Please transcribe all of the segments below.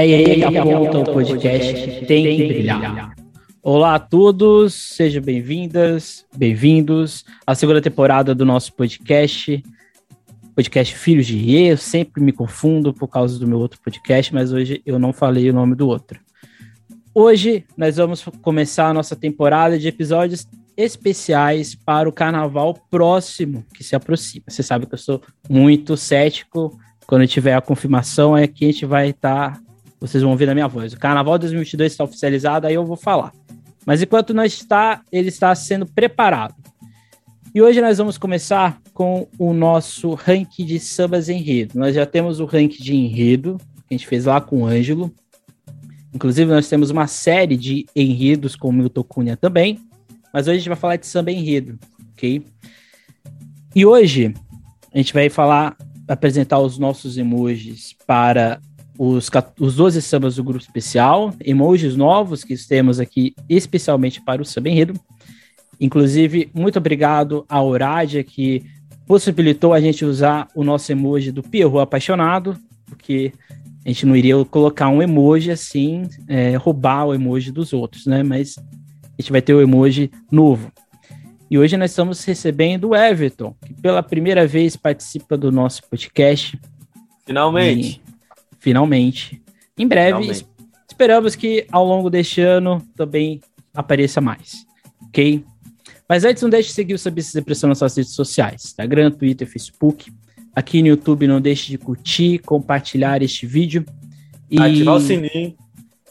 É aí que aponta o podcast Tem que Brilhar. Olá a todos, sejam bem-vindas, bem-vindos à segunda temporada do nosso podcast, podcast Filhos de Rie. Eu sempre me confundo por causa do meu outro podcast, mas hoje eu não falei o nome do outro. Hoje nós vamos começar a nossa temporada de episódios especiais para o carnaval próximo que se aproxima. Você sabe que eu sou muito cético. Quando tiver a confirmação, é que a gente vai estar. Tá, vocês vão ouvir na minha voz. O carnaval 2022 está oficializado, aí eu vou falar. Mas enquanto não está, ele está sendo preparado. E hoje nós vamos começar com o nosso ranking de sambas enredo. Nós já temos o ranking de enredo, que a gente fez lá com o Ângelo. Inclusive, nós temos uma série de enredos com o Milton Cunha também. Mas hoje a gente vai falar de samba enredo, ok? E hoje a gente vai falar, apresentar os nossos emojis para os, os 12 sambas do grupo especial, emojis novos que temos aqui especialmente para o samba enredo. Inclusive, muito obrigado a Oradia que possibilitou a gente usar o nosso emoji do Pierrot apaixonado, porque a gente não iria colocar um emoji assim, é, roubar o emoji dos outros, né? Mas a gente vai ter o emoji novo. E hoje nós estamos recebendo o Everton, que pela primeira vez participa do nosso podcast. Finalmente. Finalmente. Em breve, finalmente. esperamos que ao longo deste ano também apareça mais. Ok? Mas antes, não deixe de seguir o Sabices Depressão nas suas redes sociais: Instagram, Twitter, Facebook. Aqui no YouTube, não deixe de curtir, compartilhar este vídeo. E... Ativar o sininho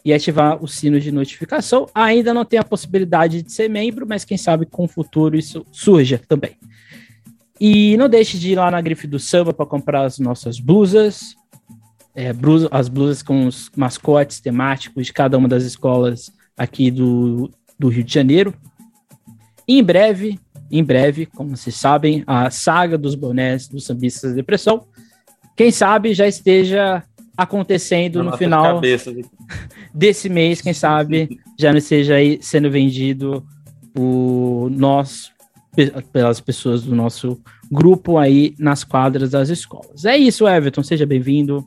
e ativar o sino de notificação. Ainda não tem a possibilidade de ser membro, mas quem sabe com o futuro isso surja também. E não deixe de ir lá na grife do samba para comprar as nossas blusas, é, blusa, as blusas com os mascotes temáticos de cada uma das escolas aqui do, do Rio de Janeiro. E em breve, em breve, como vocês sabem, a saga dos bonés dos sambistas da depressão, quem sabe já esteja acontecendo no final cabeças. desse mês, quem sabe já não esteja aí sendo vendido o nós pelas pessoas do nosso grupo aí nas quadras das escolas. É isso, Everton, seja bem-vindo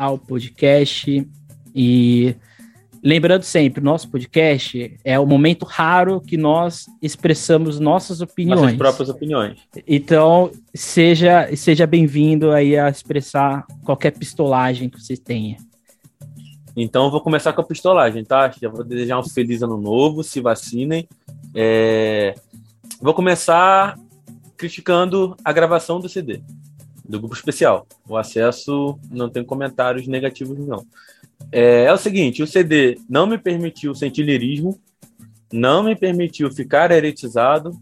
ao podcast e Lembrando sempre, nosso podcast é o momento raro que nós expressamos nossas opiniões. Nossas próprias opiniões. Então, seja, seja bem-vindo aí a expressar qualquer pistolagem que você tenha. Então, eu vou começar com a pistolagem, tá? Já vou desejar um feliz ano novo, se vacinem. É... Vou começar criticando a gravação do CD, do grupo especial. O acesso não tem comentários negativos, não. É, é o seguinte, o CD não me permitiu sentir lirismo, não me permitiu ficar eretizado,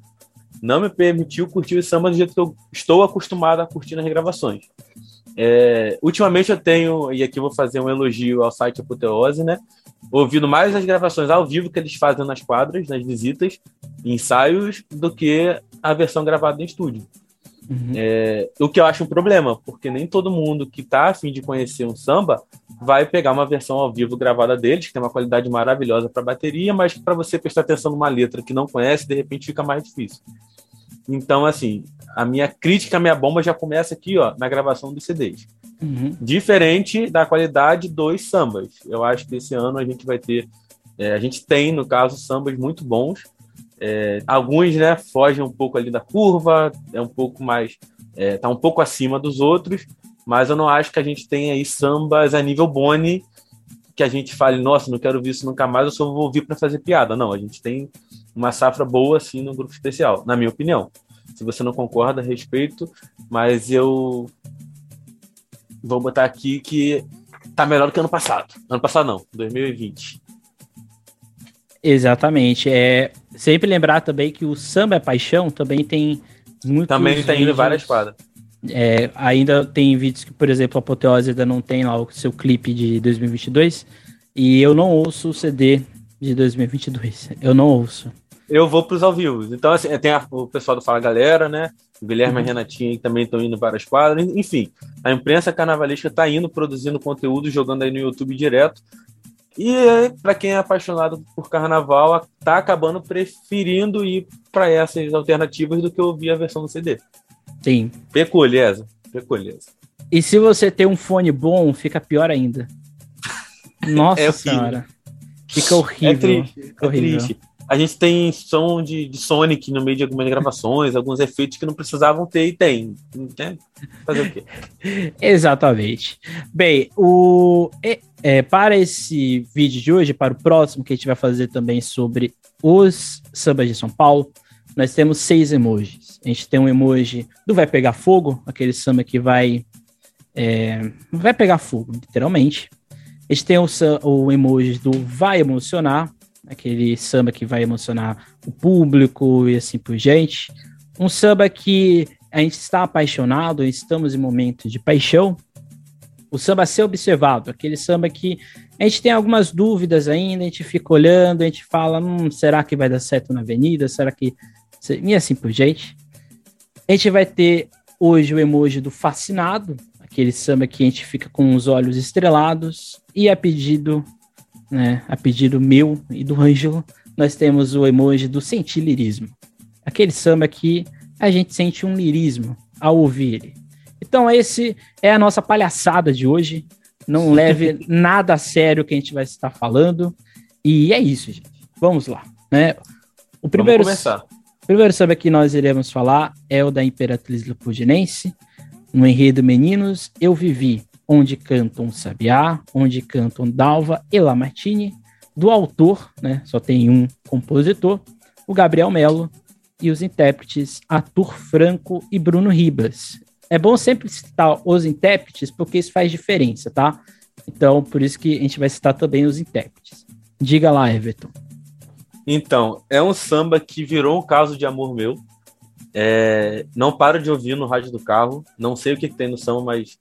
não me permitiu curtir o samba do jeito que eu estou acostumado a curtir nas gravações. É, ultimamente eu tenho, e aqui vou fazer um elogio ao site Apoteose, né? Ouvindo mais as gravações ao vivo que eles fazem nas quadras, nas visitas, ensaios, do que a versão gravada em estúdio. Uhum. É, o que eu acho um problema, porque nem todo mundo que está afim de conhecer um samba vai pegar uma versão ao vivo gravada deles, que tem uma qualidade maravilhosa para bateria, mas para você prestar atenção numa letra que não conhece, de repente fica mais difícil. Então, assim, a minha crítica, a minha bomba já começa aqui, ó, na gravação dos CDs. Uhum. Diferente da qualidade dos sambas. Eu acho que esse ano a gente vai ter, é, a gente tem, no caso, sambas muito bons, é, alguns, né, fogem um pouco ali da curva, é um pouco mais, é, tá um pouco acima dos outros, mas eu não acho que a gente tenha aí sambas a nível Boni que a gente fale, nossa, não quero ver isso nunca mais, eu só vou ouvir para fazer piada. Não, a gente tem uma safra boa assim no grupo especial, na minha opinião. Se você não concorda, respeito, mas eu vou botar aqui que tá melhor do que ano passado. Ano passado não, 2020. Exatamente. É sempre lembrar também que o samba é paixão também tem muito. Também tem vídeos, várias quadras. É, ainda tem vídeos que, por exemplo, a Apoteose ainda não tem lá o seu clipe de 2022 e eu não ouço o CD de 2022. Eu não ouço. Eu vou para os ao vivo. Então, assim, tem a, o pessoal do Fala Galera, né? O Guilherme uhum. e a Renatinha também estão indo para as quadras. Enfim, a imprensa carnavalesca está indo produzindo conteúdo, jogando aí no YouTube direto. E para quem é apaixonado por carnaval, tá acabando preferindo ir para essas alternativas do que ouvir a versão do CD. Sim. Peculiar, peculiar. E se você tem um fone bom, fica pior ainda. Nossa é senhora. Fica horrível. É triste. Fica é horrível. triste. A gente tem som de, de Sonic no meio de algumas gravações, alguns efeitos que não precisavam ter e tem. Entende? Fazer o quê? Exatamente. Bem, o, é, para esse vídeo de hoje, para o próximo, que a gente vai fazer também sobre os sambas de São Paulo, nós temos seis emojis. A gente tem um emoji do Vai Pegar Fogo, aquele samba que vai. É, vai pegar fogo, literalmente. A gente tem o, o emoji do Vai Emocionar, aquele samba que vai emocionar o público e assim por diante. Um samba que a gente está apaixonado, estamos em momentos de paixão. O samba a ser observado, aquele samba que a gente tem algumas dúvidas ainda, a gente fica olhando, a gente fala, hum, será que vai dar certo na avenida? Será que. E assim por diante. A gente vai ter hoje o emoji do fascinado, aquele samba que a gente fica com os olhos estrelados, e a pedido né, a pedido meu e do Ângelo, nós temos o emoji do sentir lirismo. Aquele samba que a gente sente um lirismo ao ouvir ele. Então, esse é a nossa palhaçada de hoje. Não leve nada a sério que a gente vai estar falando. E é isso, gente. Vamos lá. Né? O primeiro, Vamos começar. O primeiro samba que nós iremos falar é o da Imperatriz Leopoldinense, no enredo Meninos Eu Vivi, onde cantam Sabiá, onde cantam Dalva e Lamartine, do autor, né, só tem um compositor, o Gabriel Melo, e os intérpretes Arthur Franco e Bruno Ribas. É bom sempre citar os intérpretes, porque isso faz diferença, tá? Então, por isso que a gente vai citar também os intérpretes. Diga lá, Everton. Então, é um samba que virou um caso de amor meu. É, não paro de ouvir no rádio do carro. Não sei o que, que tem no samba, mas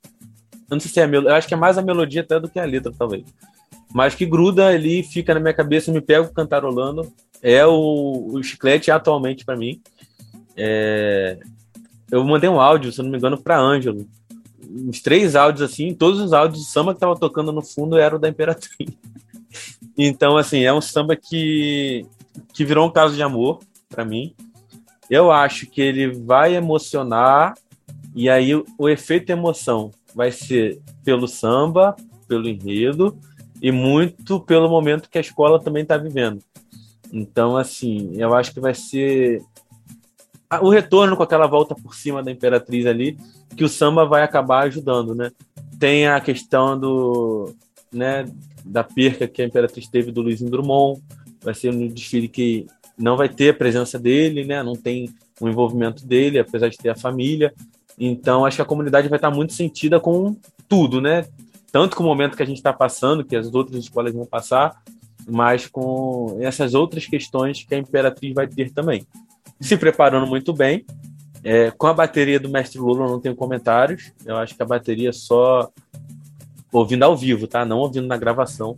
eu não sei se é a melodia, eu acho que é mais a melodia até do que a letra, talvez. Mas que gruda ali, fica na minha cabeça, me pego cantarolando. É o, o chiclete atualmente para mim. É... Eu mandei um áudio, se não me engano, para Ângelo. Uns três áudios assim, todos os áudios de samba que tava tocando no fundo eram da Imperatriz. Então, assim, é um samba que, que virou um caso de amor para mim. Eu acho que ele vai emocionar, e aí o, o efeito emoção vai ser pelo samba, pelo enredo e muito pelo momento que a escola também está vivendo. Então, assim, eu acho que vai ser o retorno com aquela volta por cima da Imperatriz ali, que o samba vai acabar ajudando, né? Tem a questão do, né, da perca que a Imperatriz teve do Luiz Drummond, vai ser um desfile que não vai ter a presença dele, né? Não tem o envolvimento dele, apesar de ter a família. Então, acho que a comunidade vai estar muito sentida com tudo, né? Tanto com o momento que a gente está passando, que as outras escolas vão passar, mas com essas outras questões que a Imperatriz vai ter também. Se preparando muito bem. É, com a bateria do Mestre Lula, eu não tenho comentários. Eu acho que a bateria é só ouvindo ao vivo, tá? Não ouvindo na gravação,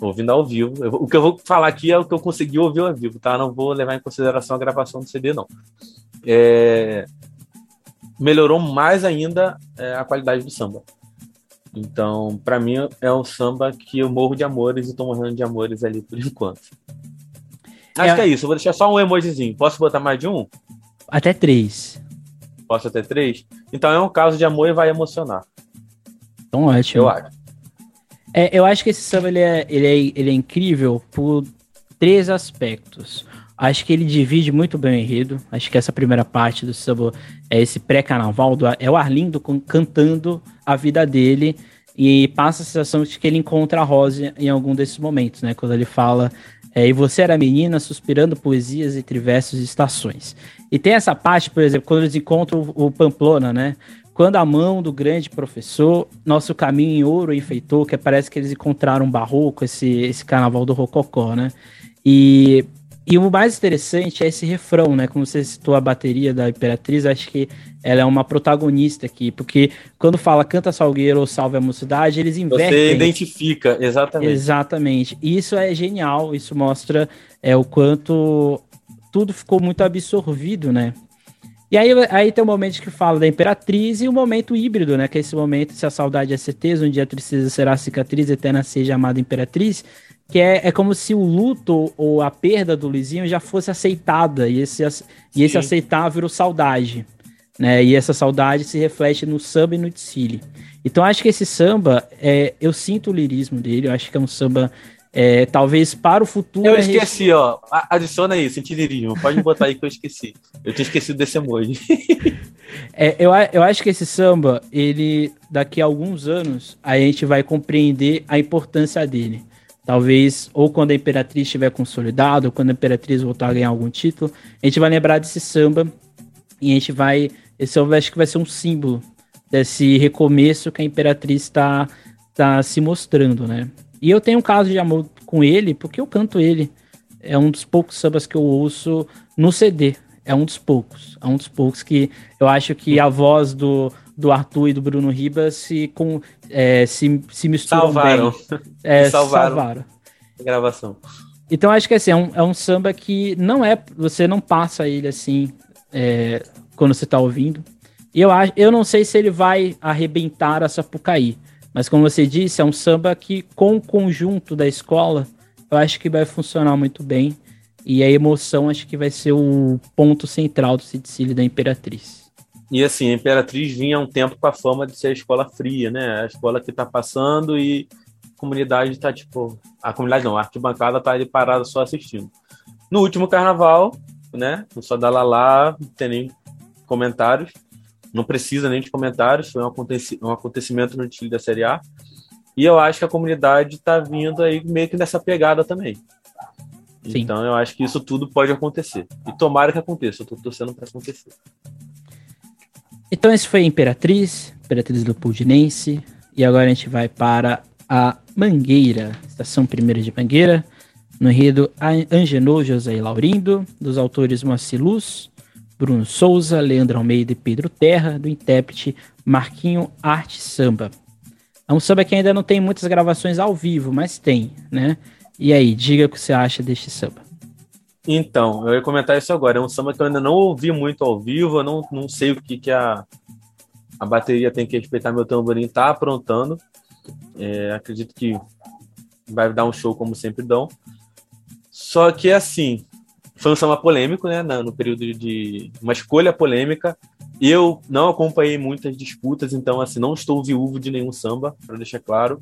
ouvindo ao vivo. Eu, o que eu vou falar aqui é o que eu consegui ouvir ao vivo, tá? Não vou levar em consideração a gravação do CD, não. É, melhorou mais ainda é, a qualidade do samba. Então, para mim, é um samba que eu morro de amores e tô morrendo de amores ali por enquanto. Acho é... que é isso. Eu vou deixar só um emojizinho. Posso botar mais de um? Até três. Posso até três? Então é um caso de amor e vai emocionar. Então ótimo. Eu acho. É, eu acho que esse samba ele é, ele, é, ele é incrível por três aspectos. Acho que ele divide muito bem o enredo. Acho que essa primeira parte do samba é esse pré-carnaval, é o Arlindo cantando a vida dele e passa a sensação de que ele encontra a Rose em algum desses momentos, né? Quando ele fala é, e você era menina suspirando poesias entre versos e estações. E tem essa parte, por exemplo, quando eles encontram o, o Pamplona, né? Quando a mão do grande professor, nosso caminho em ouro enfeitou, que parece que eles encontraram um barroco, esse, esse carnaval do Rococó, né? E e o mais interessante é esse refrão, né? Como você citou a bateria da Imperatriz, acho que ela é uma protagonista aqui, porque quando fala canta Salgueiro ou salve a mocidade, eles invertem. Você identifica, exatamente. Exatamente. E isso é genial, isso mostra é, o quanto tudo ficou muito absorvido, né? E aí, aí tem o um momento que fala da Imperatriz e o um momento híbrido, né? Que é esse momento, se a saudade é certeza, um dia a tristeza será a cicatriz, eterna seja amada Imperatriz que é, é como se o luto ou a perda do Luizinho já fosse aceitada, e esse, e esse aceitar virou saudade. né? E essa saudade se reflete no samba e no desfile. Então acho que esse samba, é, eu sinto o lirismo dele, eu acho que é um samba é, talvez para o futuro. Eu esqueci, ó. Adiciona aí, sentirismo. Pode botar aí que eu esqueci. Eu tinha esquecido desse emoji. é, eu, eu acho que esse samba, ele, daqui a alguns anos, a gente vai compreender a importância dele. Talvez, ou quando a Imperatriz estiver consolidada, ou quando a Imperatriz voltar a ganhar algum título, a gente vai lembrar desse samba e a gente vai. Esse samba acho que vai ser um símbolo desse recomeço que a Imperatriz está tá se mostrando, né? E eu tenho um caso de amor com ele, porque eu canto ele. É um dos poucos sambas que eu ouço no CD. É um dos poucos. É um dos poucos que eu acho que a voz do, do Arthur e do Bruno Ribas se, com, é, se, se misturam salvaram. bem. É, salvaram. salvaram. A gravação. Então acho que assim, é um, é um samba que não é. Você não passa ele assim é, quando você tá ouvindo. E eu, acho, eu não sei se ele vai arrebentar a Sapucaí. Mas como você disse, é um samba que, com o conjunto da escola, eu acho que vai funcionar muito bem. E a emoção acho que vai ser o ponto central do Cicílio da Imperatriz. E assim, a Imperatriz vinha há um tempo com a fama de ser a escola fria, né? A escola que tá passando e a comunidade tá tipo. A comunidade não, a arquibancada tá ali parada só assistindo. No último carnaval, né? Só da Lalá, não tem nem comentários não precisa nem de comentários, foi um, aconteci um acontecimento no time da Série A. E eu acho que a comunidade está vindo aí meio que nessa pegada também. Sim. Então eu acho que isso tudo pode acontecer. E tomara que aconteça, eu estou torcendo para acontecer. Então esse foi a Imperatriz, Imperatriz do Pudinense. E agora a gente vai para a Mangueira, estação primeira de Mangueira, no enredo Angenor José Laurindo, dos autores Moacir Luz, Bruno Souza, Leandro Almeida e Pedro Terra, do intérprete Marquinho Arte Samba. É um samba que ainda não tem muitas gravações ao vivo, mas tem, né? E aí, diga o que você acha deste samba. Então, eu ia comentar isso agora. É um samba que eu ainda não ouvi muito ao vivo, eu não, não sei o que, que a, a bateria tem que respeitar meu tamborim tá aprontando. É, acredito que vai dar um show como sempre dão. Só que assim, foi um samba polêmico, né? No período de uma escolha polêmica. Eu não acompanhei muitas disputas, então assim não estou viúvo de nenhum samba, para deixar claro.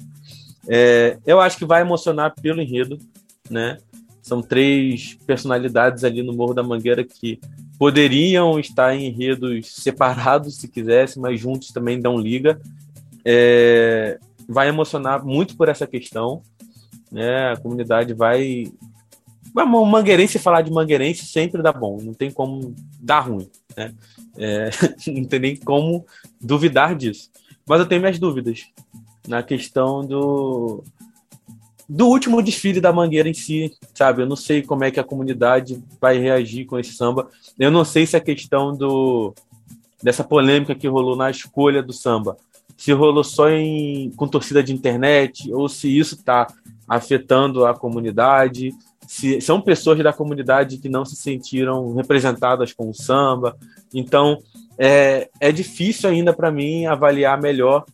É, eu acho que vai emocionar pelo enredo, né? São três personalidades ali no Morro da Mangueira que poderiam estar em enredos separados se quisesse, mas juntos também dão liga. É, vai emocionar muito por essa questão. Né? A comunidade vai o Mangueirense falar de Mangueirense sempre dá bom, não tem como dar ruim, né? É, não tem nem como duvidar disso. Mas eu tenho minhas dúvidas na questão do do último desfile da Mangueira em si, sabe? Eu não sei como é que a comunidade vai reagir com esse samba. Eu não sei se a questão do dessa polêmica que rolou na escolha do samba, se rolou só em com torcida de internet ou se isso está afetando a comunidade, se são pessoas da comunidade que não se sentiram representadas com o samba. Então, é, é difícil ainda para mim avaliar melhor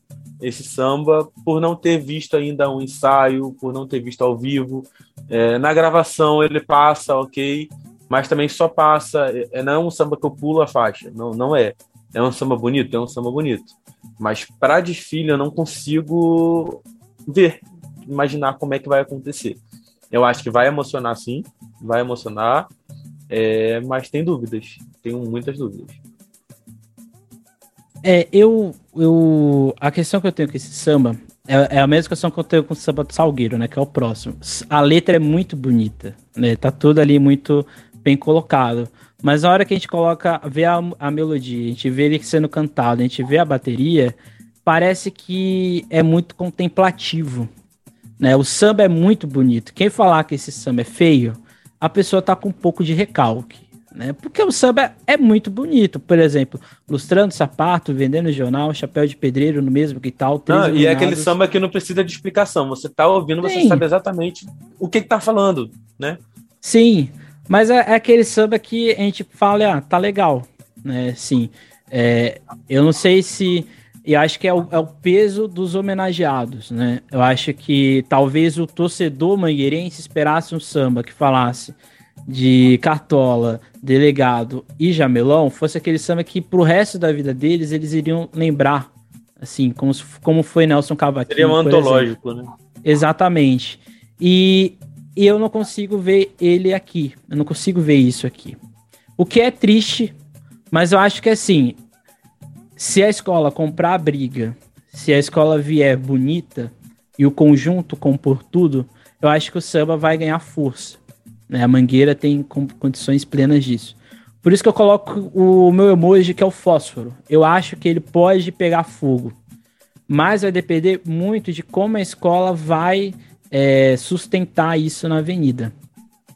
esse samba por não ter visto ainda um ensaio, por não ter visto ao vivo. É, na gravação ele passa, ok, mas também só passa. É, não é um samba que eu pulo a faixa, não, não é. É um samba bonito, é um samba bonito. Mas para desfile eu não consigo ver, imaginar como é que vai acontecer. Eu acho que vai emocionar sim, vai emocionar, é, mas tem dúvidas, tenho muitas dúvidas. É, eu, eu. A questão que eu tenho com esse samba é, é, a mesma questão que eu tenho com o samba do Salgueiro, né? Que é o próximo. A letra é muito bonita, né? Tá tudo ali muito bem colocado. Mas na hora que a gente coloca, vê a, a melodia, a gente vê ele sendo cantado, a gente vê a bateria, parece que é muito contemplativo, né? O samba é muito bonito. Quem falar que esse samba é feio, a pessoa tá com um pouco de recalque. Né? Porque o samba é muito bonito. Por exemplo, lustrando sapato, vendendo jornal, chapéu de pedreiro no mesmo que tal. E é aquele samba que não precisa de explicação. Você tá ouvindo, Sim. você sabe exatamente o que, que tá falando, né? Sim, mas é, é, aquele samba que a gente fala, ah, tá legal, né? Sim. É, eu não sei se e acho que é o, é o, peso dos homenageados, né? Eu acho que talvez o torcedor mangueirense esperasse um samba que falasse de Cartola, Delegado e Jamelão fosse aquele samba que pro resto da vida deles eles iriam lembrar, assim, como, como foi Nelson Cavaquinho. Seria um antológico, né? Exatamente. E, e eu não consigo ver ele aqui. Eu não consigo ver isso aqui. O que é triste, mas eu acho que assim, se a escola comprar a briga, se a escola vier bonita e o conjunto compor tudo, eu acho que o samba vai ganhar força. Né? A Mangueira tem condições plenas disso. Por isso que eu coloco o meu emoji, que é o fósforo. Eu acho que ele pode pegar fogo. Mas vai depender muito de como a escola vai é, sustentar isso na avenida.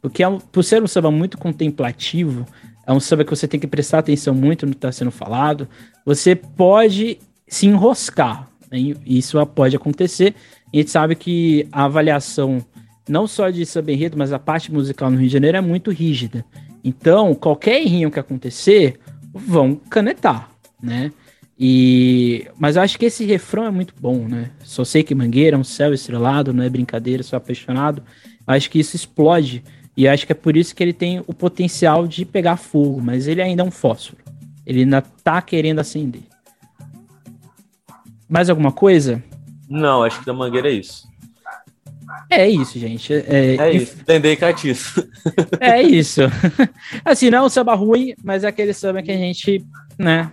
Porque é um, por ser um samba muito contemplativo, é um samba que você tem que prestar atenção muito no que está sendo falado, você pode se enroscar. Né? Isso pode acontecer. A gente sabe que a avaliação não só de samba enredo, mas a parte musical no Rio de Janeiro é muito rígida. Então, qualquer errinho que acontecer, vão canetar, né? E mas eu acho que esse refrão é muito bom, né? Só sei que Mangueira é um céu estrelado, não é brincadeira, sou apaixonado. Acho que isso explode e acho que é por isso que ele tem o potencial de pegar fogo, mas ele ainda é um fósforo. Ele ainda tá querendo acender. Mais alguma coisa? Não, acho que da Mangueira é isso. É isso, gente. É, é isso. Entendei catiço. É isso. assim, não é um samba ruim, mas é aquele samba que a gente, né,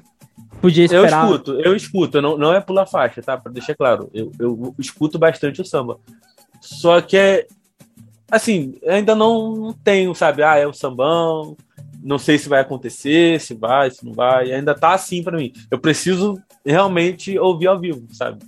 podia esperar. Eu escuto, eu escuto. Não, não é pula faixa, tá? Pra deixar claro. Eu, eu escuto bastante o samba. Só que é. Assim, ainda não tenho, sabe? Ah, é o sambão. Não sei se vai acontecer, se vai, se não vai. Ainda tá assim para mim. Eu preciso realmente ouvir ao vivo, sabe?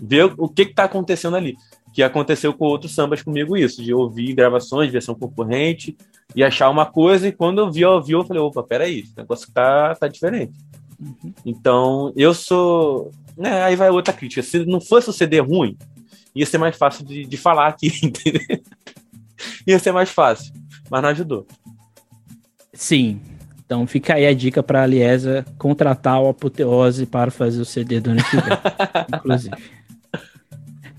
Ver o que que tá acontecendo ali que aconteceu com outros sambas comigo isso, de ouvir gravações, versão concorrente, e achar uma coisa, e quando eu vi ao vivo, eu falei, opa, peraí, esse negócio tá, tá diferente. Uhum. Então, eu sou... Né, aí vai outra crítica. Se não fosse o CD ruim, ia ser mais fácil de, de falar aqui, entendeu? ia ser mais fácil, mas não ajudou. Sim. Então fica aí a dica para a Liesa contratar o Apoteose para fazer o CD do ano que vem, inclusive.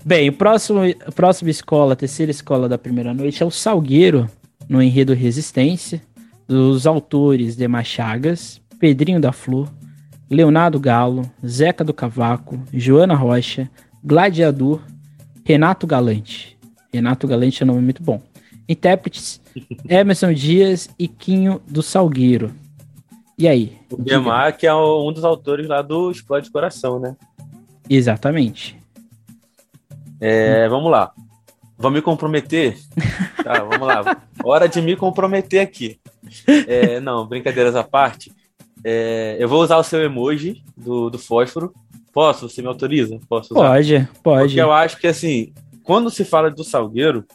Bem, o próximo, a próxima escola, a terceira escola da primeira noite é o Salgueiro, no enredo Resistência, dos autores de Machagas, Pedrinho da Flor, Leonardo Galo, Zeca do Cavaco, Joana Rocha, Gladiador, Renato Galante. Renato Galante é um nome muito bom. Intérpretes Emerson Dias e Quinho do Salgueiro. E aí? O Guiamar, que é um dos autores lá do Explode Coração, né? Exatamente. É, vamos lá. Vou me comprometer? Tá, vamos lá. Hora de me comprometer aqui. É, não, brincadeiras à parte. É, eu vou usar o seu emoji do, do fósforo. Posso? Você me autoriza? Posso usar? Pode, pode. Porque eu acho que, assim, quando se fala do Salgueiro,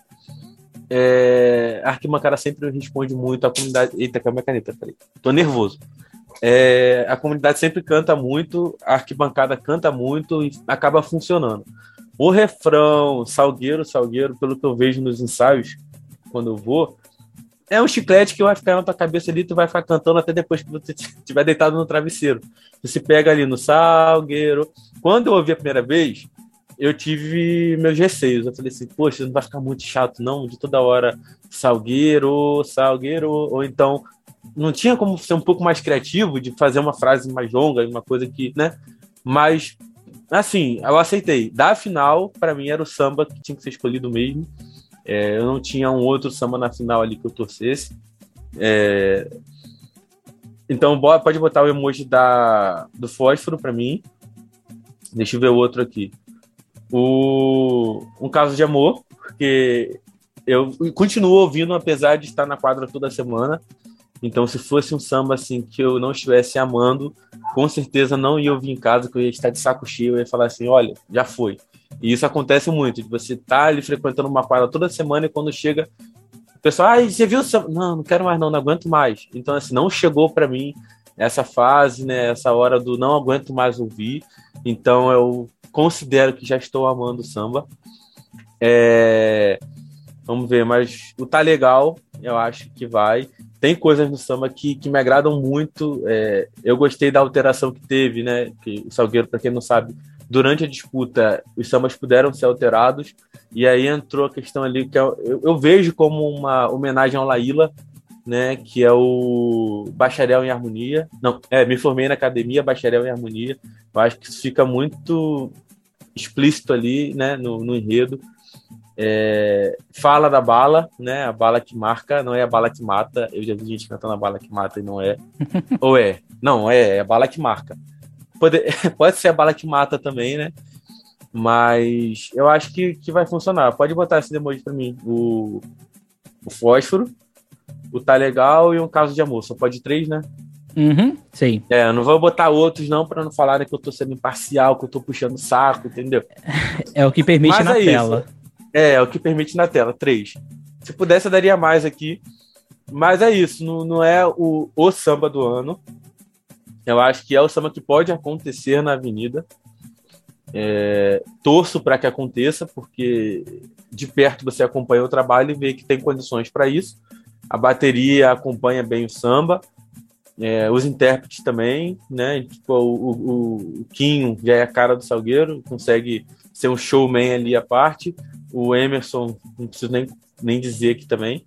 é, a arquibancada sempre responde muito à comunidade. Eita, calma a caneta, peraí. Tô nervoso. É, a comunidade sempre canta muito, a arquibancada canta muito e acaba funcionando. O refrão, Salgueiro, Salgueiro, pelo que eu vejo nos ensaios, quando eu vou, é um chiclete que vai ficar na tua cabeça ali, tu vai ficar cantando até depois que você estiver deitado no travesseiro. Você pega ali no Salgueiro. Quando eu ouvi a primeira vez, eu tive meus receios. Eu falei assim, poxa, não vai ficar muito chato, não, de toda hora Salgueiro, Salgueiro, ou então não tinha como ser um pouco mais criativo de fazer uma frase mais longa, uma coisa que, né? Mas Assim, eu aceitei. Da final, para mim era o samba que tinha que ser escolhido mesmo. É, eu não tinha um outro samba na final ali que eu torcesse. É... Então pode botar o emoji da, do fósforo para mim. Deixa eu ver o outro aqui. O Um Caso de Amor, porque eu continuo ouvindo, apesar de estar na quadra toda semana. Então, se fosse um samba assim que eu não estivesse amando, com certeza não ia ouvir em casa, que eu ia estar de saco cheio, eu ia falar assim, olha, já foi. E isso acontece muito, de você estar tá ali frequentando uma quadra toda semana e quando chega, o pessoal, ah, você viu? Não, não quero mais não, não aguento mais. Então, assim, não chegou para mim essa fase, né, essa hora do não aguento mais ouvir. Então, eu considero que já estou amando o samba. É... Vamos ver, mas o Tá Legal, eu acho que vai tem coisas no samba que, que me agradam muito. É, eu gostei da alteração que teve, né? Que o Salgueiro, para quem não sabe, durante a disputa, os sambas puderam ser alterados. E aí entrou a questão ali que eu, eu, eu vejo como uma homenagem ao Laíla, né, que é o Bacharel em Harmonia. Não, é, me formei na academia Bacharel em Harmonia. Eu acho que isso fica muito explícito ali, né, no, no enredo. É, fala da bala, né? A bala que marca, não é a bala que mata. Eu já vi gente cantando a bala que mata e não é. Ou é? Não, é, é a bala que marca. Pode, pode ser a bala que mata também, né? Mas eu acho que, que vai funcionar. Pode botar esse emoji para mim. O, o fósforo, o tá legal e um caso de amor. Só pode três, né? Uhum, sim. É, eu não vou botar outros não para não falar que eu tô sendo imparcial, que eu tô puxando saco, entendeu? É o que permite Mas na é tela. Isso. É, é o que permite na tela, três. Se pudesse, eu daria mais aqui. Mas é isso, não, não é o, o samba do ano. Eu acho que é o samba que pode acontecer na avenida. É, torço para que aconteça, porque de perto você acompanha o trabalho e vê que tem condições para isso. A bateria acompanha bem o samba, é, os intérpretes também, né? Tipo, o, o, o Quinho já é a cara do Salgueiro, consegue ser um showman ali à parte. O Emerson, não preciso nem, nem dizer aqui também,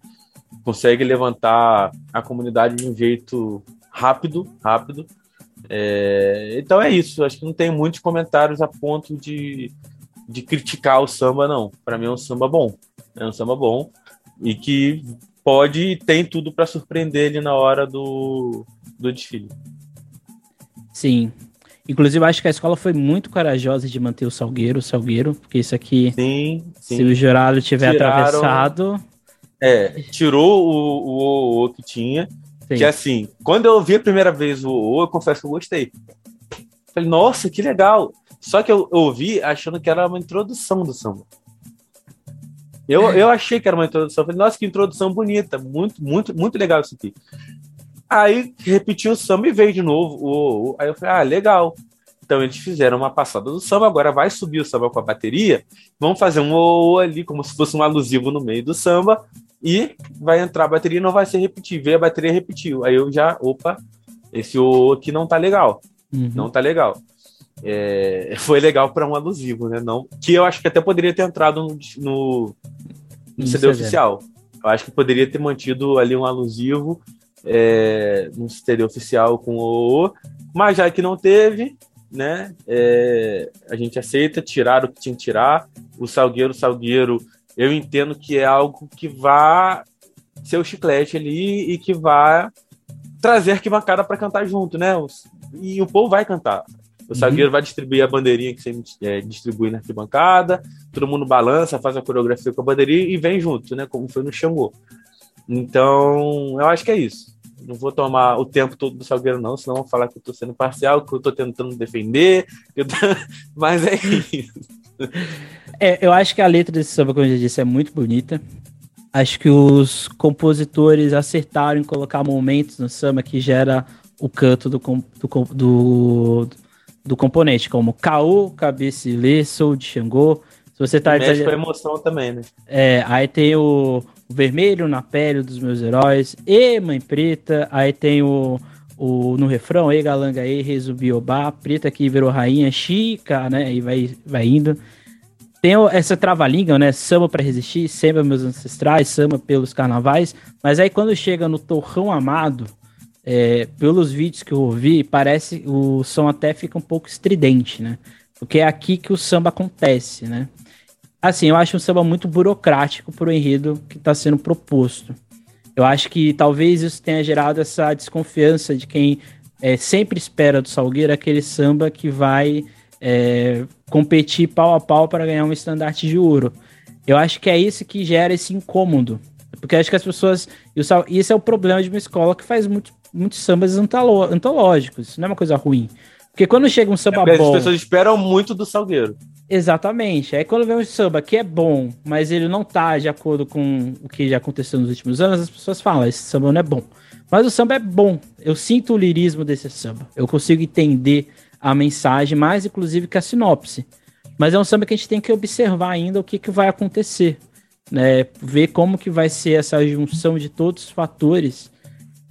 consegue levantar a comunidade de um jeito rápido, rápido. É, então é isso. Acho que não tem muitos comentários a ponto de, de criticar o samba, não. Para mim é um samba bom. É um samba bom e que pode e tem tudo para surpreender ele na hora do, do desfile. Sim, Inclusive, acho que a escola foi muito corajosa de manter o Salgueiro, o Salgueiro, porque isso aqui, sim, sim. se o jurado tiver Tiraram, atravessado. É, tirou o, o, o que tinha. Sim. Que assim, quando eu vi a primeira vez o O, eu confesso que eu gostei. Falei, nossa, que legal. Só que eu ouvi achando que era uma introdução do samba. Eu, eu achei que era uma introdução. Falei, nossa, que introdução bonita. Muito, muito, muito legal isso aqui. Aí repetiu o samba e veio de novo. O, o, aí eu falei, ah, legal. Então eles fizeram uma passada do samba, agora vai subir o samba com a bateria, vamos fazer um o, ali, como se fosse um alusivo no meio do samba, e vai entrar a bateria e não vai ser repetir. Veio a bateria repetiu. Aí eu já, opa, esse o aqui não tá legal. Uhum. Não tá legal. É, foi legal para um alusivo, né? Não, que eu acho que até poderia ter entrado no, no, no CD oficial. Eu acho que poderia ter mantido ali um alusivo é, no exterior oficial com o O, mas já que não teve, né, é, a gente aceita, tirar o que tinha que tirar. O Salgueiro, Salgueiro, eu entendo que é algo que vá ser o chiclete ali e que vá trazer arquibancada para cantar junto, né? E o povo vai cantar. O Salgueiro uhum. vai distribuir a bandeirinha que você é, distribui na arquibancada, todo mundo balança, faz a coreografia com a bandeirinha e vem junto, né? Como foi no Xangô. Então, eu acho que é isso. Não vou tomar o tempo todo do Salgueiro, não, senão vão falar que eu tô sendo parcial, que eu tô tentando defender. Tô... Mas é isso. É, eu acho que a letra desse samba, como eu já disse, é muito bonita. Acho que os compositores acertaram em colocar momentos no samba que gera o canto do, do, do, do componente, como caô, cabecilê, sou de Xangô. Se você tá. Mexe com a emoção também, né? É, aí tem o, vermelho na pele dos meus heróis, e Mãe Preta, aí tem o, o no refrão, e Galanga e Rezubiobá, Preta que virou rainha, Chica, né, e vai, vai indo. Tem essa trava-língua, né, samba para resistir, samba meus ancestrais, samba pelos carnavais, mas aí quando chega no Torrão Amado, é, pelos vídeos que eu ouvi, parece o som até fica um pouco estridente, né? Porque é aqui que o samba acontece, né? Assim, eu acho um samba muito burocrático pro enredo que está sendo proposto. Eu acho que talvez isso tenha gerado essa desconfiança de quem é, sempre espera do Salgueiro aquele samba que vai é, competir pau a pau para ganhar um estandarte de ouro. Eu acho que é isso que gera esse incômodo. Porque acho que as pessoas. E esse é o problema de uma escola que faz muito, muitos sambas antológicos. Isso não é uma coisa ruim. Porque quando chega um samba é, bom. As pessoas esperam muito do Salgueiro. Exatamente. Aí quando vem um samba que é bom, mas ele não tá de acordo com o que já aconteceu nos últimos anos, as pessoas falam, esse samba não é bom. Mas o samba é bom. Eu sinto o lirismo desse samba. Eu consigo entender a mensagem, mais inclusive que a sinopse. Mas é um samba que a gente tem que observar ainda o que, que vai acontecer. Né? Ver como que vai ser essa junção de todos os fatores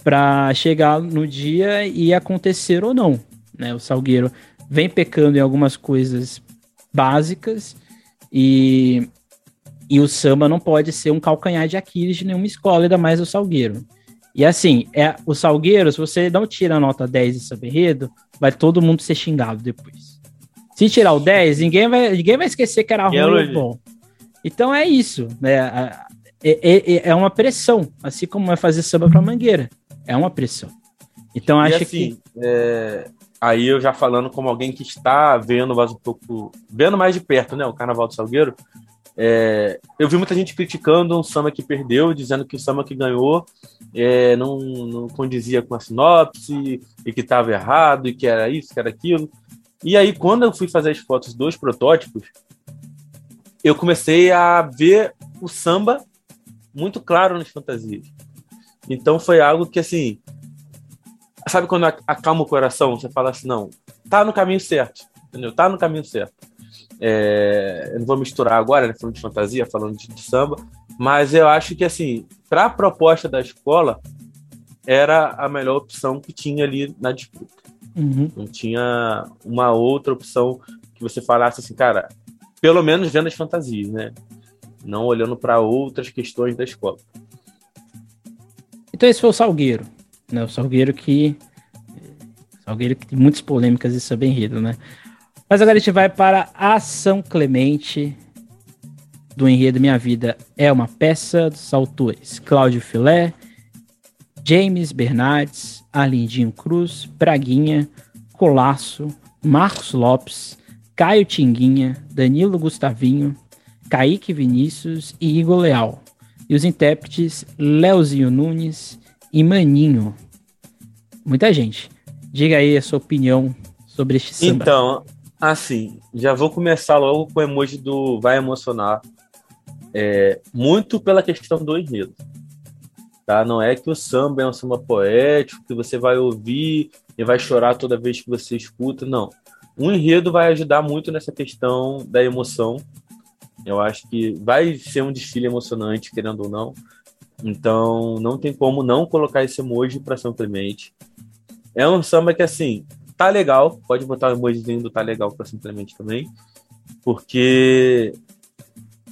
para chegar no dia e acontecer ou não. Né? O Salgueiro vem pecando em algumas coisas básicas e, e o samba não pode ser um calcanhar de Aquiles de nenhuma escola, ainda mais o Salgueiro. E assim, é o Salgueiro, se você não tira a nota 10 de samba enredo, vai todo mundo ser xingado depois. Se tirar o 10, ninguém vai, ninguém vai esquecer que era ruim ou bom. Então é isso, né? É, é, é, uma pressão, assim como é fazer samba para Mangueira. É uma pressão. Então acho assim, que. É, aí eu já falando como alguém que está vendo um pouco. Vendo mais de perto, né? O Carnaval do Salgueiro. É, eu vi muita gente criticando um samba que perdeu, dizendo que o samba que ganhou é, não, não condizia com a sinopse e que estava errado e que era isso, que era aquilo. E aí, quando eu fui fazer as fotos dos protótipos, eu comecei a ver o samba muito claro nas fantasias. Então foi algo que, assim, sabe quando acalma o coração? Você fala assim, não, tá no caminho certo, entendeu? Tá no caminho certo. É, eu não vou misturar agora, né, falando de fantasia, falando de, de samba, mas eu acho que, assim, para a proposta da escola, era a melhor opção que tinha ali na disputa. Uhum. Não tinha uma outra opção que você falasse assim, cara, pelo menos vendo as fantasias, né? Não olhando para outras questões da escola. Então esse foi o Salgueiro, né? O Salgueiro que Salgueiro que tem muitas polêmicas e samba enredo, né? Mas agora a gente vai para a São Clemente do enredo Minha Vida é uma peça dos autores Cláudio Filé, James Bernardes, Arlindinho Cruz, Braguinha, Colasso, Marcos Lopes, Caio Tinguinha, Danilo Gustavinho, Kaique Vinícius e Igor Leal. E os intérpretes Leozinho Nunes e Maninho. Muita gente. Diga aí a sua opinião sobre este samba. Então, assim, já vou começar logo com o emoji do Vai Emocionar. É, muito pela questão do enredo. Tá? Não é que o samba é um samba poético, que você vai ouvir e vai chorar toda vez que você escuta, não. Um enredo vai ajudar muito nessa questão da emoção. Eu acho que vai ser um desfile emocionante, querendo ou não. Então, não tem como não colocar esse emoji para São Clemente. É um samba que, assim, tá legal. Pode botar o emojizinho do tá legal para São Clemente também. Porque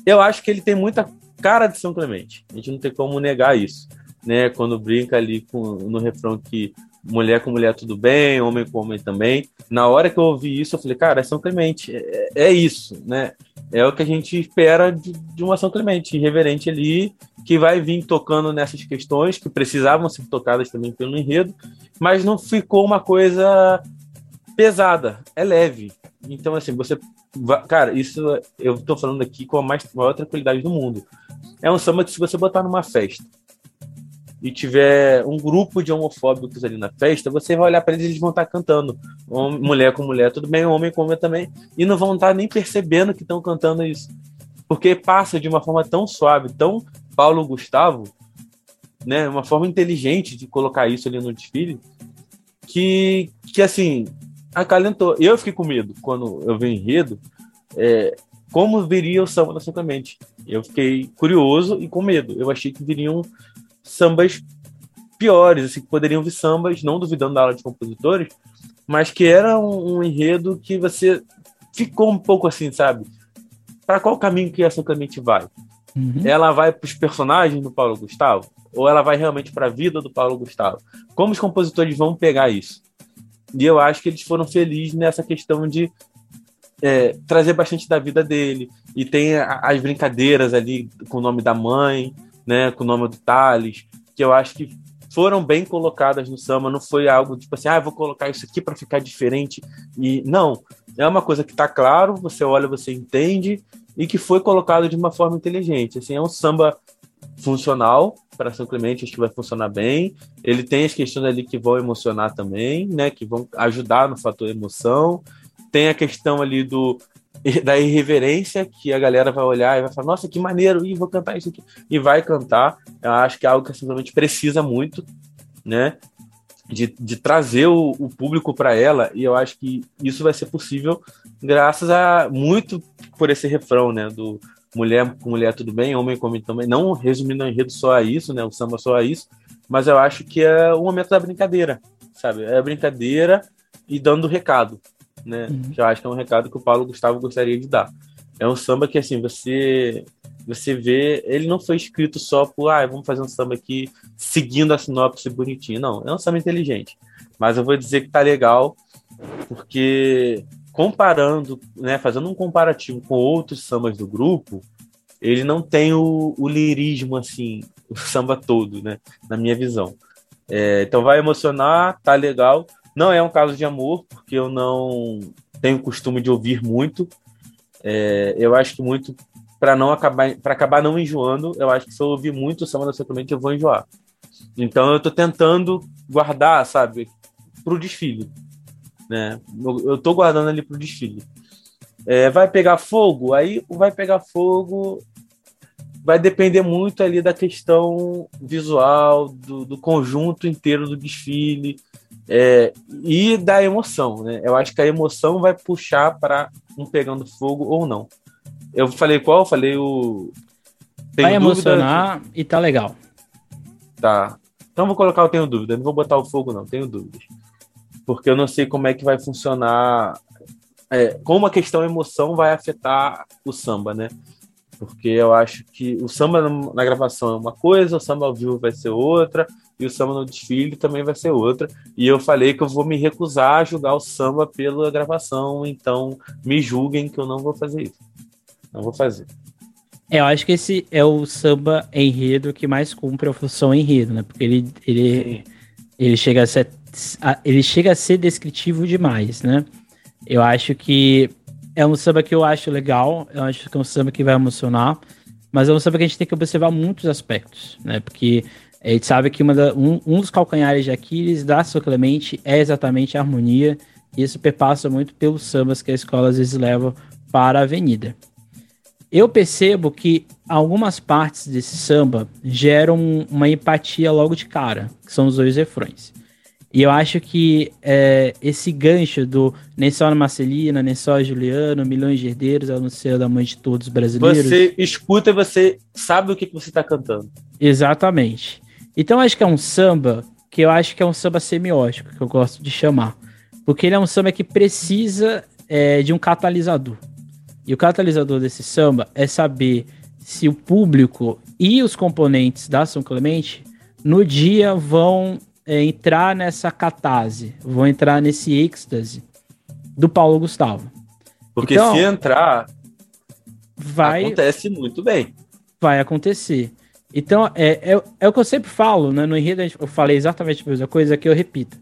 eu acho que ele tem muita cara de São Clemente. A gente não tem como negar isso né? Quando brinca ali com, no refrão que mulher com mulher tudo bem, homem com homem também. Na hora que eu ouvi isso, eu falei, cara, é São Clemente, é, é isso, né? É o que a gente espera de, de uma São Clemente, irreverente ali, que vai vir tocando nessas questões que precisavam ser tocadas também pelo enredo, mas não ficou uma coisa pesada, é leve. Então, assim, você. Cara, isso eu tô falando aqui com a mais, maior tranquilidade do mundo. É um samba que, se você botar numa festa, e tiver um grupo de homofóbicos ali na festa, você vai olhar para eles e eles vão estar tá cantando. Homem, mulher com mulher, tudo bem, homem com homem também. E não vão estar tá nem percebendo que estão cantando isso. Porque passa de uma forma tão suave, tão Paulo Gustavo, né? Uma forma inteligente de colocar isso ali no desfile, que, que assim, acalentou. Eu fiquei com medo quando eu vi o enredo, é, como viria o samba da São Clemente. Eu fiquei curioso e com medo. Eu achei que viriam sambas piores, assim, que poderiam vir sambas, não duvidando da aula de compositores, mas que era um, um enredo que você ficou um pouco assim, sabe? Para qual caminho que essa Clemente vai? Uhum. Ela vai para os personagens do Paulo Gustavo? Ou ela vai realmente para a vida do Paulo Gustavo? Como os compositores vão pegar isso? E eu acho que eles foram felizes nessa questão de é, trazer bastante da vida dele. E tem as brincadeiras ali com o nome da mãe, né, com o nome do Thales, que eu acho que foram bem colocadas no samba, não foi algo tipo assim, ah, vou colocar isso aqui para ficar diferente. E não, é uma coisa que está claro, você olha, você entende e que foi colocado de uma forma inteligente. Assim, é um samba funcional para São Clemente, acho que vai funcionar bem. Ele tem as questões ali que vão emocionar também, né, que vão ajudar no fator emoção. Tem a questão ali do da irreverência que a galera vai olhar e vai falar, nossa, que maneiro, e vou cantar isso aqui. E vai cantar. Eu acho que é algo que simplesmente precisa muito, né? De, de trazer o, o público para ela, e eu acho que isso vai ser possível graças a muito por esse refrão, né? Do mulher com mulher tudo bem, homem com homem também. Não resumindo o enredo só a isso, né? O samba só a isso, mas eu acho que é o momento da brincadeira, sabe? É a brincadeira e dando recado né? Uhum. Que eu acho que é um recado que o Paulo Gustavo gostaria de dar. É um samba que, assim, você você vê, ele não foi escrito só por, ah, vamos fazer um samba aqui seguindo a sinopse bonitinho. Não, é um samba inteligente. Mas eu vou dizer que tá legal, porque comparando, né, fazendo um comparativo com outros sambas do grupo, ele não tem o, o lirismo, assim, o samba todo, né, na minha visão. É, então vai emocionar, tá legal. Não é um caso de amor, porque eu não tenho costume de ouvir muito. É, eu acho que muito para não acabar para acabar não enjoando, eu acho que se eu ouvir muito o samba da Sacramento eu vou enjoar. Então eu tô tentando guardar, sabe, pro desfile, né? Eu, eu tô guardando ali pro desfile. É, vai pegar fogo, aí vai pegar fogo vai depender muito ali da questão visual, do, do conjunto inteiro do desfile é, e da emoção, né? Eu acho que a emoção vai puxar para um pegando fogo ou não. Eu falei qual? Eu falei o. Tenho vai emocionar e tá legal. Tá. Então vou colocar o tenho dúvida. Não vou botar o fogo, não. Tenho dúvidas. Porque eu não sei como é que vai funcionar. É, como a questão emoção vai afetar o samba, né? Porque eu acho que o samba na gravação é uma coisa, o samba ao vivo vai ser outra, e o samba no desfile também vai ser outra. E eu falei que eu vou me recusar a julgar o samba pela gravação, então me julguem que eu não vou fazer isso. Não vou fazer. É, eu acho que esse é o samba enredo que mais cumpre a função enredo, né? Porque ele, ele, ele, chega a ser, ele chega a ser descritivo demais, né? Eu acho que é um samba que eu acho legal, eu acho que é um samba que vai emocionar, mas é um samba que a gente tem que observar muitos aspectos, né? Porque a gente sabe que da, um, um, dos calcanhares de Aquiles da São Clemente é exatamente a harmonia, e isso perpassa muito pelos sambas que a escola às vezes leva para a avenida. Eu percebo que algumas partes desse samba geram uma empatia logo de cara, que são os dois refrões. E eu acho que é, esse gancho do nem só na Marcelina, nem só a Juliano, milhões de herdeiros, a não ser da mãe de todos os brasileiros. Você escuta e você sabe o que, que você está cantando. Exatamente. Então acho que é um samba que eu acho que é um samba semiótico, que eu gosto de chamar. Porque ele é um samba que precisa é, de um catalisador. E o catalisador desse samba é saber se o público e os componentes da São Clemente no dia vão é, entrar nessa catase, vão entrar nesse êxtase do Paulo Gustavo. Porque então, se entrar, vai acontece muito bem. Vai acontecer. Então, é, é, é o que eu sempre falo, né? No enredo eu falei exatamente a mesma coisa que eu repito.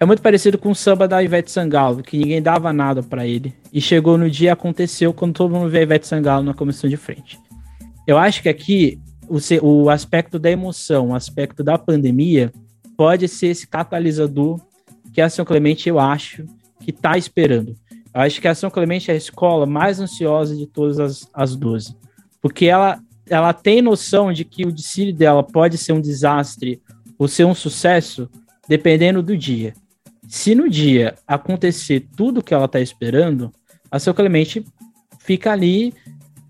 É muito parecido com o samba da Ivete Sangalo, que ninguém dava nada para ele. E chegou no dia, aconteceu quando todo mundo vê a Ivete Sangalo na comissão de frente. Eu acho que aqui o, o aspecto da emoção, o aspecto da pandemia, pode ser esse catalisador que a São Clemente, eu acho, que está esperando. Eu acho que a São Clemente é a escola mais ansiosa de todas as, as 12. Porque ela, ela tem noção de que o desfile dela pode ser um desastre ou ser um sucesso, dependendo do dia. Se no dia acontecer tudo que ela está esperando, a São Clemente fica ali,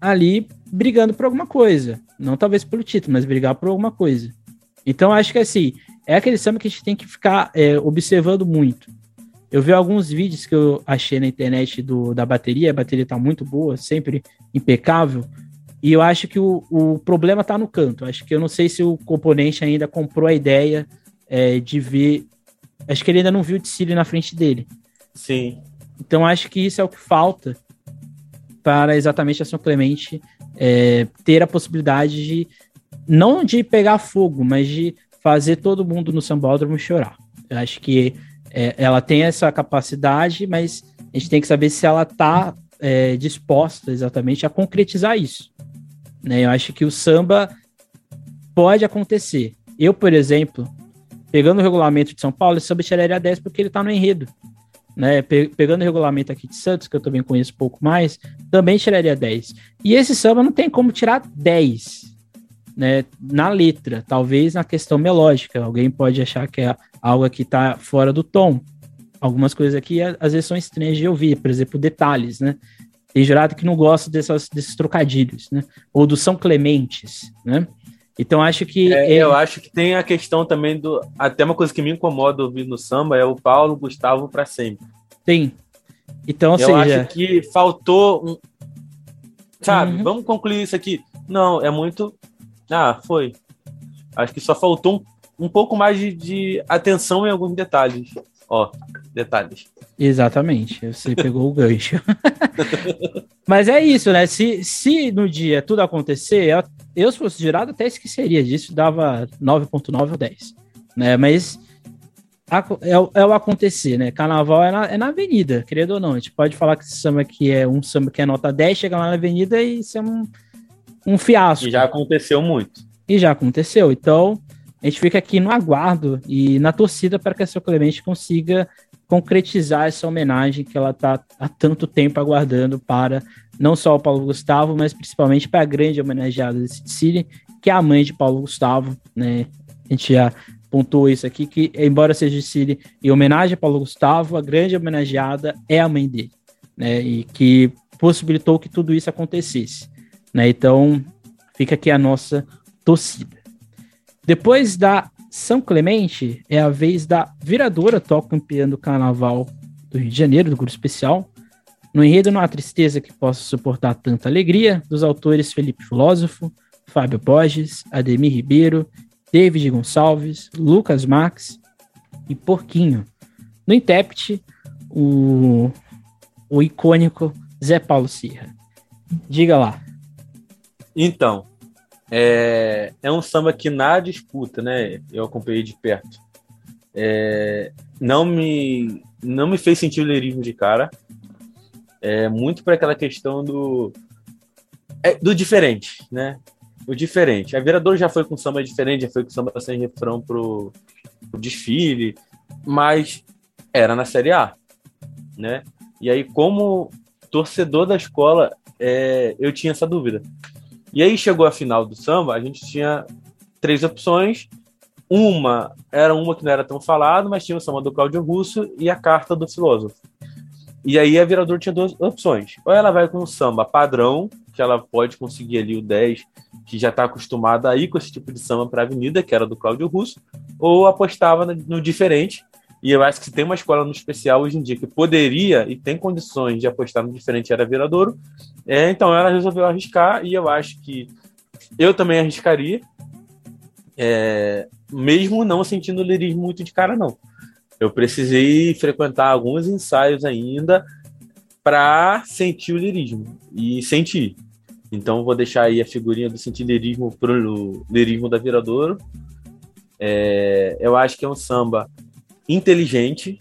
ali brigando por alguma coisa. Não talvez pelo título, mas brigar por alguma coisa. Então, acho que assim, é aquele samba que a gente tem que ficar é, observando muito. Eu vi alguns vídeos que eu achei na internet do, da bateria, a bateria tá muito boa, sempre impecável, e eu acho que o, o problema tá no canto. Acho que eu não sei se o componente ainda comprou a ideia é, de ver. Acho que ele ainda não viu o Tsiri na frente dele. Sim. Então acho que isso é o que falta para exatamente a São Clemente é, ter a possibilidade de não de pegar fogo, mas de fazer todo mundo no sambódromo chorar. Eu acho que é, ela tem essa capacidade, mas a gente tem que saber se ela está é, disposta exatamente a concretizar isso. Né? Eu acho que o samba pode acontecer. Eu, por exemplo, pegando o regulamento de São Paulo, o samba tiraria 10 porque ele está no enredo. Né? Pegando o regulamento aqui de Santos, que eu também conheço um pouco mais, também tiraria 10. E esse samba não tem como tirar 10 né, na letra, talvez na questão melódica. Alguém pode achar que é algo que está fora do tom. Algumas coisas aqui às vezes são estranhas de ouvir, por exemplo, detalhes, né? Tem jurado que não gosta dessas, desses trocadilhos, né? Ou do São Clementes, né? Então acho que. É. Eu acho que tem a questão também do. Até uma coisa que me incomoda ouvir no samba é o Paulo Gustavo para sempre. Tem. Então, eu seja... acho que faltou um. Sabe, uhum. vamos concluir isso aqui Não, é muito. Ah, foi. Acho que só faltou um, um pouco mais de, de atenção em alguns detalhes. Ó, detalhes. Exatamente, você pegou o gancho. Mas é isso, né? Se, se no dia tudo acontecer, eu, se fosse jurado até esqueceria disso, dava 9.9 ou 10. Né? Mas é, é, o acontecer, né? Carnaval é na, é na avenida, querendo ou não. A gente pode falar que esse samba aqui é um samba que é nota 10, chega lá na avenida e isso é um, um fiasco. E já aconteceu muito. E já aconteceu. Então, a gente fica aqui no aguardo e na torcida para que a São Clemente consiga concretizar essa homenagem que ela está há tanto tempo aguardando para não só o Paulo Gustavo, mas principalmente para a grande homenageada de Sicília, que é a mãe de Paulo Gustavo, né? A gente já pontuou isso aqui, que embora seja Cília em homenagem a Paulo Gustavo, a grande homenageada é a mãe dele, né? E que possibilitou que tudo isso acontecesse, né? Então, fica aqui a nossa torcida. Depois da São Clemente, é a vez da Viradora, atual campeã do Carnaval do Rio de Janeiro, do grupo especial. No enredo Não há tristeza que possa suportar tanta alegria, dos autores Felipe Filósofo, Fábio Borges, Ademir Ribeiro David Gonçalves, Lucas Max e Porquinho. No intérprete, o, o icônico Zé Paulo Sierra. Diga lá. Então, é, é um samba que na disputa, né? Eu acompanhei de perto. É, não me não me fez sentir o lirismo de cara. É muito para aquela questão do é, do diferente, né? o diferente. A Virador já foi com samba diferente, já foi com samba sem refrão pro, pro desfile, mas era na Série A, né? E aí, como torcedor da escola, é, eu tinha essa dúvida. E aí chegou a final do samba, a gente tinha três opções. Uma era uma que não era tão falada, mas tinha o samba do Cláudio Russo e a carta do filósofo. E aí a Virador tinha duas opções. Ou ela vai com o samba padrão, que ela pode conseguir ali o 10 que já está acostumada a ir com esse tipo de samba para a Avenida, que era do Cláudio Russo, ou apostava no diferente. E eu acho que se tem uma escola no especial hoje em dia que poderia e tem condições de apostar no diferente era Viradouro, é, então ela resolveu arriscar e eu acho que eu também arriscaria, é, mesmo não sentindo o lirismo muito de cara, não. Eu precisei frequentar alguns ensaios ainda para sentir o lirismo e sentir. Então vou deixar aí a figurinha do sentinerismo pro lirismo da Viradouro. É, eu acho que é um samba inteligente,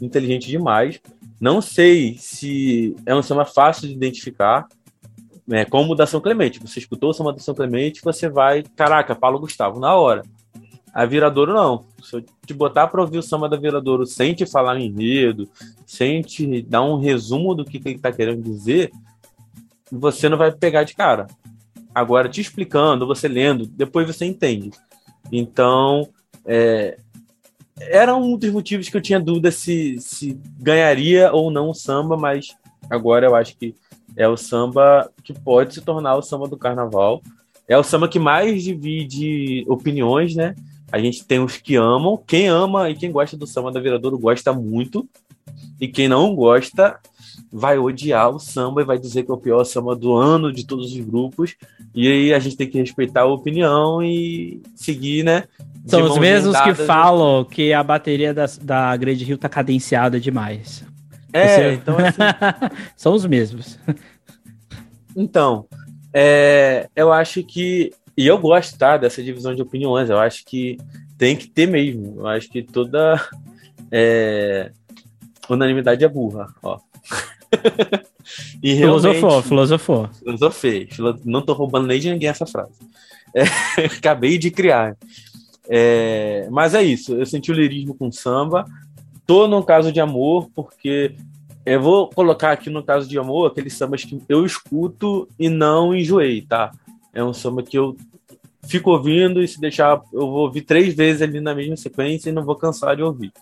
inteligente demais. Não sei se é um samba fácil de identificar, né, como o da São Clemente. Você escutou o samba da São Clemente, você vai, caraca, Paulo Gustavo, na hora. A Viradouro não. Se eu te botar para ouvir o samba da Viradouro sem te falar em enredo, sem te dar um resumo do que, que ele está querendo dizer, você não vai pegar de cara. Agora, te explicando, você lendo, depois você entende. Então, é, era um dos motivos que eu tinha dúvida se, se ganharia ou não o samba, mas agora eu acho que é o samba que pode se tornar o samba do carnaval. É o samba que mais divide opiniões, né? A gente tem os que amam. Quem ama e quem gosta do samba da Viradouro gosta muito. E quem não gosta vai odiar o samba e vai dizer que é o pior samba do ano de todos os grupos. E aí a gente tem que respeitar a opinião e seguir, né? São os mesmos que falam que a bateria da, da Grande Rio tá cadenciada demais. É, Você... então assim... São os mesmos. Então, é, eu acho que. E eu gosto, tá? Dessa divisão de opiniões. Eu acho que tem que ter mesmo. Eu acho que toda. É, unanimidade é burra, ó. e filosofou, filosofou. Filosofei. Não tô roubando nem de ninguém essa frase. É, acabei de criar. É, mas é isso. Eu senti o lirismo com samba. Tô num caso de amor, porque eu vou colocar aqui no caso de amor aqueles sambas que eu escuto e não enjoei, tá? É um samba que eu fico ouvindo e se deixar, eu vou ouvir três vezes ali na mesma sequência e não vou cansar de ouvir.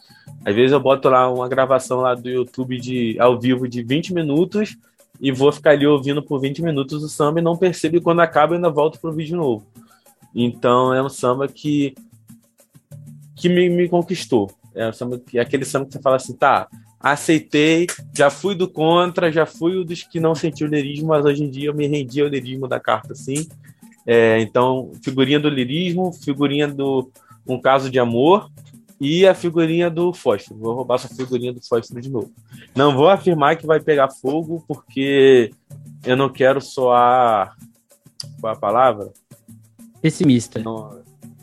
Às vezes eu boto lá uma gravação lá do YouTube de ao vivo de 20 minutos e vou ficar ali ouvindo por 20 minutos o samba e não percebo e quando acaba ainda volto pro vídeo novo. Então é um samba que que me, me conquistou. É, um samba, é aquele samba que você fala assim, tá, aceitei, já fui do contra, já fui o dos que não sentiu o lirismo, mas hoje em dia eu me rendi ao lirismo da carta, sim. É, então, figurinha do lirismo, figurinha do Um Caso de Amor e a figurinha do fósforo. Vou roubar essa figurinha do fósforo de novo. Não vou afirmar que vai pegar fogo, porque eu não quero soar. Qual é a palavra? Pessimista. Não,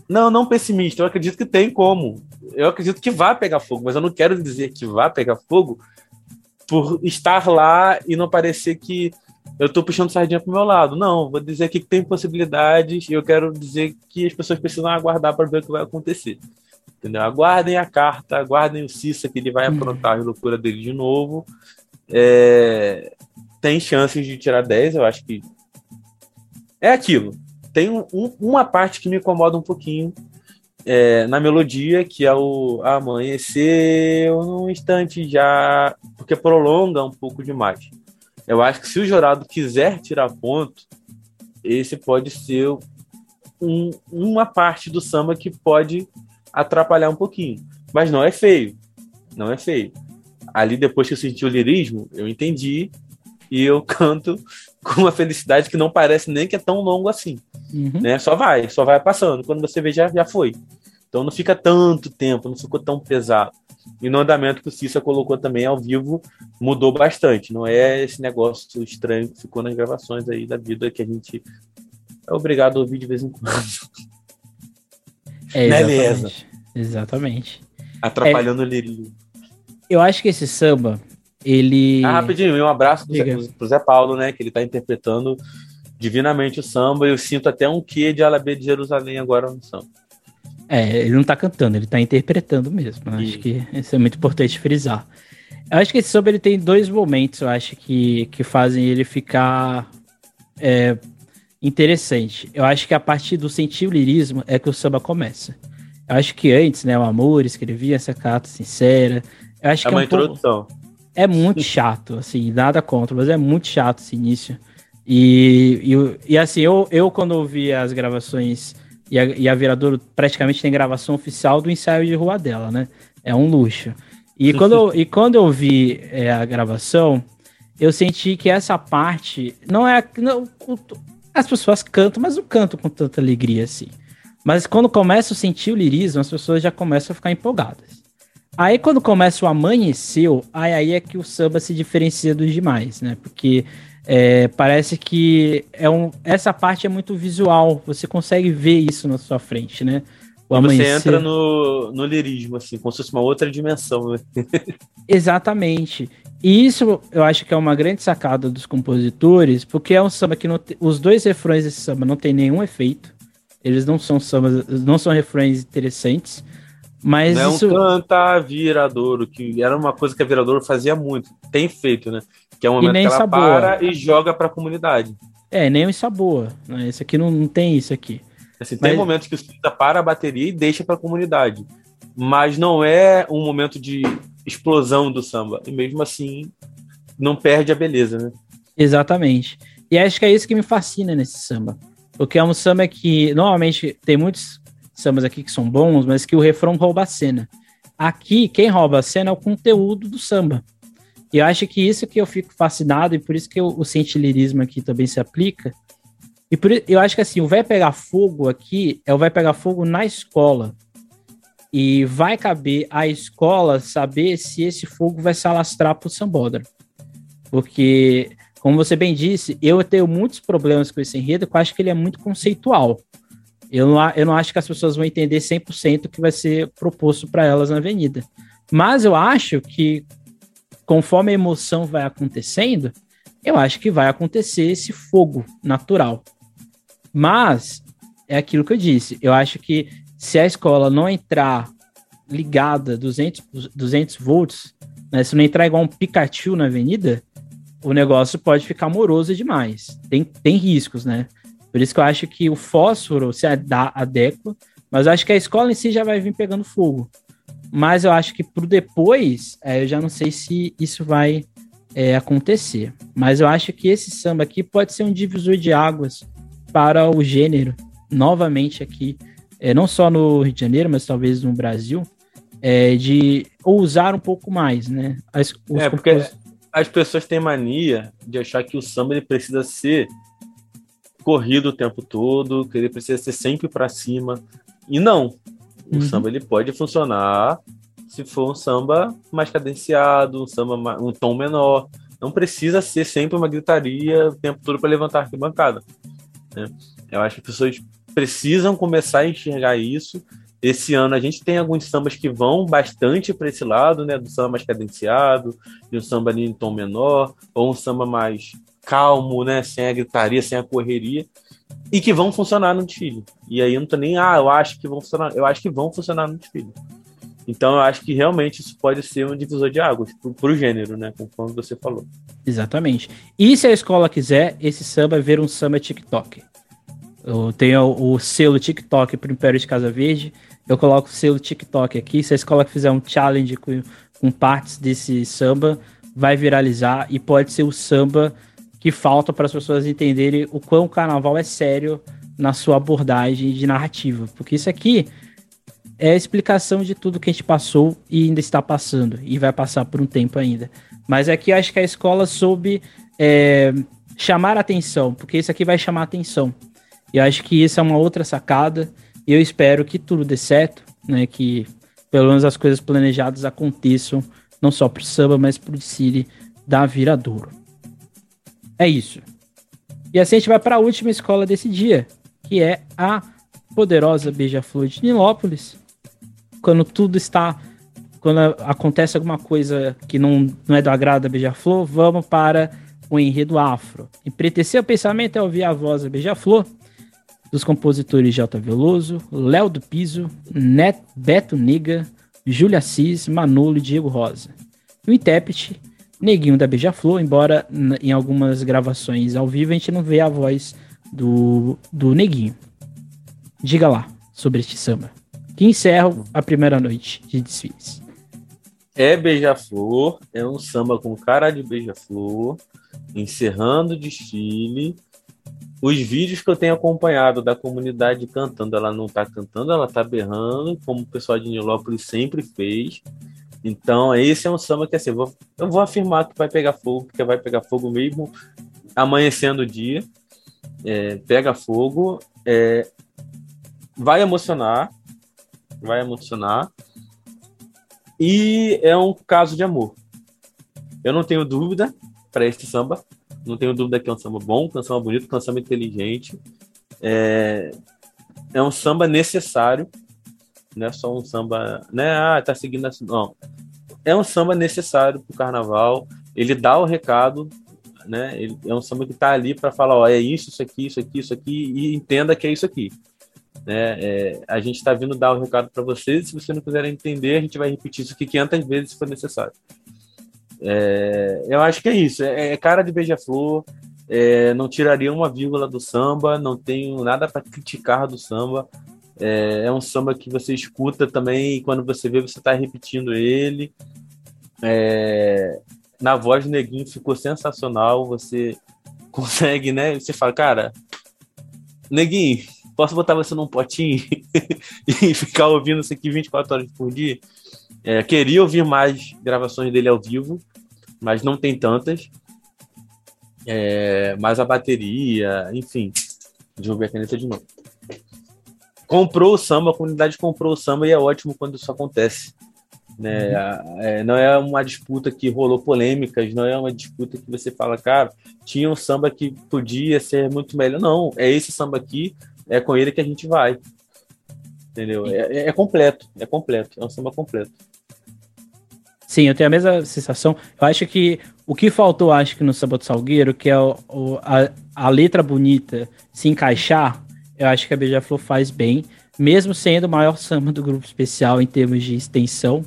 não, não pessimista. Eu acredito que tem como. Eu acredito que vai pegar fogo, mas eu não quero dizer que vai pegar fogo por estar lá e não parecer que eu estou puxando sardinha pro meu lado. Não, vou dizer que tem possibilidades e eu quero dizer que as pessoas precisam aguardar para ver o que vai acontecer. Entendeu? Aguardem a carta, aguardem o Cissa que ele vai uhum. aprontar a loucura dele de novo. É... Tem chances de tirar 10, eu acho que. É aquilo. Tem um, uma parte que me incomoda um pouquinho é, na melodia, que é o amanheceu num instante já, porque prolonga um pouco demais. Eu acho que se o jurado quiser tirar ponto, esse pode ser um, uma parte do samba que pode atrapalhar um pouquinho. Mas não é feio. Não é feio. Ali, depois que eu senti o lirismo, eu entendi e eu canto com uma felicidade que não parece nem que é tão longo assim. Uhum. Né? Só vai, só vai passando. Quando você vê, já, já foi. Então não fica tanto tempo, não ficou tão pesado. E no andamento que o Cissa colocou também ao vivo, mudou bastante. Não é esse negócio estranho que ficou nas gravações aí da vida que a gente é obrigado a ouvir de vez em quando. É, exatamente. Exatamente. Atrapalhando é, o lirismo. Eu acho que esse samba, ele. Ah, rapidinho, um abraço pro Zé, pro Zé Paulo, né? Que ele tá interpretando divinamente o samba. Eu sinto até um quê de Alabê de Jerusalém agora no samba. É, ele não tá cantando, ele tá interpretando mesmo. Acho que isso é muito importante frisar. Eu acho que esse samba ele tem dois momentos, eu acho que, que fazem ele ficar é, interessante. Eu acho que a partir do sentir lirismo é que o samba começa. Eu acho que antes, né, o amor, escrevia essa carta sincera. Eu acho é que uma é um introdução. Pouco, é muito chato, assim, nada contra, mas é muito chato esse início. E, e, e assim, eu, eu quando ouvi as gravações e a, e a praticamente tem gravação oficial do ensaio de rua dela, né? É um luxo. E quando eu, e quando eu vi é, a gravação, eu senti que essa parte não é. Não, as pessoas cantam, mas não cantam com tanta alegria assim. Mas quando começa a sentir o lirismo, as pessoas já começam a ficar empolgadas. Aí quando começa o amanheceu, aí, aí é que o samba se diferencia dos demais, né? Porque é, parece que é um, essa parte é muito visual, você consegue ver isso na sua frente, né? O você entra no, no lirismo, assim, como se fosse uma outra dimensão. Né? Exatamente. E isso eu acho que é uma grande sacada dos compositores, porque é um samba que te, os dois refrões desse samba não tem nenhum efeito. Eles não são sambas, não são refrões interessantes. Mas não isso... canta viradouro, que era uma coisa que a viradouro fazia muito. Tem feito, né? Que é o momento que ela sabor. para e joga para a comunidade. É, nem o Saboa. Né? Esse aqui não, não tem isso aqui. Assim, mas... Tem momentos que o Cida para a bateria e deixa para a comunidade. Mas não é um momento de explosão do samba. E mesmo assim, não perde a beleza, né? Exatamente. E acho que é isso que me fascina nesse samba. Porque é um samba que, normalmente, tem muitos sambas aqui que são bons, mas que o refrão rouba a cena. Aqui, quem rouba a cena é o conteúdo do samba. E eu acho que isso que eu fico fascinado, e por isso que eu, o sentilirismo aqui também se aplica. E por, eu acho que assim, o vai pegar fogo aqui é o vai pegar fogo na escola. E vai caber à escola saber se esse fogo vai se alastrar para o Sambódromo. Porque, como você bem disse, eu tenho muitos problemas com esse enredo, eu acho que ele é muito conceitual. Eu não, eu não acho que as pessoas vão entender 100% o que vai ser proposto para elas na avenida. Mas eu acho que conforme a emoção vai acontecendo, eu acho que vai acontecer esse fogo natural. Mas é aquilo que eu disse. Eu acho que se a escola não entrar ligada 200, 200 volts, né, se não entrar igual um Pikachu na avenida, o negócio pode ficar moroso demais. Tem, tem riscos, né? Por isso que eu acho que o fósforo se adequa, mas eu acho que a escola em si já vai vir pegando fogo. Mas eu acho que pro depois, é, eu já não sei se isso vai é, acontecer. Mas eu acho que esse samba aqui pode ser um divisor de águas para o gênero, novamente aqui, é, não só no Rio de Janeiro, mas talvez no Brasil, é, de ousar um pouco mais, né? As, é, porque as pessoas têm mania de achar que o samba ele precisa ser corrido o tempo todo, que ele precisa ser sempre para cima. E não, o uhum. samba ele pode funcionar se for um samba mais cadenciado, um samba um tom menor. Não precisa ser sempre uma gritaria o tempo todo para levantar a arquibancada. Né? Eu acho que as pessoas precisam começar a enxergar isso. Esse ano a gente tem alguns sambas que vão bastante para esse lado, né? Do samba mais cadenciado, de um samba em tom menor, ou um samba mais calmo, né? Sem a gritaria, sem a correria, e que vão funcionar no desfile. E aí eu não tô nem, ah, eu acho que vão funcionar, eu acho que vão funcionar no desfile. Então eu acho que realmente isso pode ser um divisor de águas para o gênero, né? Conforme você falou. Exatamente. E se a escola quiser, esse samba ver um samba TikTok. Eu tenho o, o selo TikTok para o Império de Casa Verde. Eu coloco o selo TikTok aqui. Se a escola fizer um challenge com, com partes desse samba, vai viralizar e pode ser o samba que falta para as pessoas entenderem o quão o carnaval é sério na sua abordagem de narrativa. Porque isso aqui é a explicação de tudo que a gente passou e ainda está passando, e vai passar por um tempo ainda. Mas aqui acho que a escola soube é, chamar atenção, porque isso aqui vai chamar atenção. E acho que isso é uma outra sacada, e eu espero que tudo dê certo, né? Que pelo menos as coisas planejadas aconteçam, não só para o samba, mas para o City da Viradouro. É isso. E assim a gente vai para a última escola desse dia, que é a poderosa Beija-Flor de Nilópolis, quando tudo está. Quando acontece alguma coisa que não, não é do agrado da Beija-Flor, vamos para o enredo afro. Empretecer o pensamento é ouvir a voz da Beija-Flor, dos compositores J. Veloso, Léo do Piso, Net, Beto Niga, Júlia Assis, Manolo e Diego Rosa. o intérprete, Neguinho da Beija-Flor, embora em algumas gravações ao vivo a gente não vê a voz do, do Neguinho. Diga lá sobre este samba que encerra a primeira noite de desfiles. É Beija-Flor, é um samba com cara de Beija-Flor, encerrando o desfile. Os vídeos que eu tenho acompanhado da comunidade cantando, ela não está cantando, ela está berrando, como o pessoal de Nilópolis sempre fez. Então, esse é um samba que assim, eu vou, eu vou afirmar que vai pegar fogo, porque vai pegar fogo mesmo amanhecendo o dia. É, pega fogo, é, vai emocionar, vai emocionar. E é um caso de amor. Eu não tenho dúvida para este samba. Não tenho dúvida que é um samba bom, que é um samba bonito, que é um samba inteligente. É, é um samba necessário. Não é só um samba, né? Ah, tá seguindo assim. Não. É um samba necessário para o carnaval. Ele dá o recado, né? Ele é um samba que está ali para falar: ó, é isso, isso aqui, isso aqui, isso aqui, e entenda que é isso aqui. Né? É, a gente está vindo dar o recado para vocês. Se você não quiser entender, a gente vai repetir isso aqui 500 vezes se for necessário. É, eu acho que é isso. É, é cara de beija-flor. É, não tiraria uma vírgula do samba. Não tenho nada para criticar do samba. É, é, um samba que você escuta também e quando você vê, você está repetindo ele. É, na voz do Neguinho ficou sensacional. Você consegue, né? Você fala, cara, Neguinho, posso botar você num potinho e ficar ouvindo isso aqui 24 horas por dia? É, queria ouvir mais gravações dele ao vivo, mas não tem tantas. É, mais a bateria, enfim. Ver a caneta de novo. Comprou o samba, a comunidade comprou o samba e é ótimo quando isso acontece. Né? Uhum. É, não é uma disputa que rolou polêmicas, não é uma disputa que você fala, cara, tinha um samba que podia ser muito melhor. Não, é esse samba aqui, é com ele que a gente vai. Entendeu? É, é, é, completo, é completo, é um samba completo. Sim, eu tenho a mesma sensação. Eu acho que o que faltou, acho que no Samba do Salgueiro, que é o, o a, a, letra bonita se encaixar, eu acho que a Beija-Flor faz bem, mesmo sendo o maior samba do grupo especial em termos de extensão.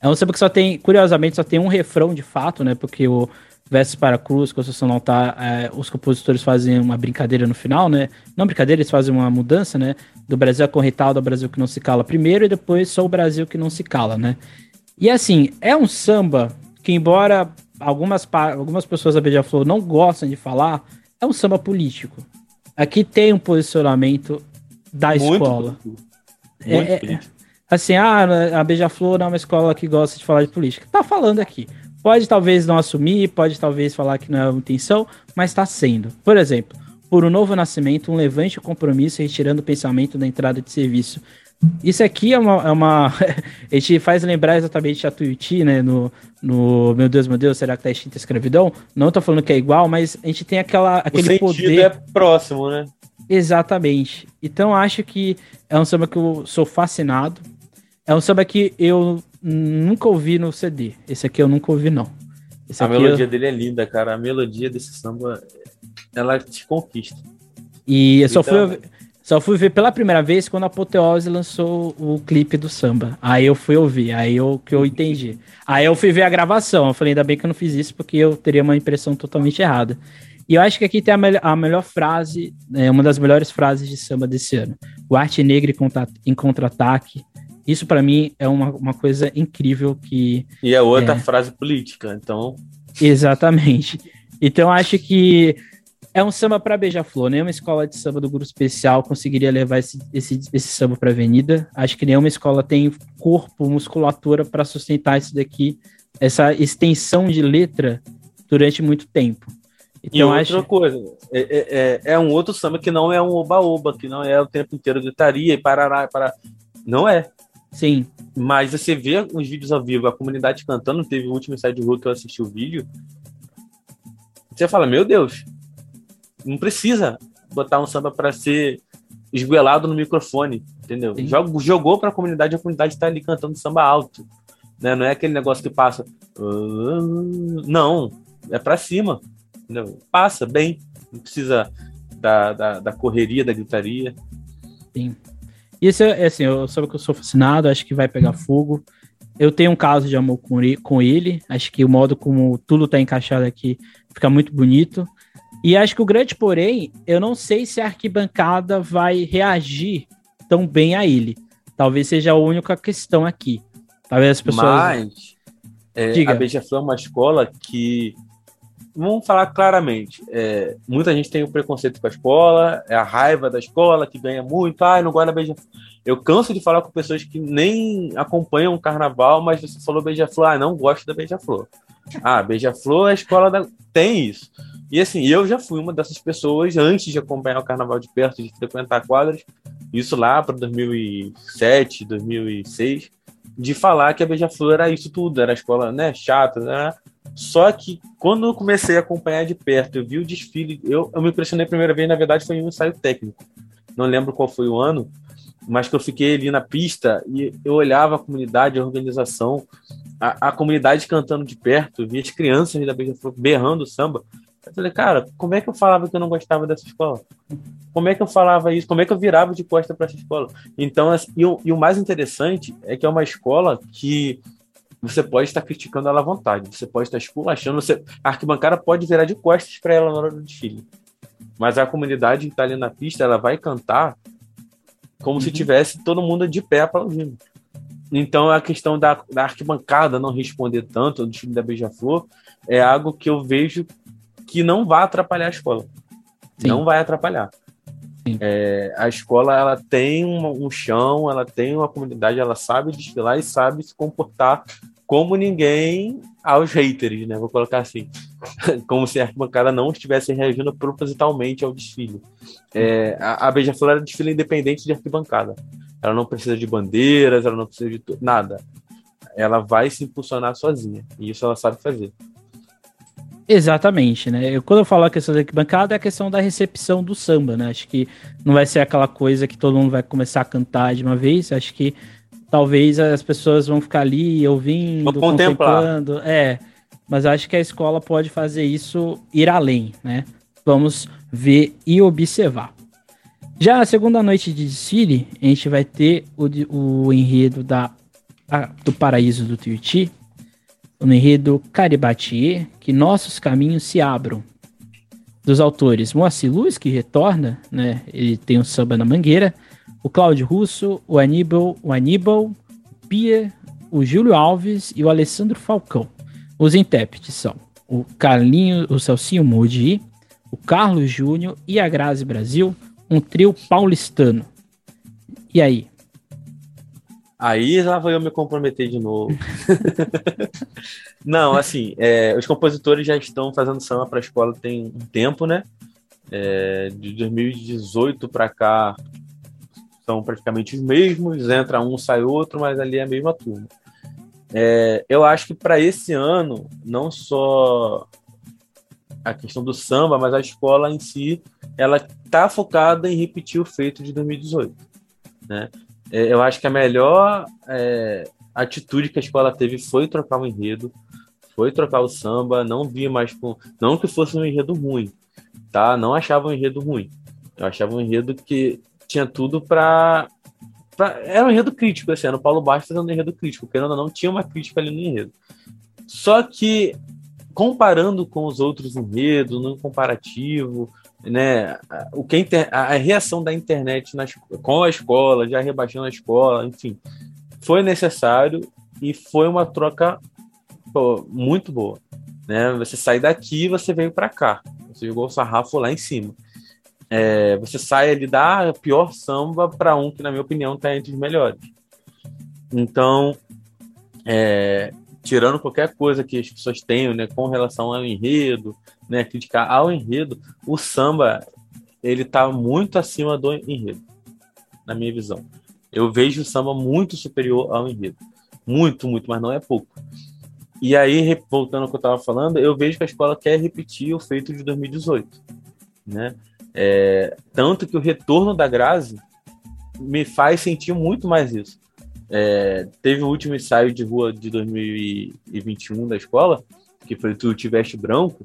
É um samba que só tem, curiosamente, só tem um refrão de fato, né? Porque o, Versos para a Cruz, Construção não tá, é, os compositores fazem uma brincadeira no final, né? Não brincadeira, eles fazem uma mudança, né? Do Brasil a do Brasil que não se cala primeiro e depois só o Brasil que não se cala, né? E assim, é um samba que, embora algumas, algumas pessoas da Beija-Flor não gostem de falar, é um samba político. Aqui tem um posicionamento da Muito escola. É, Muito é, assim, ah, a Beija-Flor é uma escola que gosta de falar de política. Tá falando aqui. Pode talvez não assumir, pode talvez falar que não é uma intenção, mas está sendo. Por exemplo, por um novo nascimento, um levante o compromisso, retirando o pensamento da entrada de serviço. Isso aqui é uma. É uma a gente faz lembrar exatamente a Tuiuti, né? No, no Meu Deus, meu Deus, será que tá extinta a escravidão? Não tô falando que é igual, mas a gente tem aquela, aquele o poder. é próximo, né? Exatamente. Então acho que é um samba que eu sou fascinado. É um samba que eu nunca ouvi no CD. Esse aqui eu nunca ouvi, não. Esse a melodia eu... dele é linda, cara. A melodia desse samba, ela te conquista. E eu só então... fui só fui ver pela primeira vez quando a Apoteose lançou o clipe do samba. Aí eu fui ouvir, aí eu que eu entendi. Aí eu fui ver a gravação. Eu falei, ainda bem que eu não fiz isso, porque eu teria uma impressão totalmente errada. E eu acho que aqui tem a, me a melhor frase, é, uma das melhores frases de samba desse ano. O Arte Negra em contra-ataque. Isso para mim é uma, uma coisa incrível que. E a outra é... frase política, então. Exatamente. Então acho que é um samba para beija-flor. Nenhuma escola de samba do grupo especial conseguiria levar esse, esse, esse samba para avenida. Acho que nenhuma escola tem corpo, musculatura para sustentar isso daqui, essa extensão de letra durante muito tempo. Então, e outra acho... coisa, é, é, é, é, um outro samba que não é um oba-oba, que não é o tempo inteiro gritaria e parará, para Não é. Sim. Mas você vê os vídeos ao vivo, a comunidade cantando, teve o último side rua que eu assisti o vídeo. Você fala, meu Deus, não precisa botar um samba para ser esguelado no microfone, entendeu? Jogou, jogou para a comunidade, a comunidade está ali cantando samba alto. Né? Não é aquele negócio que passa. Uh, não, é para cima. Entendeu? Passa bem, não precisa da, da, da correria, da gritaria. Sim. E esse é assim, eu soube que eu sou fascinado, acho que vai pegar fogo. Eu tenho um caso de amor com ele, com ele. Acho que o modo como tudo tá encaixado aqui fica muito bonito. E acho que o grande porém, eu não sei se a arquibancada vai reagir tão bem a ele. Talvez seja a única questão aqui. Talvez as pessoas. Mas é, a Beija-Flor é uma escola que vamos falar claramente. É, muita gente tem o preconceito com a escola, é a raiva da escola que ganha muito. Ah, não gosta da beija-flor. Eu canso de falar com pessoas que nem acompanham o carnaval, mas você falou beija-flor, ah, não gosto da beija-flor. Ah, beija-flor, a escola da... tem isso. E assim, eu já fui uma dessas pessoas antes de acompanhar o carnaval de perto, de frequentar quadras, isso lá para 2007, 2006, de falar que a Beija-Flor era isso tudo, era a escola né, chata, né? Só que quando eu comecei a acompanhar de perto, eu vi o desfile, eu, eu me impressionei a primeira vez, na verdade, foi em um ensaio técnico. Não lembro qual foi o ano, mas que eu fiquei ali na pista e eu olhava a comunidade, a organização, a, a comunidade cantando de perto, via as crianças da Beija-Flor berrando samba. Eu falei, cara, como é que eu falava que eu não gostava dessa escola? Como é que eu falava isso? Como é que eu virava de costa para essa escola? Então, e, o, e o mais interessante é que é uma escola que você pode estar criticando ela à vontade, você pode estar esculachando, você... a arquibancada pode virar de costas para ela na hora do desfile. Mas a comunidade que está ali na pista, ela vai cantar como uhum. se tivesse todo mundo de pé aplaudindo. Então a questão da, da arquibancada não responder tanto do time da Beija-Flor é algo que eu vejo que não vai atrapalhar a escola. Sim. Não vai atrapalhar. É, a escola ela tem um, um, chão, ela tem uma comunidade, ela sabe desfilar e sabe se comportar como ninguém aos haters, né? Vou colocar assim. como se a arquibancada não estivesse reagindo propositalmente ao desfile. É, a, a Beija-Flor é desfile independente de arquibancada. Ela não precisa de bandeiras, ela não precisa de nada. Ela vai se impulsionar sozinha. E isso ela sabe fazer. Exatamente, né? Eu, quando eu falo a questão da arquibancada, é a questão da recepção do samba, né? Acho que não vai ser aquela coisa que todo mundo vai começar a cantar de uma vez. Acho que talvez as pessoas vão ficar ali ouvindo, Vou contemplando. É, mas acho que a escola pode fazer isso ir além, né? Vamos ver e observar. Já na segunda noite de desfile, a gente vai ter o, o enredo da, a, do Paraíso do Tuiuti, no enredo Caribatier, que nossos caminhos se abram. Dos autores Moacir Luz, que retorna, né? Ele tem um samba na mangueira. O Cláudio Russo, o Aníbal, o Aníbal, o Pia, o Júlio Alves e o Alessandro Falcão. Os intérpretes são o Carlinho, o Celcinho Moody, o Carlos Júnior e a Grazi Brasil, um trio paulistano. E aí, Aí lá vou eu me comprometer de novo. Não, assim, é, os compositores já estão fazendo samba para a escola tem um tempo, né? É, de 2018 para cá são praticamente os mesmos, entra um, sai outro, mas ali é a mesma turma. É, eu acho que para esse ano, não só a questão do samba, mas a escola em si, ela está focada em repetir o feito de 2018. Né? É, eu acho que a melhor é, atitude que a escola teve foi trocar o enredo, foi trocar o samba, não via mais com. Não que fosse um enredo ruim, tá? Não achava um enredo ruim. Eu achava um enredo que tinha tudo para era um enredo crítico esse ano. O Paulo Bastos fazendo um enredo crítico, querendo ou não, tinha uma crítica ali no enredo. Só que, comparando com os outros enredos, no comparativo, né, o que a, inter... a reação da internet nas... com a escola, já rebaixando a escola, enfim, foi necessário e foi uma troca pô, muito boa. Né? Você sai daqui você veio para cá. Você jogou o sarrafo lá em cima é, você sai ali da pior samba para um que, na minha opinião, está entre os melhores. Então, é, tirando qualquer coisa que as pessoas tenham né, com relação ao enredo, né, criticar ao enredo, o samba ele está muito acima do enredo, na minha visão. Eu vejo o samba muito superior ao enredo. Muito, muito, mas não é pouco. E aí, voltando ao que eu estava falando, eu vejo que a escola quer repetir o feito de 2018. Né? É, tanto que o retorno da Grazi me faz sentir muito mais isso. É, teve o último ensaio de rua de 2021 da escola, que foi Tu Tiveste Branco,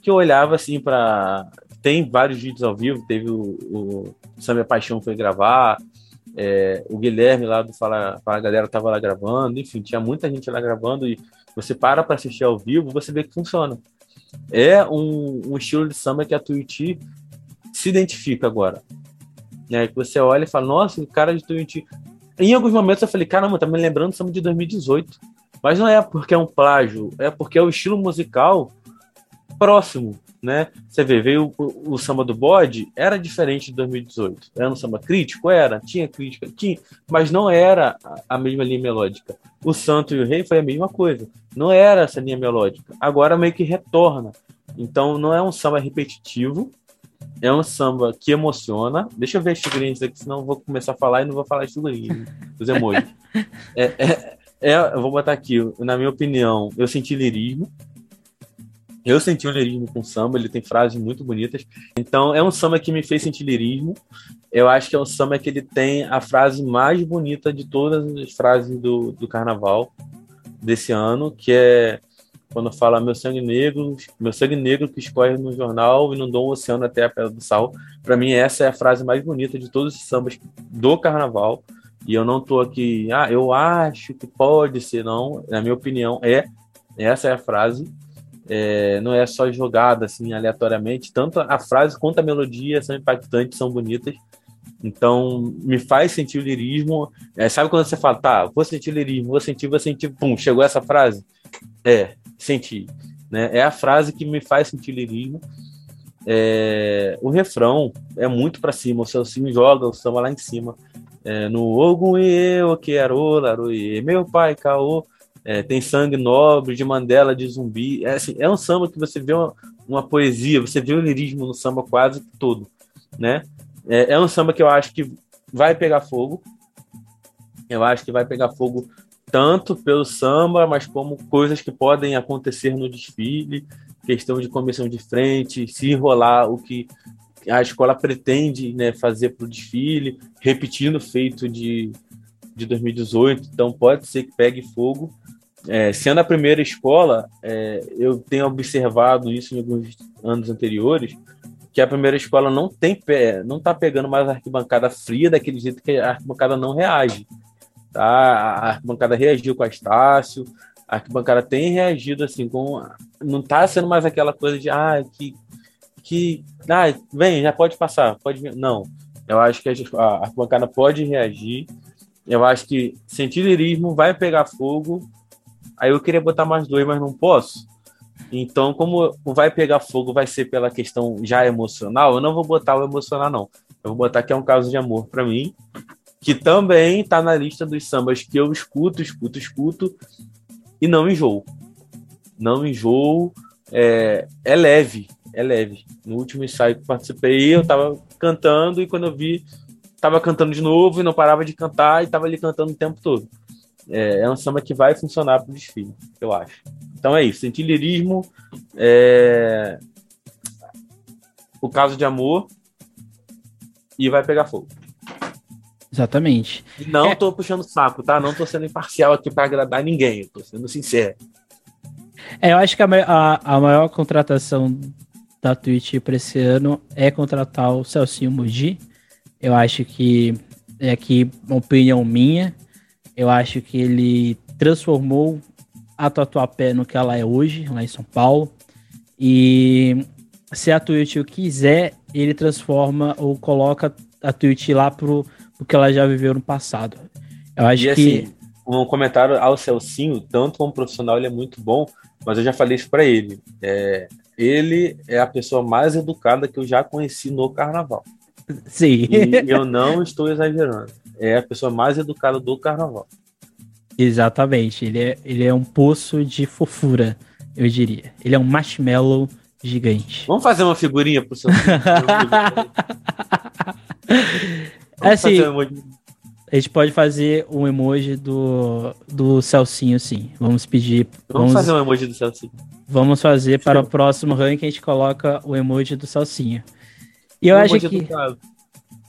que eu olhava assim para. Tem vários vídeos ao vivo, teve o, o Samia Paixão foi gravar, é, o Guilherme lá do Fala, Fala Galera tava lá gravando, enfim, tinha muita gente lá gravando e você para para assistir ao vivo, você vê que funciona. É um, um estilo de samba que a Tuiuti se identifica agora. Né? Que você olha e fala, nossa, o cara de Em alguns momentos eu falei, caramba, tá me lembrando do samba de 2018. Mas não é porque é um plágio, é porque é o estilo musical próximo, né? Você vê, veio o, o, samba do bode, era diferente de 2018. Era um samba crítico? Era, tinha crítica, tinha, mas não era a, a mesma linha melódica. O Santo e o Rei foi a mesma coisa. Não era essa linha melódica. Agora meio que retorna. Então não é um samba repetitivo, é um samba que emociona. Deixa eu ver as figurinhas aqui, senão eu vou começar a falar e não vou falar as figurinhas, os emojis. É, é, é, eu vou botar aqui, na minha opinião, eu senti lirismo. Eu senti um lirismo com samba, ele tem frases muito bonitas. Então, é um samba que me fez sentir lirismo. Eu acho que é um samba que ele tem a frase mais bonita de todas as frases do, do carnaval desse ano, que é quando fala meu sangue negro, meu sangue negro que escorre no jornal inundou o oceano até a Pedra do Sal. Para mim essa é a frase mais bonita de todos os sambas do carnaval. E eu não tô aqui, ah, eu acho que pode ser, não. Na minha opinião, é. Essa é a frase. É, não é só jogada assim aleatoriamente. Tanto a frase quanto a melodia são impactantes, são bonitas. Então, me faz sentir o lirismo. É, sabe quando você fala, tá, vou sentir lirismo, vou sentir, vou sentir, pum, chegou essa frase? É, sentir. Né? É a frase que me faz sentir lirismo. É, o refrão é muito para cima, o Celcinho joga o samba lá em cima. É, no Ogun e eu quero laruie, meu pai caô. É, tem sangue nobre de Mandela de zumbi. É, assim, é um samba que você vê uma, uma, poesia, você vê o lirismo no samba quase todo, né? É, é um samba que eu acho que vai pegar fogo. Eu acho que vai pegar fogo tanto pelo samba, mas como coisas que podem acontecer no desfile, questão de comissão de frente, se enrolar o que a escola pretende né, fazer para o desfile, repetindo o feito de, de 2018, então pode ser que pegue fogo. É, sendo a primeira escola, é, eu tenho observado isso em alguns anos anteriores, que a primeira escola não tem pé, não está pegando mais a arquibancada fria daquele jeito que a arquibancada não reage. Tá? A arquibancada reagiu com a Estácio, a arquibancada tem reagido assim, com. Não está sendo mais aquela coisa de ah, que. que ah, vem, já pode passar, pode vir. Não. Eu acho que a arquibancada pode reagir. Eu acho que sentidirismo vai pegar fogo. Aí eu queria botar mais dois, mas não posso. Então, como vai pegar fogo vai ser pela questão já emocional, eu não vou botar o emocional, não. Eu vou botar que é um caso de amor para mim que também está na lista dos sambas que eu escuto, escuto, escuto e não enjoo. Não enjoo, é, é leve, é leve. No último ensaio que participei, eu tava cantando e quando eu vi, tava cantando de novo e não parava de cantar e tava ali cantando o tempo todo. É, é um samba que vai funcionar pro desfile, eu acho. Então é isso, sentir lirismo, é... o caso de amor e vai pegar fogo. Exatamente. Não é... tô puxando saco, tá? Não tô sendo imparcial aqui para agradar ninguém, tô sendo sincero. É, eu acho que a, a, a maior contratação da Twitch para esse ano é contratar o Celcinho Mugi. Eu acho que é aqui uma opinião minha. Eu acho que ele transformou a Tatuapé no que ela é hoje, lá em São Paulo. E se a Twitch quiser, ele transforma ou coloca a Twitch lá pro, pro que ela já viveu no passado. Eu acho e, que. Assim, um comentário ao Celcinho, tanto como profissional, ele é muito bom, mas eu já falei isso para ele. É, ele é a pessoa mais educada que eu já conheci no carnaval. Sim. E eu não estou exagerando. É a pessoa mais educada do carnaval. Exatamente. Ele é, ele é um poço de fofura, eu diria. Ele é um marshmallow gigante. Vamos fazer uma figurinha pro seu. é assim, a gente pode fazer um emoji do, do Celcinho, sim. Vamos pedir. Vamos, vamos fazer um emoji do Celcinho. Vamos fazer para o próximo ranking, a gente coloca o emoji do Celcinho. E eu o acho que.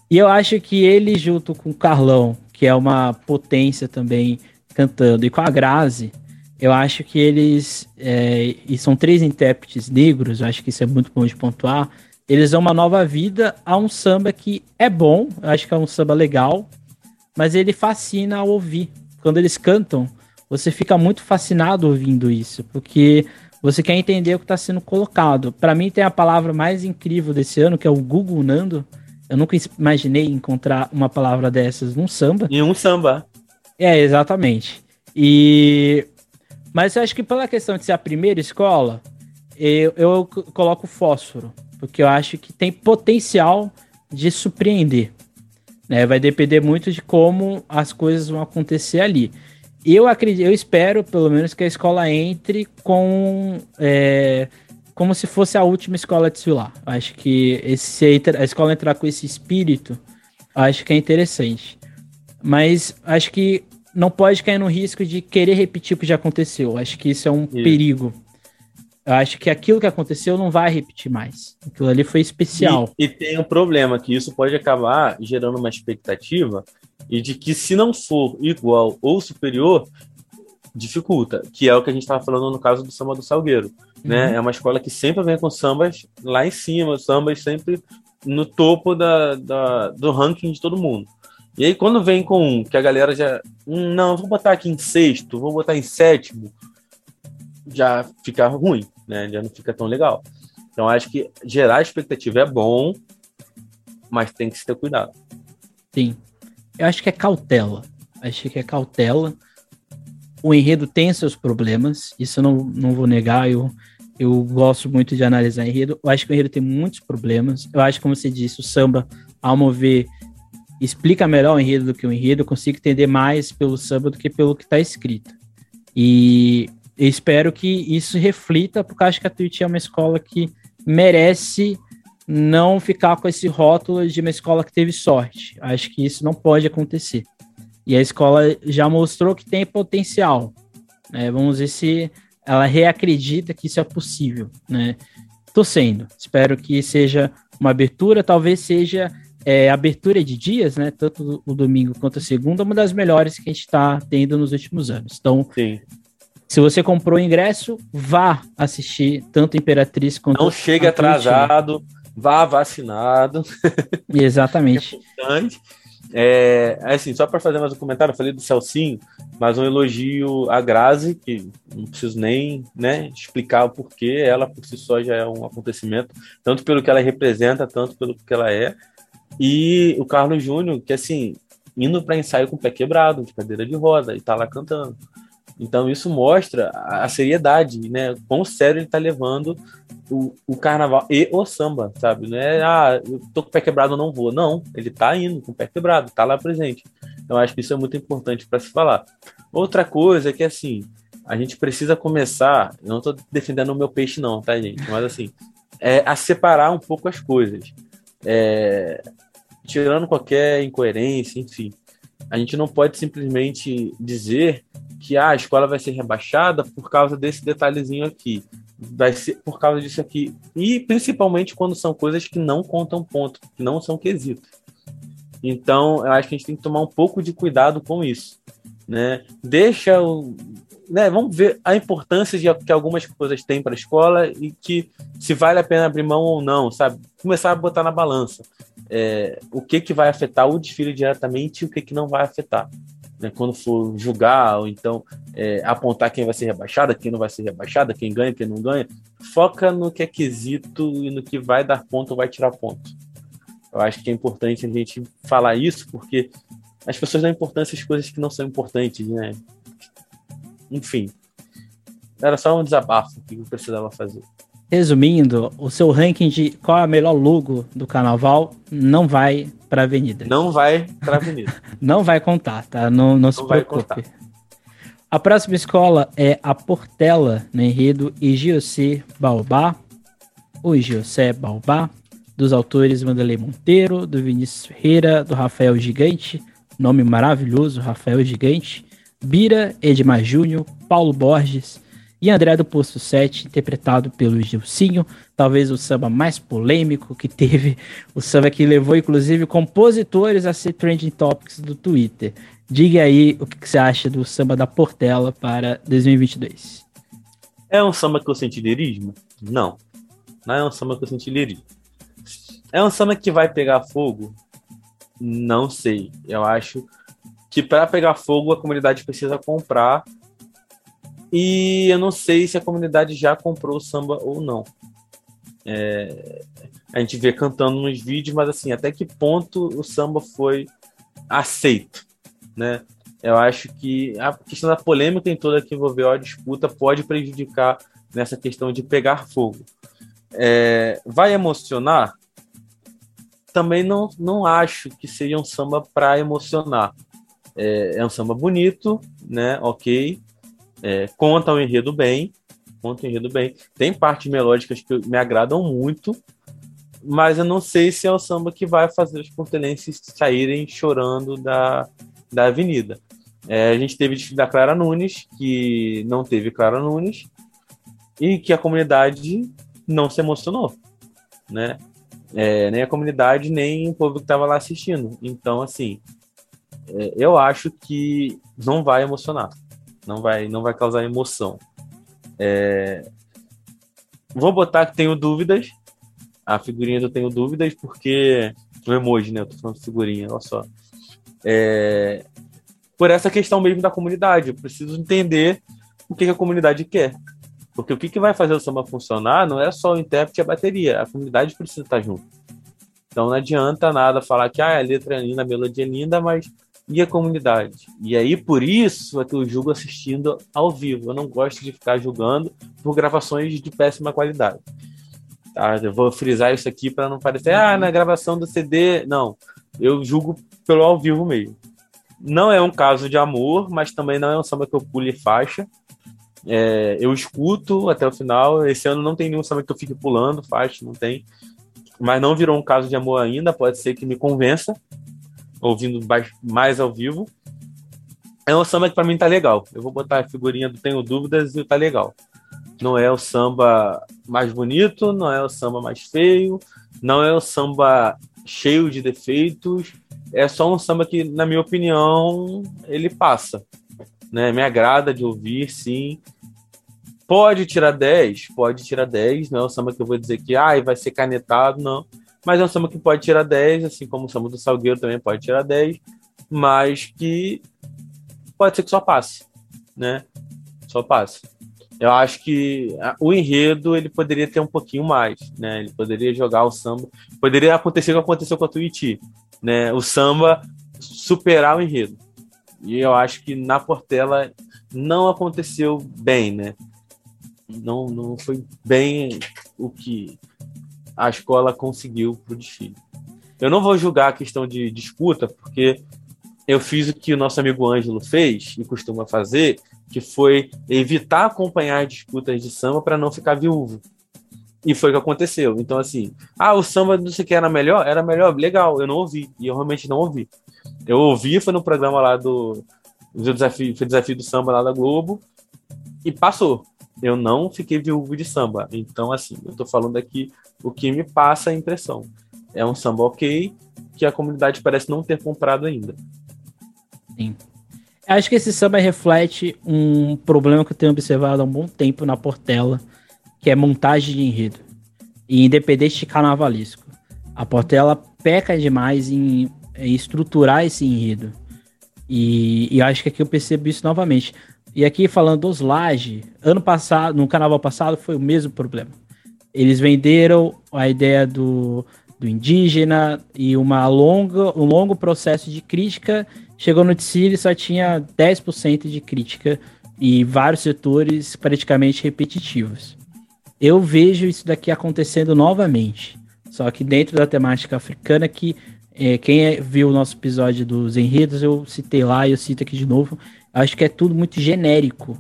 E eu acho que ele, junto com o Carlão, que é uma potência também cantando, e com a Grazi, eu acho que eles. É, e são três intérpretes negros, eu acho que isso é muito bom de pontuar. Eles dão uma nova vida a um samba que é bom, eu acho que é um samba legal, mas ele fascina ao ouvir. Quando eles cantam, você fica muito fascinado ouvindo isso, porque você quer entender o que está sendo colocado. Para mim, tem a palavra mais incrível desse ano, que é o Google Nando. Eu nunca imaginei encontrar uma palavra dessas num samba. Em um samba. É, exatamente. E mas eu acho que pela questão de ser a primeira escola, eu, eu coloco fósforo, porque eu acho que tem potencial de surpreender. Né? Vai depender muito de como as coisas vão acontecer ali. Eu acredito, eu espero, pelo menos, que a escola entre com é, como se fosse a última escola a desfilar. Acho que esse, a escola entrar com esse espírito, acho que é interessante. Mas acho que não pode cair no risco de querer repetir o que já aconteceu. Acho que isso é um isso. perigo. Eu acho que aquilo que aconteceu não vai repetir mais. Aquilo ali foi especial. E, e, tem um problema, que isso pode acabar gerando uma expectativa e de que se não for igual ou superior, dificulta, que é o que a gente estava falando no caso do samba do Salgueiro. Né? Uhum. É uma escola que sempre vem com sambas lá em cima, sambas sempre no topo da, da, do ranking de todo mundo. E aí, quando vem com um que a galera já. Hum, não, vou botar aqui em sexto, vou botar em sétimo, já fica ruim né? Já não fica tão legal. Então acho que gerar expectativa é bom, mas tem que se ter cuidado. Sim. Eu acho que é cautela. Acho que é cautela. O enredo tem seus problemas, isso eu não, não vou negar. Eu, eu gosto muito de analisar enredo. Eu acho que o enredo tem muitos problemas. Eu acho, como você disse, o samba, ao mover, explica melhor o enredo do que o enredo. Eu consigo entender mais pelo samba do que pelo que está escrito. E espero que isso reflita, porque acho que a Twitch é uma escola que merece não ficar com esse rótulo de uma escola que teve sorte. Acho que isso não pode acontecer. E a escola já mostrou que tem potencial. Né? Vamos ver se ela reacredita que isso é possível. Né? sendo. Espero que seja uma abertura, talvez seja é, abertura de dias, né? Tanto o domingo quanto a segunda, uma das melhores que a gente está tendo nos últimos anos. Então, Sim. Se você comprou o ingresso, vá assistir tanto Imperatriz quanto. Não chegue atrasado, vá vacinado. Exatamente. é importante. É, assim, só para fazer mais um comentário, eu falei do Celcinho, mas um elogio à Grazi, que não preciso nem né, explicar o porquê, ela por si só já é um acontecimento, tanto pelo que ela representa, tanto pelo que ela é. E o Carlos Júnior, que assim, indo para ensaio com o pé quebrado, de cadeira de roda, e tá lá cantando. Então isso mostra a seriedade, né? Quão sério ele tá levando o, o carnaval e o samba, sabe? Não é, ah, eu tô com o pé quebrado, eu não vou. Não, ele tá indo com o pé quebrado, tá lá presente. Então acho que isso é muito importante para se falar. Outra coisa é que, assim, a gente precisa começar, eu não tô defendendo o meu peixe não, tá, gente? Mas assim, é, a separar um pouco as coisas. É, tirando qualquer incoerência, enfim. A gente não pode simplesmente dizer que ah, a escola vai ser rebaixada por causa desse detalhezinho aqui. Vai ser por causa disso aqui. E principalmente quando são coisas que não contam ponto, que não são quesitos. Então, eu acho que a gente tem que tomar um pouco de cuidado com isso. Né? Deixa o. Né, vamos ver a importância de, que algumas coisas têm para a escola e que se vale a pena abrir mão ou não, sabe? Começar a botar na balança é, o que, que vai afetar o desfile diretamente e o que, que não vai afetar. Né? Quando for julgar, ou então é, apontar quem vai ser rebaixada, quem não vai ser rebaixada, quem ganha, quem não ganha, foca no que é quesito e no que vai dar ponto ou vai tirar ponto. Eu acho que é importante a gente falar isso, porque as pessoas dão importância às coisas que não são importantes, né? Enfim, era só um desabafo que eu precisava fazer. Resumindo, o seu ranking de qual é a melhor logo do carnaval não vai para a avenida. Não vai para a avenida. não vai contar, tá? Não, não, não se preocupe. A próxima escola é a Portela, no enredo Igiocê Baobá, o Igiocé Baobá, dos autores Wanderlei Monteiro, do Vinícius Ferreira, do Rafael Gigante, nome maravilhoso, Rafael Gigante, Bira, Edmar Júnior, Paulo Borges, e André do Posto 7, interpretado pelo Gilcinho, talvez o samba mais polêmico que teve, o samba que levou inclusive compositores a ser trending topics do Twitter. Diga aí o que você acha do samba da Portela para 2022. É um samba que eu senti lirismo? Não. Não é um samba que eu senti lirismo. É um samba que vai pegar fogo? Não sei. Eu acho que para pegar fogo a comunidade precisa comprar e eu não sei se a comunidade já comprou o samba ou não. É, a gente vê cantando nos vídeos, mas assim, até que ponto o samba foi aceito, né? Eu acho que a questão da polêmica em toda que envolveu a disputa pode prejudicar nessa questão de pegar fogo. É, vai emocionar? Também não, não acho que seja um samba para emocionar. É, é um samba bonito, né? Ok, é, conta o enredo bem, conta o enredo bem. Tem partes melódicas que me agradam muito, mas eu não sei se é o samba que vai fazer os portelenses saírem chorando da, da avenida. É, a gente teve da Clara Nunes, que não teve Clara Nunes, e que a comunidade não se emocionou, né? É, nem a comunidade, nem o povo que estava lá assistindo. Então, assim, é, eu acho que não vai emocionar não vai, não vai causar emoção. É... Vou botar que tenho dúvidas. A figurinha eu tenho dúvidas, porque. O emoji, né? Eu tô falando figurinha, olha só. É... Por essa questão mesmo da comunidade. Eu preciso entender o que, que a comunidade quer. Porque o que, que vai fazer o samba funcionar não é só o intérprete e a bateria. A comunidade precisa estar junto. Então não adianta nada falar que ah, a letra é linda, a melodia é linda, mas e a comunidade. E aí, por isso, é que eu julgo assistindo ao vivo. Eu não gosto de ficar julgando por gravações de péssima qualidade. Tá? Eu vou frisar isso aqui para não parecer, ah, na gravação do CD. Não, eu julgo pelo ao vivo mesmo. Não é um caso de amor, mas também não é um samba que eu pule faixa. É, eu escuto até o final. Esse ano não tem nenhum samba que eu fique pulando faixa, não tem. Mas não virou um caso de amor ainda, pode ser que me convença ouvindo mais ao vivo. É um samba que para mim tá legal. Eu vou botar a figurinha do Tenho Dúvidas e tá legal. Não é o samba mais bonito, não é o samba mais feio, não é o samba cheio de defeitos. É só um samba que, na minha opinião, ele passa. Né? Me agrada de ouvir, sim. Pode tirar 10? Pode tirar 10. Não é o samba que eu vou dizer que ah, vai ser canetado, não mas é um samba que pode tirar 10, assim como o samba do Salgueiro também pode tirar 10, mas que pode ser que só passe, né? Só passe. Eu acho que o enredo ele poderia ter um pouquinho mais, né? Ele poderia jogar o samba, poderia acontecer o que aconteceu com a Tuiuti, né? O samba superar o enredo. E eu acho que na Portela não aconteceu bem, né? Não, não foi bem o que a escola conseguiu para o desfile. Eu não vou julgar a questão de disputa, porque eu fiz o que o nosso amigo Ângelo fez e costuma fazer, que foi evitar acompanhar as disputas de samba para não ficar viúvo. E foi o que aconteceu. Então, assim, ah, o samba não sei que era melhor? Era melhor, legal, eu não ouvi. E eu realmente não ouvi. Eu ouvi, foi no programa lá do. do desafio, foi desafio do samba lá da Globo. E passou. Eu não fiquei viúvo de samba. Então, assim, eu tô falando aqui o que me passa a impressão. É um samba ok, que a comunidade parece não ter comprado ainda. Sim. Acho que esse samba reflete um problema que eu tenho observado há um bom tempo na Portela, que é montagem de enredo. E independente de carnavalesco. A Portela peca demais em, em estruturar esse enredo. E, e, acho que aqui eu percebo isso novamente. E aqui falando dos Laje, ano passado, no carnaval passado, foi o mesmo problema. Eles venderam a ideia do, do indígena e uma longa, um longo processo de crítica Chegou no Tsiri e só tinha 10% de crítica e vários setores praticamente repetitivos. Eu vejo isso daqui acontecendo novamente, só que dentro da temática africana que é, quem é, viu o nosso episódio dos enredos, eu citei lá e eu cito aqui de novo, acho que é tudo muito genérico.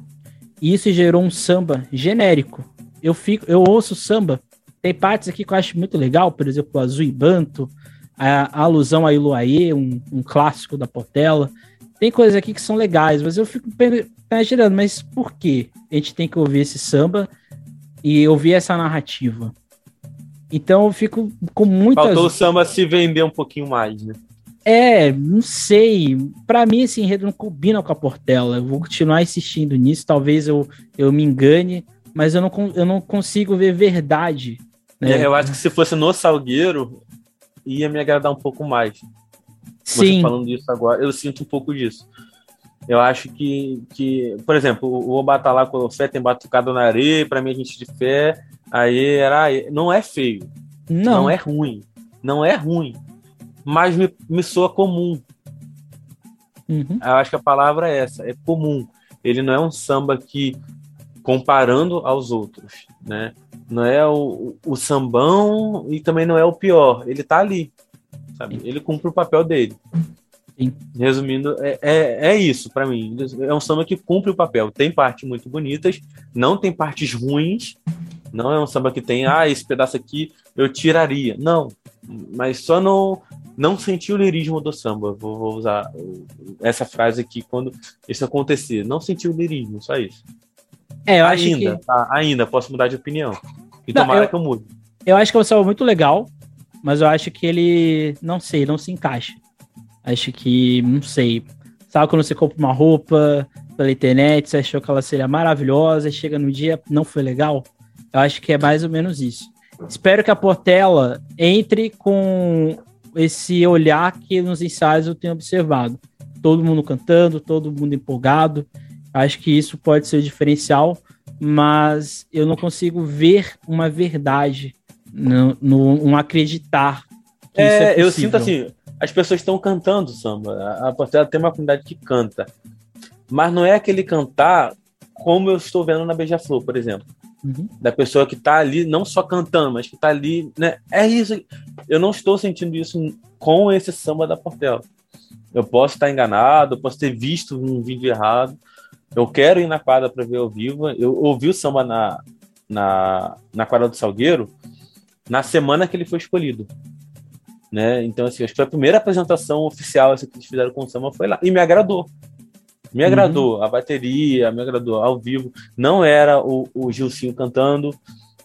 E isso gerou um samba genérico. Eu fico, eu ouço samba, tem partes aqui que eu acho muito legal, por exemplo, o Azul e Banto, a, a alusão a Iluaê, um, um, clássico da Portela. Tem coisas aqui que são legais, mas eu fico imaginando, mas por que a gente tem que ouvir esse samba e ouvir essa narrativa? Então eu fico com muitas... Faltou o samba se vender um pouquinho mais, né? É, não sei. Para mim esse enredo não combina com a Portela. Eu vou continuar insistindo nisso. Talvez eu, eu me engane, mas eu não, eu não consigo ver verdade. Né? É, eu acho que se fosse no Salgueiro, ia me agradar um pouco mais. Sim. Você falando disso agora, eu sinto um pouco disso. Eu acho que, que por exemplo, o Oba tá lá com o fé, tem batucado na areia, para mim a gente de fé, aí era. Não é feio. Não. Não é ruim. Não é ruim. Mas me, me soa comum. Uhum. Eu acho que a palavra é essa, é comum. Ele não é um samba que, comparando aos outros, né? Não é o, o sambão e também não é o pior. Ele tá ali, sabe? Ele cumpre o papel dele. Sim. Resumindo, é, é, é isso para mim. É um samba que cumpre o papel. Tem partes muito bonitas, não tem partes ruins. Não é um samba que tem, ah, esse pedaço aqui eu tiraria. Não, mas só não não senti o lirismo do samba. Vou, vou usar essa frase aqui quando isso acontecer. Não senti o lirismo, só isso. É, eu ainda, acho que... tá, ainda posso mudar de opinião. E não, tomara eu, que eu mude. Eu acho que é um samba muito legal, mas eu acho que ele, não sei, não se encaixa. Acho que, não sei. Sabe quando você compra uma roupa pela internet, você achou que ela seria maravilhosa, chega no dia, não foi legal? Eu acho que é mais ou menos isso. Espero que a Portela entre com esse olhar que nos ensaios eu tenho observado. Todo mundo cantando, todo mundo empolgado. Acho que isso pode ser o diferencial, mas eu não consigo ver uma verdade, no, no um acreditar. É, é eu sinto assim, as pessoas estão cantando samba. A Portela tem uma comunidade que canta, mas não é aquele cantar como eu estou vendo na Beija-Flor, por exemplo. Uhum. Da pessoa que está ali, não só cantando, mas que está ali, né? É isso. Eu não estou sentindo isso com esse samba da Portela. Eu posso estar enganado, eu posso ter visto um vídeo errado, eu quero ir na quadra para ver ao vivo. Eu ouvi o samba na, na, na quadra do Salgueiro na semana que ele foi escolhido. Né? Então, assim, acho que foi a primeira apresentação oficial assim, que eles fizeram com o samba foi lá. E me agradou. Me uhum. agradou. A bateria, me agradou ao vivo. Não era o, o Gilcinho cantando.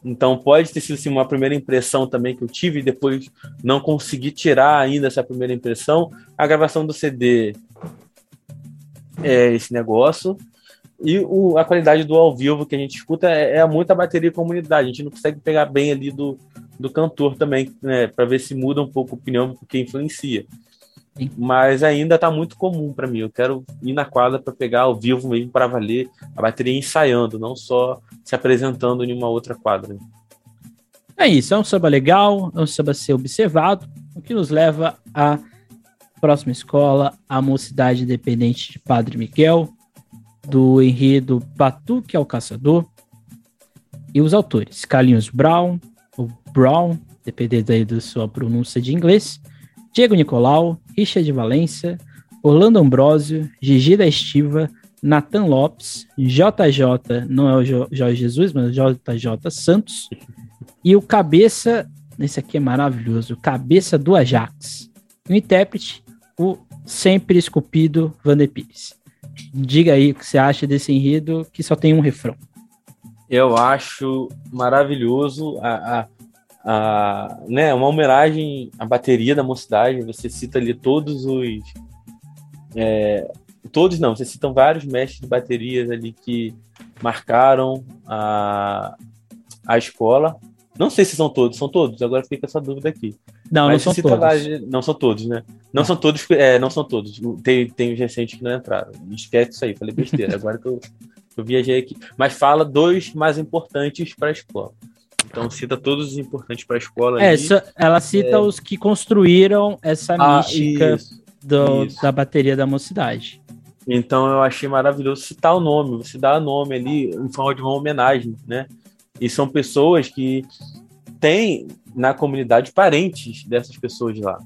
Então pode ter sido assim, uma primeira impressão também que eu tive e depois não consegui tirar ainda essa primeira impressão. A gravação do CD é esse negócio. E o, a qualidade do ao vivo que a gente escuta é, é muita bateria e comunidade. A gente não consegue pegar bem ali do, do cantor também, né? Para ver se muda um pouco a opinião, porque influencia. Sim. Mas ainda está muito comum para mim. Eu quero ir na quadra para pegar ao vivo mesmo para valer a bateria ensaiando, não só se apresentando em uma outra quadra. É isso, é um samba legal, é um samba a ser observado, o que nos leva à próxima escola, a Mocidade Independente de Padre Miguel, do enredo Batuque ao Caçador. E os autores, Carlinhos Brown, ou Brown, dependendo aí da sua pronúncia de inglês, Diego Nicolau, Richard Valência, Orlando Ambrosio, Gigi da Estiva, Nathan Lopes, JJ, não é o Jorge Jesus, mas JJ Santos, E o cabeça, esse aqui é maravilhoso, cabeça do Ajax. O intérprete, o sempre esculpido Vander Pires. Diga aí o que você acha desse enredo que só tem um refrão. Eu acho maravilhoso a, a, a, né, uma homenagem à bateria da mocidade. Você cita ali todos os. É, todos não, você cita vários mestres de baterias ali que marcaram a, a escola. Não sei se são todos, são todos, agora fica essa dúvida aqui. Não, Mas não são todos. Lá, não são todos, né? Não, são todos, é, não são todos. Tem, tem os recentes que não entraram. Esquece isso aí, falei besteira. Agora que eu, eu viajei aqui. Mas fala dois mais importantes para a escola. Então cita todos os importantes para a escola. É, ali. ela cita é... os que construíram essa ah, mística isso, do, isso. da bateria da mocidade. Então eu achei maravilhoso citar o nome, você dá o nome ali em forma de uma homenagem, né? E são pessoas que têm na comunidade parentes dessas pessoas lá.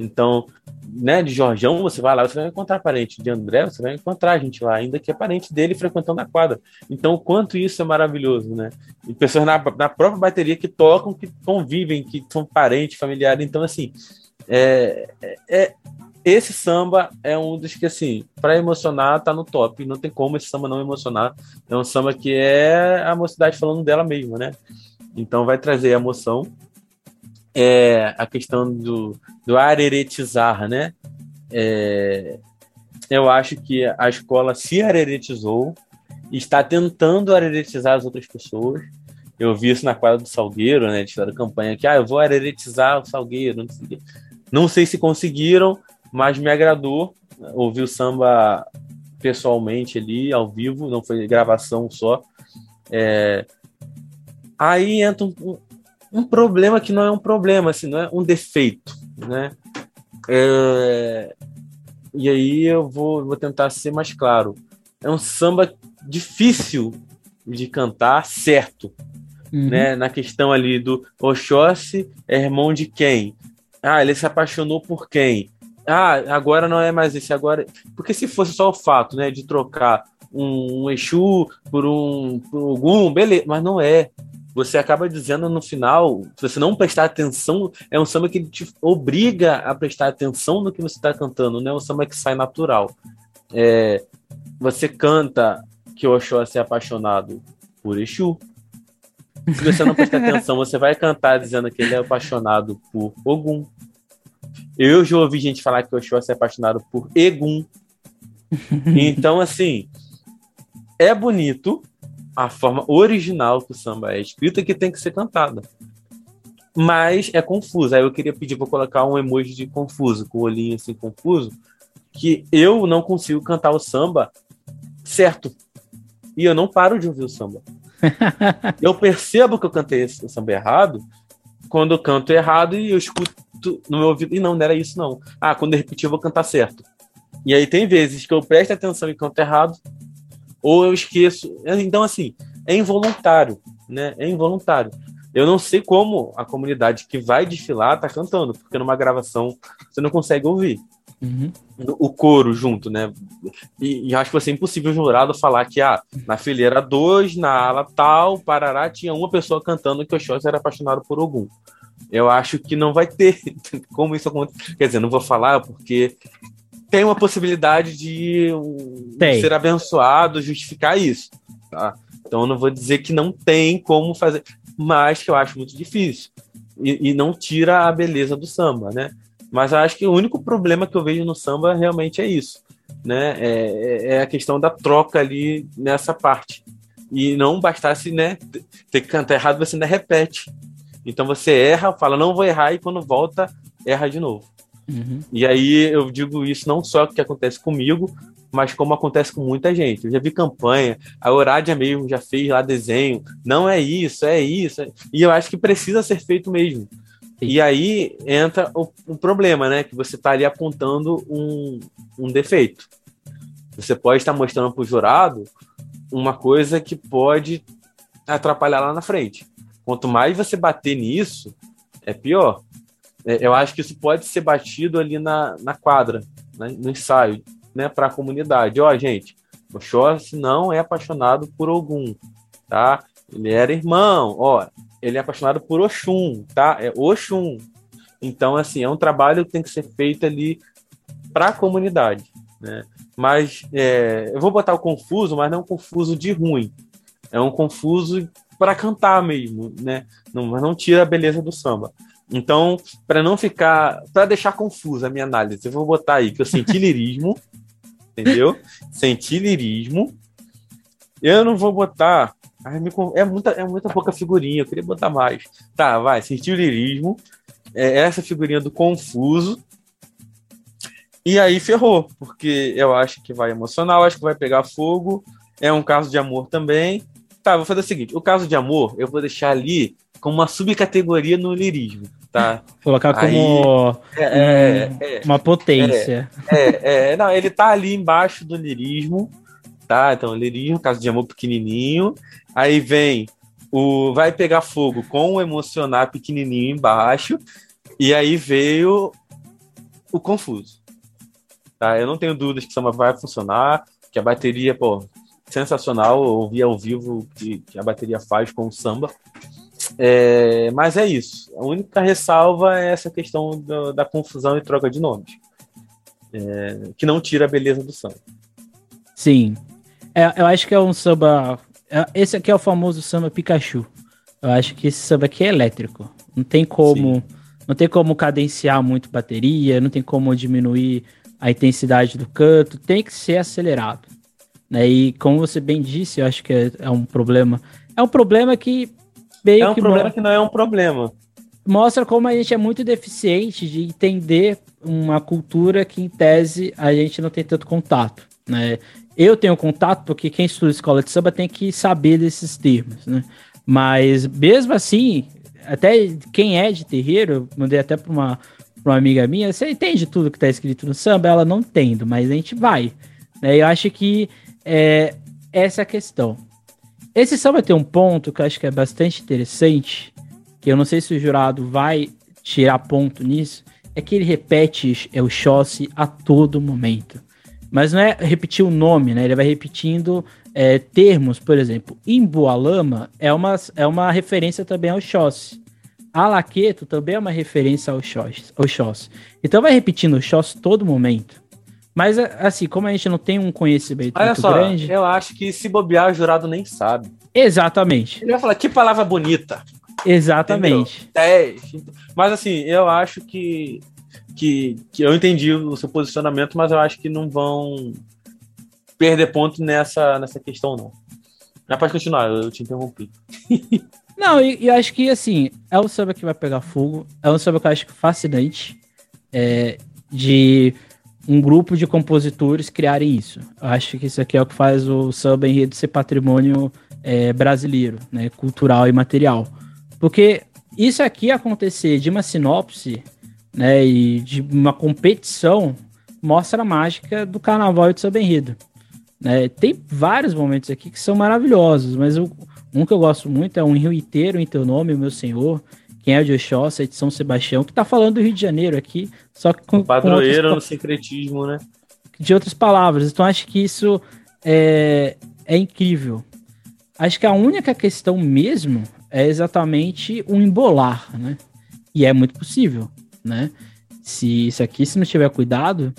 Então, né, de Jorjão, você vai lá, você vai encontrar parente. De André, você vai encontrar gente lá, ainda que é parente dele frequentando a quadra. Então, quanto isso é maravilhoso, né? E pessoas na, na própria bateria que tocam, que convivem, que são parentes, familiares. Então, assim, é, é, é esse samba é um dos que, assim, para emocionar, tá no top. Não tem como esse samba não emocionar. É um samba que é a mocidade falando dela mesma, né? Então vai trazer emoção. É a questão do, do areretizar, né? É, eu acho que a escola se areretizou e está tentando areretizar as outras pessoas. Eu vi isso na quadra do Salgueiro, né? Eles fizeram campanha que, ah, eu vou areretizar o Salgueiro. Não sei, não sei se conseguiram, mas me agradou ouvir o samba pessoalmente ali, ao vivo, não foi gravação só. É... Aí entra um, um, problema que não é um problema, assim, não é um defeito, né? É... E aí eu vou, vou tentar ser mais claro. É um samba difícil de cantar certo, uhum. né? Na questão ali do Oxóssi é irmão de quem? Ah, ele se apaixonou por quem? ah, agora não é mais esse, agora. Porque se fosse só o fato, né, de trocar um, um Exu por um, por algum, beleza, mas não é. Você acaba dizendo no final, se você não prestar atenção, é um samba que te obriga a prestar atenção no que você está cantando, não é um samba que sai natural. É, você canta que o Oxóssi é apaixonado por Exu. Se você não prestar atenção, você vai cantar dizendo que ele é apaixonado por Ogum. Eu já ouvi gente falar que o Oxóssi é apaixonado por Egum. então, assim, é bonito a forma original que o samba é escrito que tem que ser cantada. Mas é confuso. Aí eu queria pedir para colocar um emoji de confuso, com o olhinho assim confuso, que eu não consigo cantar o samba certo. E eu não paro de ouvir o samba. eu percebo que eu cantei o samba errado quando eu canto errado e eu escuto no meu ouvido. E não, não era isso, não. Ah, quando eu repetir, eu vou cantar certo. E aí tem vezes que eu presto atenção e canto errado, ou eu esqueço. Então, assim, é involuntário, né? É involuntário. Eu não sei como a comunidade que vai desfilar tá cantando, porque numa gravação você não consegue ouvir. Uhum. O coro junto, né? E, e, acho que vai ser impossível o jurado falar que ah, na fileira 2, na ala tal, Parará, tinha uma pessoa cantando que o Oxóssi era apaixonado por algum eu acho que não vai ter como isso acontecer. Quer dizer, não vou falar porque tem uma possibilidade de tem. ser abençoado, justificar isso. Tá? Então, eu não vou dizer que não tem como fazer, mas que eu acho muito difícil. E, e não tira a beleza do samba, né? Mas eu acho que o único problema que eu vejo no samba realmente é isso, né? É, é, é a questão da troca ali nessa parte. E não bastasse, né, ter que cantar errado, você ainda repete então você erra, fala, não vou errar, e quando volta, erra de novo. Uhum. E aí eu digo isso não só que acontece comigo, mas como acontece com muita gente. Eu já vi campanha, a Orádia mesmo já fez lá desenho. Não é isso, é isso. E eu acho que precisa ser feito mesmo. Sim. E aí entra o, o, problema, né? Que você está ali apontando um, um defeito. Você pode estar mostrando para o jurado uma coisa que pode atrapalhar lá na frente. Quanto mais você bater nisso, é pior. É, eu acho que isso pode ser batido ali na, na quadra, né, no ensaio, né, para a comunidade. Ó, gente, o Oxóssi não é apaixonado por algum, tá? Ele era irmão, ó. ele é apaixonado por Oxum, tá? É Oxum. Então, assim, é um trabalho que tem que ser feito ali para a comunidade, né? Mas é, eu vou botar o confuso, mas não um confuso de ruim. É um confuso para cantar mesmo, né? Não, mas não tira a beleza do samba. Então, para não ficar, para deixar confusa a minha análise, eu vou botar aí que eu senti lirismo, entendeu? Senti lirismo. Eu não vou botar é muita, é muita pouca figurinha, eu queria botar mais. Tá, vai, sentiu lirismo. É essa figurinha do confuso. E aí ferrou, porque eu acho que vai emocional, acho que vai pegar fogo. É um caso de amor também. Tá, vou fazer o seguinte: o caso de amor eu vou deixar ali como uma subcategoria no lirismo, tá? Colocar como é, é, é, uma potência. É, é, é, não, ele tá ali embaixo do lirismo, tá? Então, lirismo, caso de amor pequenininho. Aí vem o Vai Pegar Fogo com o Emocionar pequenininho embaixo. E aí veio o Confuso. Tá? Eu não tenho dúvidas que o samba vai funcionar, que a bateria, pô, sensacional. Eu ouvi ao vivo que, que a bateria faz com o samba. É, mas é isso. A única ressalva é essa questão do, da confusão e troca de nomes. É, que não tira a beleza do samba. Sim. É, eu acho que é um samba é, esse aqui é o famoso samba Pikachu. Eu acho que esse samba aqui é elétrico. Não tem como, Sim. não tem como cadenciar muito bateria, não tem como diminuir a intensidade do canto, tem que ser acelerado. Né? E como você bem disse, eu acho que é, é um problema. É um problema que meio é um que problema que não é um problema. Mostra como a gente é muito deficiente de entender uma cultura que, em tese, a gente não tem tanto contato. Né? Eu tenho contato porque quem estuda escola de samba tem que saber desses termos, né? Mas mesmo assim, até quem é de terreiro, mandei até para uma, uma amiga minha, você entende tudo que está escrito no samba? Ela não entende, mas a gente vai. Né? Eu acho que é, essa é a questão. Esse samba tem um ponto que eu acho que é bastante interessante, que eu não sei se o jurado vai tirar ponto nisso, é que ele repete o Chossi a todo momento. Mas não é repetir o nome, né? Ele vai repetindo é, termos, por exemplo, Imbualama é uma, é uma referência também ao Xós. Alaqueto também é uma referência ao Xós. Ao. Então vai repetindo o Xós todo momento. Mas, assim, como a gente não tem um conhecimento Olha muito só, grande... eu acho que se bobear, o jurado nem sabe. Exatamente. Ele vai falar, que palavra bonita. Exatamente. É, mas, assim, eu acho que que, que eu entendi o seu posicionamento, mas eu acho que não vão perder ponto nessa, nessa questão, não. Já pode continuar, eu te interrompi. não, e, eu acho que, assim, é um samba que vai pegar fogo, é um samba que eu acho fascinante, é, de um grupo de compositores criarem isso. Acho que isso aqui é o que faz o samba enredo ser patrimônio é, brasileiro, né, cultural e material. Porque isso aqui acontecer de uma sinopse né, e de uma competição, mostra a mágica do carnaval e do samba enredo. Né? Tem vários momentos aqui que são maravilhosos, mas um que eu gosto muito é um Rio inteiro em teu nome, meu senhor, quem é o de Oxóssi, de São Sebastião, que tá falando do Rio de Janeiro aqui, só que com. O padroeiro com outras, no secretismo, né? De outras palavras. Então acho que isso é, é incrível. Acho que a única questão mesmo é exatamente o embolar, né? E é muito possível né? Se isso aqui, se não tiver cuidado,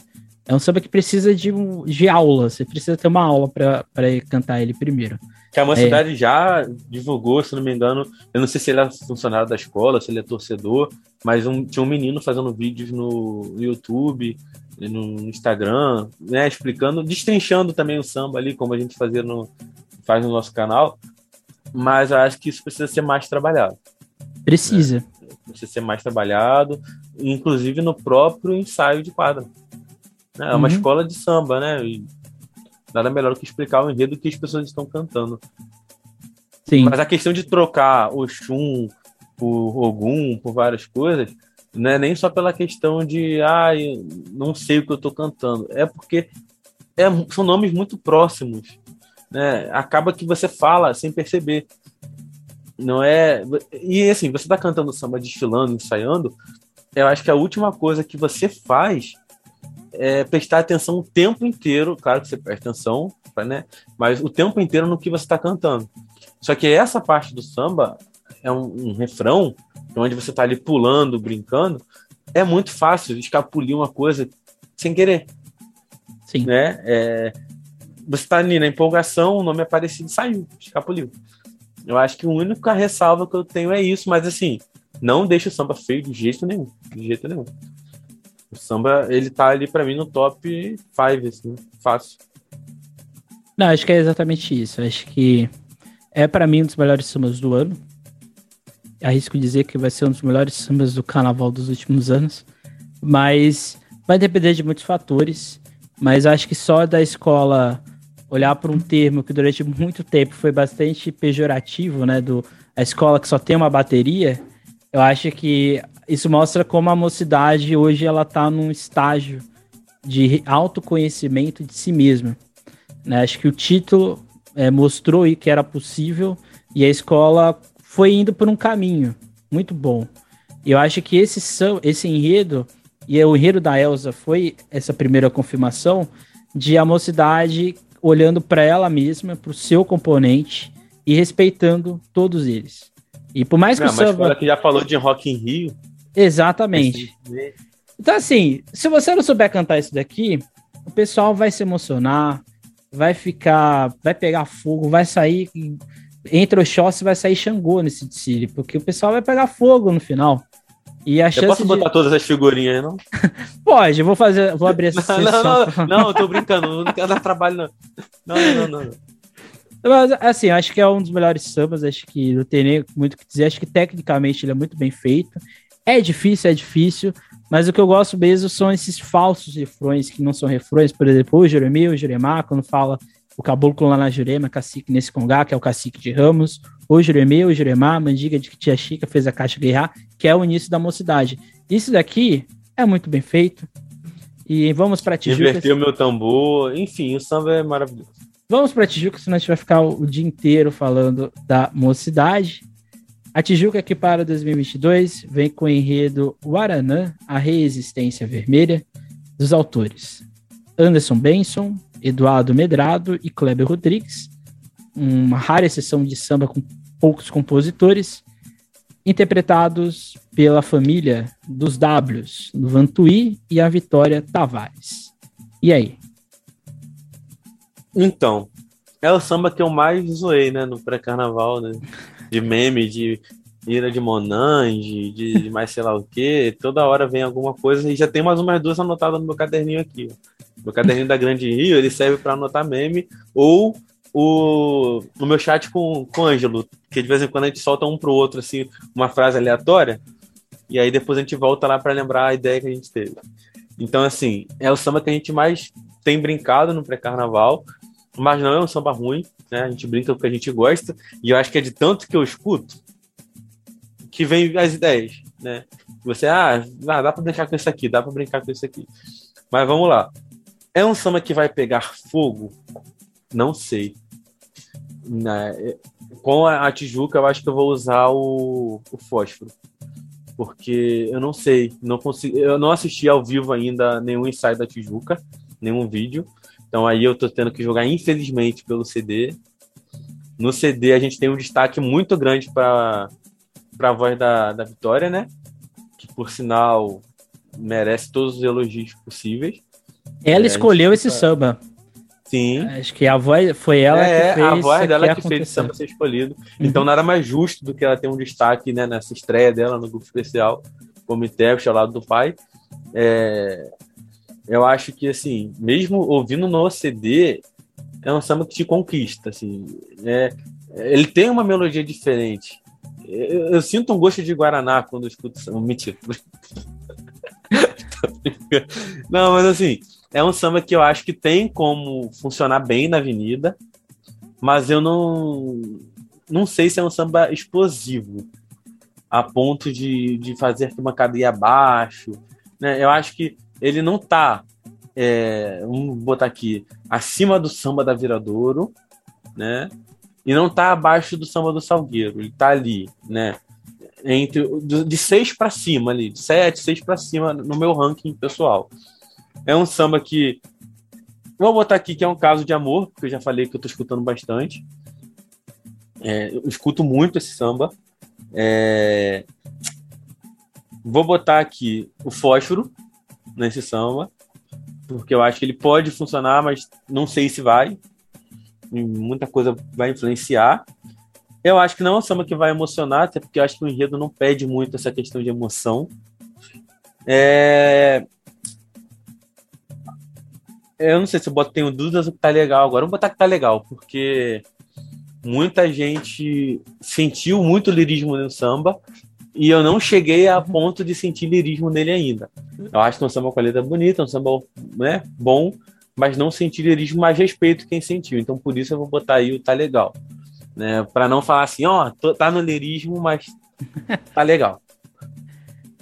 é um samba que precisa de, de aula. Você precisa ter uma aula para cantar ele primeiro. Que a Mocidade é. já divulgou, se não me engano, eu não sei se ele é funcionário da escola, se ele é torcedor, mas um, tinha um menino fazendo vídeos no YouTube, no Instagram, né, explicando, destrinchando também o samba ali, como a gente fazia no, faz no nosso canal, mas eu acho que isso precisa ser mais trabalhado. Precisa. Né? Precisa ser mais trabalhado, inclusive no próprio ensaio de quadra. É uma uhum. escola de samba, né? E nada melhor que explicar o enredo que as pessoas estão cantando. Sim. Mas a questão de trocar o Xum por Ogum, por várias coisas, não é nem só pela questão de, ah, não sei o que eu estou cantando. É porque é, são nomes muito próximos. Né? Acaba que você fala sem perceber. Não é. E assim, você está cantando samba, desfilando, ensaiando, eu acho que a última coisa que você faz é prestar atenção o tempo inteiro, claro que você presta atenção, né? Mas o tempo inteiro no que você está cantando. Só que essa parte do samba, é um, um refrão, onde você tá ali pulando, brincando, é muito fácil escapulir uma coisa sem querer. Sim. Né? É, você tá ali na empolgação, o nome é parecido, saiu, escapuliu. Eu acho que a única ressalva que eu tenho é isso, mas assim, não deixa o samba feio de jeito nenhum. De jeito nenhum. O samba, ele tá ali para mim no top 5, assim, fácil. Não, acho que é exatamente isso. Acho que é para mim um dos melhores sambas do ano. Arrisco dizer que vai ser um dos melhores sambas do carnaval dos últimos anos. Mas vai depender de muitos fatores. Mas acho que só da escola olhar para um termo que durante muito tempo foi bastante pejorativo, né? Do a escola que só tem uma bateria, eu acho que isso mostra como a mocidade hoje ela está num estágio de autoconhecimento de si mesma. Né? Acho que o título é, mostrou que era possível e a escola foi indo por um caminho muito bom. Eu acho que esse, esse enredo, e o enredo da Elsa foi essa primeira confirmação de a mocidade olhando para ela mesma, para o seu componente e respeitando todos eles. E por mais que Não, o samba. Mas que já falou de Rock in Rio. Exatamente. Então, assim, se você não souber cantar isso daqui, o pessoal vai se emocionar, vai ficar, vai pegar fogo, vai sair. Entre o Chossi vai sair Xangô nesse desfile, porque o pessoal vai pegar fogo no final. E a eu posso botar todas as figurinhas aí, não? Pode, eu vou fazer, vou abrir essa não, sessão. Não, não, não, eu tô brincando, não quero dar trabalho, não. Não, não, não, não. Mas, assim, acho que é um dos melhores sambas, acho que não tem nem muito o que dizer, acho que tecnicamente ele é muito bem feito. É difícil, é difícil, mas o que eu gosto mesmo são esses falsos refrões, que não são refrões, por exemplo, o Jeremias, o Jeremá, quando fala o caboclo lá na Jurema, cacique nesse congá, que é o cacique de Ramos, o Juremê, o Juremá, mandiga de que tia Chica fez a caixa guerrear, que é o início da mocidade. Isso daqui é muito bem feito. E vamos para Tijuca. Inverteu meu tambor, enfim, o samba é maravilhoso. Vamos para Tijuca, senão a gente vai ficar o dia inteiro falando da mocidade. A Tijuca que para 2022 vem com o enredo Guaranã, a Resistência Vermelha, dos autores Anderson Benson, Eduardo Medrado e Kleber Rodrigues, uma rara exceção de samba com poucos compositores, interpretados pela família dos Ws, do Vantuí e a Vitória Tavares. E aí? Então, é o samba que eu mais zoei, né, no pré-carnaval, né? De meme, de ira de Monange, de mais sei lá o que. Toda hora vem alguma coisa e já tem mais umas duas anotadas no meu caderninho aqui. Meu caderninho da Grande Rio, ele serve para anotar meme ou o, o meu chat com, com o Ângelo, que de vez em quando a gente solta um pro outro, assim, uma frase aleatória, e aí depois a gente volta lá para lembrar a ideia que a gente teve. Então, assim, é o samba que a gente mais tem brincado no pré-carnaval, mas não é um samba ruim, né? A gente brinca com o que a gente gosta, e eu acho que é de tanto que eu escuto que vem as ideias, né? Você, ah, dá para brincar com isso aqui, dá para brincar com isso aqui. Mas vamos lá. É um samba que vai pegar fogo? Não sei. Né? Com a Tijuca, eu acho que eu vou usar o, o fósforo. Porque eu não sei, não consigo, eu não assisti ao vivo ainda nenhum ensaio da Tijuca, nenhum vídeo. Então aí eu tô tendo que jogar, infelizmente, pelo CD. No CD a gente tem um destaque muito grande para a voz da, da Vitória, né? Que por sinal merece todos os elogios possíveis. Ela é, escolheu esse samba. Sim. Acho que a voz foi ela é, que fez. a voz dela que fez o samba ser escolhido. Uhum. Então nada mais justo do que ela ter um destaque né, nessa estreia dela no grupo especial, como intérprete ao lado do pai. É, eu acho que, assim, mesmo ouvindo no CD, é um samba que te conquista, assim. É, ele tem uma melodia diferente. Eu, eu, sinto um gosto de Guaraná quando escuto samba. Mentira. Não, mas assim, é um samba que eu acho que tem como funcionar bem na avenida, mas eu não não sei se é um samba explosivo a ponto de, de fazer uma cadeia abaixo. Né? Eu acho que ele não tá, é, vamos botar aqui, acima do samba da Viradouro, né? E não tá abaixo do samba do Salgueiro. Ele tá ali, né? Entre de seis para cima ali, de sete, seis para cima no meu ranking pessoal. É um samba que. Vou botar aqui que é um caso de amor, porque eu já falei que eu tô escutando bastante. É, eu escuto muito esse samba. É... Vou botar aqui o fósforo nesse samba, porque eu acho que ele pode funcionar, mas não sei se vai. Muita coisa vai influenciar. Eu acho que não é um samba que vai emocionar, até porque eu acho que o enredo não pede muito essa questão de emoção. É... Eu não sei se eu boto, tenho dúvidas que tá legal agora. Vamos botar que tá legal, porque muita gente sentiu muito lirismo no samba e eu não cheguei a ponto de sentir lirismo nele ainda. Eu acho que é um samba com a letra bonita, um samba né, bom, mas não senti lirismo, mas respeito quem sentiu. Então por isso eu vou botar aí o tá legal né? Para não falar assim, ó, oh, tá no lirismo, mas tá legal.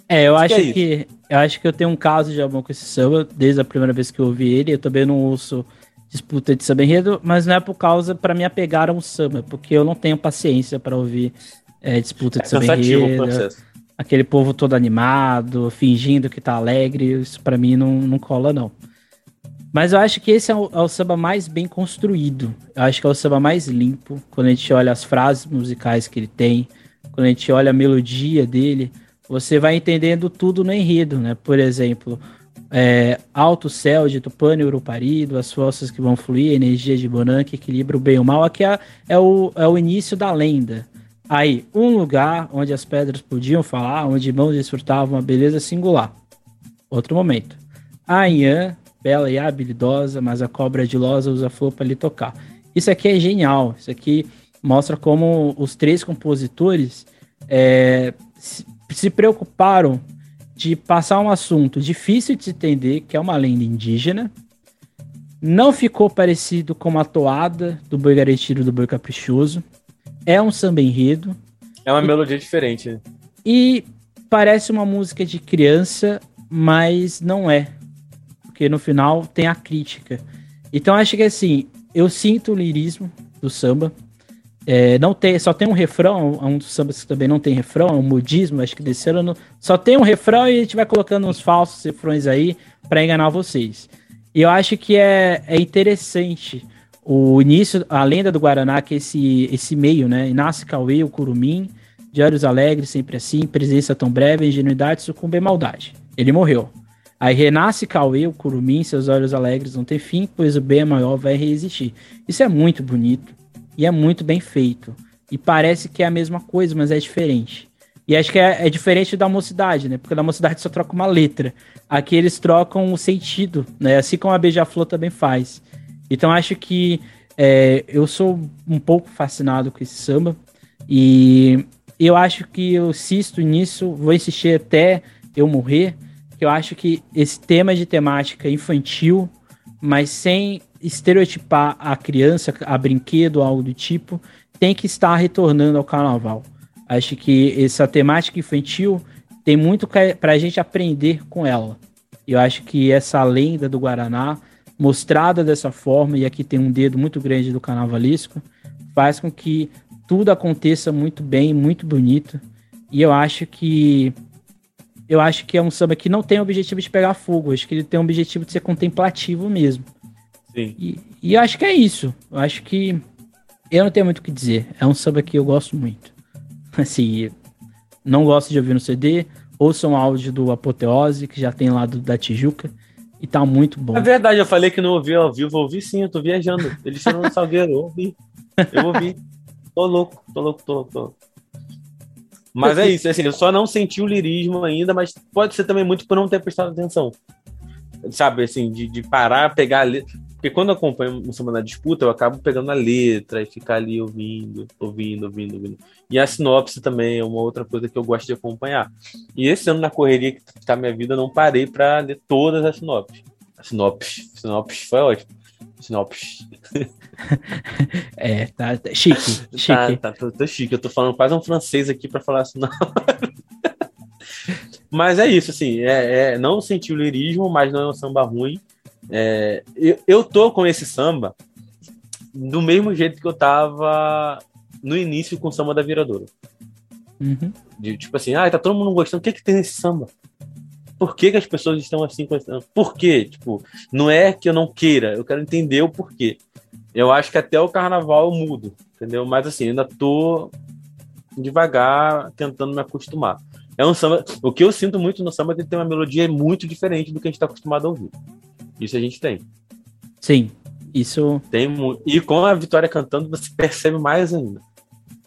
É, eu acho, acho que, é que eu acho que eu tenho um caso de amor com esse samba desde a primeira vez que eu ouvi ele. Eu também não ouço disputa de samba enredo, mas não é por causa para me apegar a um samba, porque eu não tenho paciência para ouvir é, disputa de é. Aquele povo todo animado, fingindo que tá alegre, isso para mim não, não cola não. Mas eu acho que esse é o, é o, samba mais bem construído. Eu acho que é o samba mais limpo. Quando a gente olha as frases musicais que ele tem, quando a gente olha a melodia dele, você vai entendendo tudo no enredo, né? Por exemplo, é, alto céu de Tupano e Uruparido, as forças que vão fluir, energia de Bonan que equilibra o bem e o mal. Aqui é, é, o, é o início da lenda. Aí, um lugar onde as pedras podiam falar, onde mãos desfrutavam uma beleza singular. Outro momento. Anhã, bela e habilidosa, mas a cobra dilosa usa flor para lhe tocar. Isso aqui é genial. Isso aqui mostra como os três compositores é, se, se preocuparam de passar um assunto difícil de se entender, que é uma lenda indígena. Não ficou parecido com a toada do Boi Garantido do Boi Caprichoso. É um samba enredo. É uma e, melodia diferente. E parece uma música de criança, mas não é porque no final tem a crítica. Então acho que assim, eu sinto o lirismo do samba. É, não tem, só tem um refrão, é um dos sambas que também não tem refrão, é um modismo, acho que desse ano só tem um refrão e a gente vai colocando uns falsos refrões aí para enganar vocês. E eu acho que é, é interessante o início, a lenda do Guaraná, que é esse, esse meio, né? Nasce Cauê, o Curumim, olhos alegres, sempre assim, presença tão breve, ingenuidade, sucumbe maldade. Ele morreu. Aí renasce Cauê, o curumim, seus olhos alegres não têm fim, pois o bem é maior vai resistir. Isso é muito bonito e é muito bem feito. E parece que é a mesma coisa, mas é diferente. E acho que é, é diferente da mocidade, né? Porque da mocidade só troca uma letra. Aqui eles trocam o sentido, né? Assim como a Beija-Flor também faz. Então acho que é, eu sou um pouco fascinado com esse samba. E eu acho que eu insisto nisso, vou insistir até eu morrer que eu acho que esse tema de temática infantil, mas sem estereotipar a criança, a brinquedo, algo do tipo, tem que estar retornando ao carnaval. Acho que essa temática infantil tem muito para a gente aprender com ela. Eu acho que essa lenda do Guaraná, mostrada dessa forma, e aqui tem um dedo muito grande do carnavalesco, faz com que tudo aconteça muito bem, muito bonito. E eu acho que eu acho que é um samba que não tem o objetivo de pegar fogo, acho que ele tem o objetivo de ser contemplativo mesmo. Sim. E, e eu acho que é isso. Eu acho que eu não tenho muito o que dizer. É um samba que eu gosto muito. Assim, não gosto de ouvir no CD. Ouça um áudio do Apoteose, que já tem lá do, da Tijuca. E tá muito bom. É verdade, eu falei que não ouvi ao vivo. ouvi sim, eu tô viajando. Eles estão no Salgueiro, eu ouvi. Eu ouvi. Tô louco, tô louco, tô louco, tô louco. Mas é isso, assim, eu só não senti o lirismo ainda, mas pode ser também muito por não ter prestado atenção. Sabe, assim, de, de parar, pegar a letra. Porque quando eu acompanho o samba na disputa, eu acabo pegando a letra e ficar ali ouvindo, ouvindo, ouvindo, ouvindo. E a sinopse também é uma outra coisa que eu gosto de acompanhar. E esse ano, na correria que está minha vida, eu não parei para ler todas as sinopses. A sinopse, sinopse foi ótimo. Sinopse. é, tá, tá chique, chique. Tá, tá, tô, tô, chique. Eu tô falando quase um francês aqui para falar assim. Mas é isso, assim, é, é, não senti o lirismo, mas não é um samba ruim. É, eu, eu tô com esse samba do mesmo jeito que eu tava no início com o samba da viradora. Uhum. De, tipo assim, ah, tá todo mundo gostando, o que que tem nesse samba? por que, que as pessoas estão assim com Por quê? Tipo, não é que eu não queira, eu quero entender o porquê. Eu acho que até o carnaval eu mudo, entendeu? Mas assim, ainda tô devagar, tentando me acostumar. É um samba. O que eu sinto muito no samba é que ele tem uma melodia muito diferente do que a gente está acostumado a ouvir. Isso a gente tem. Sim, isso. Tem E com a Vitória cantando, você percebe mais ainda.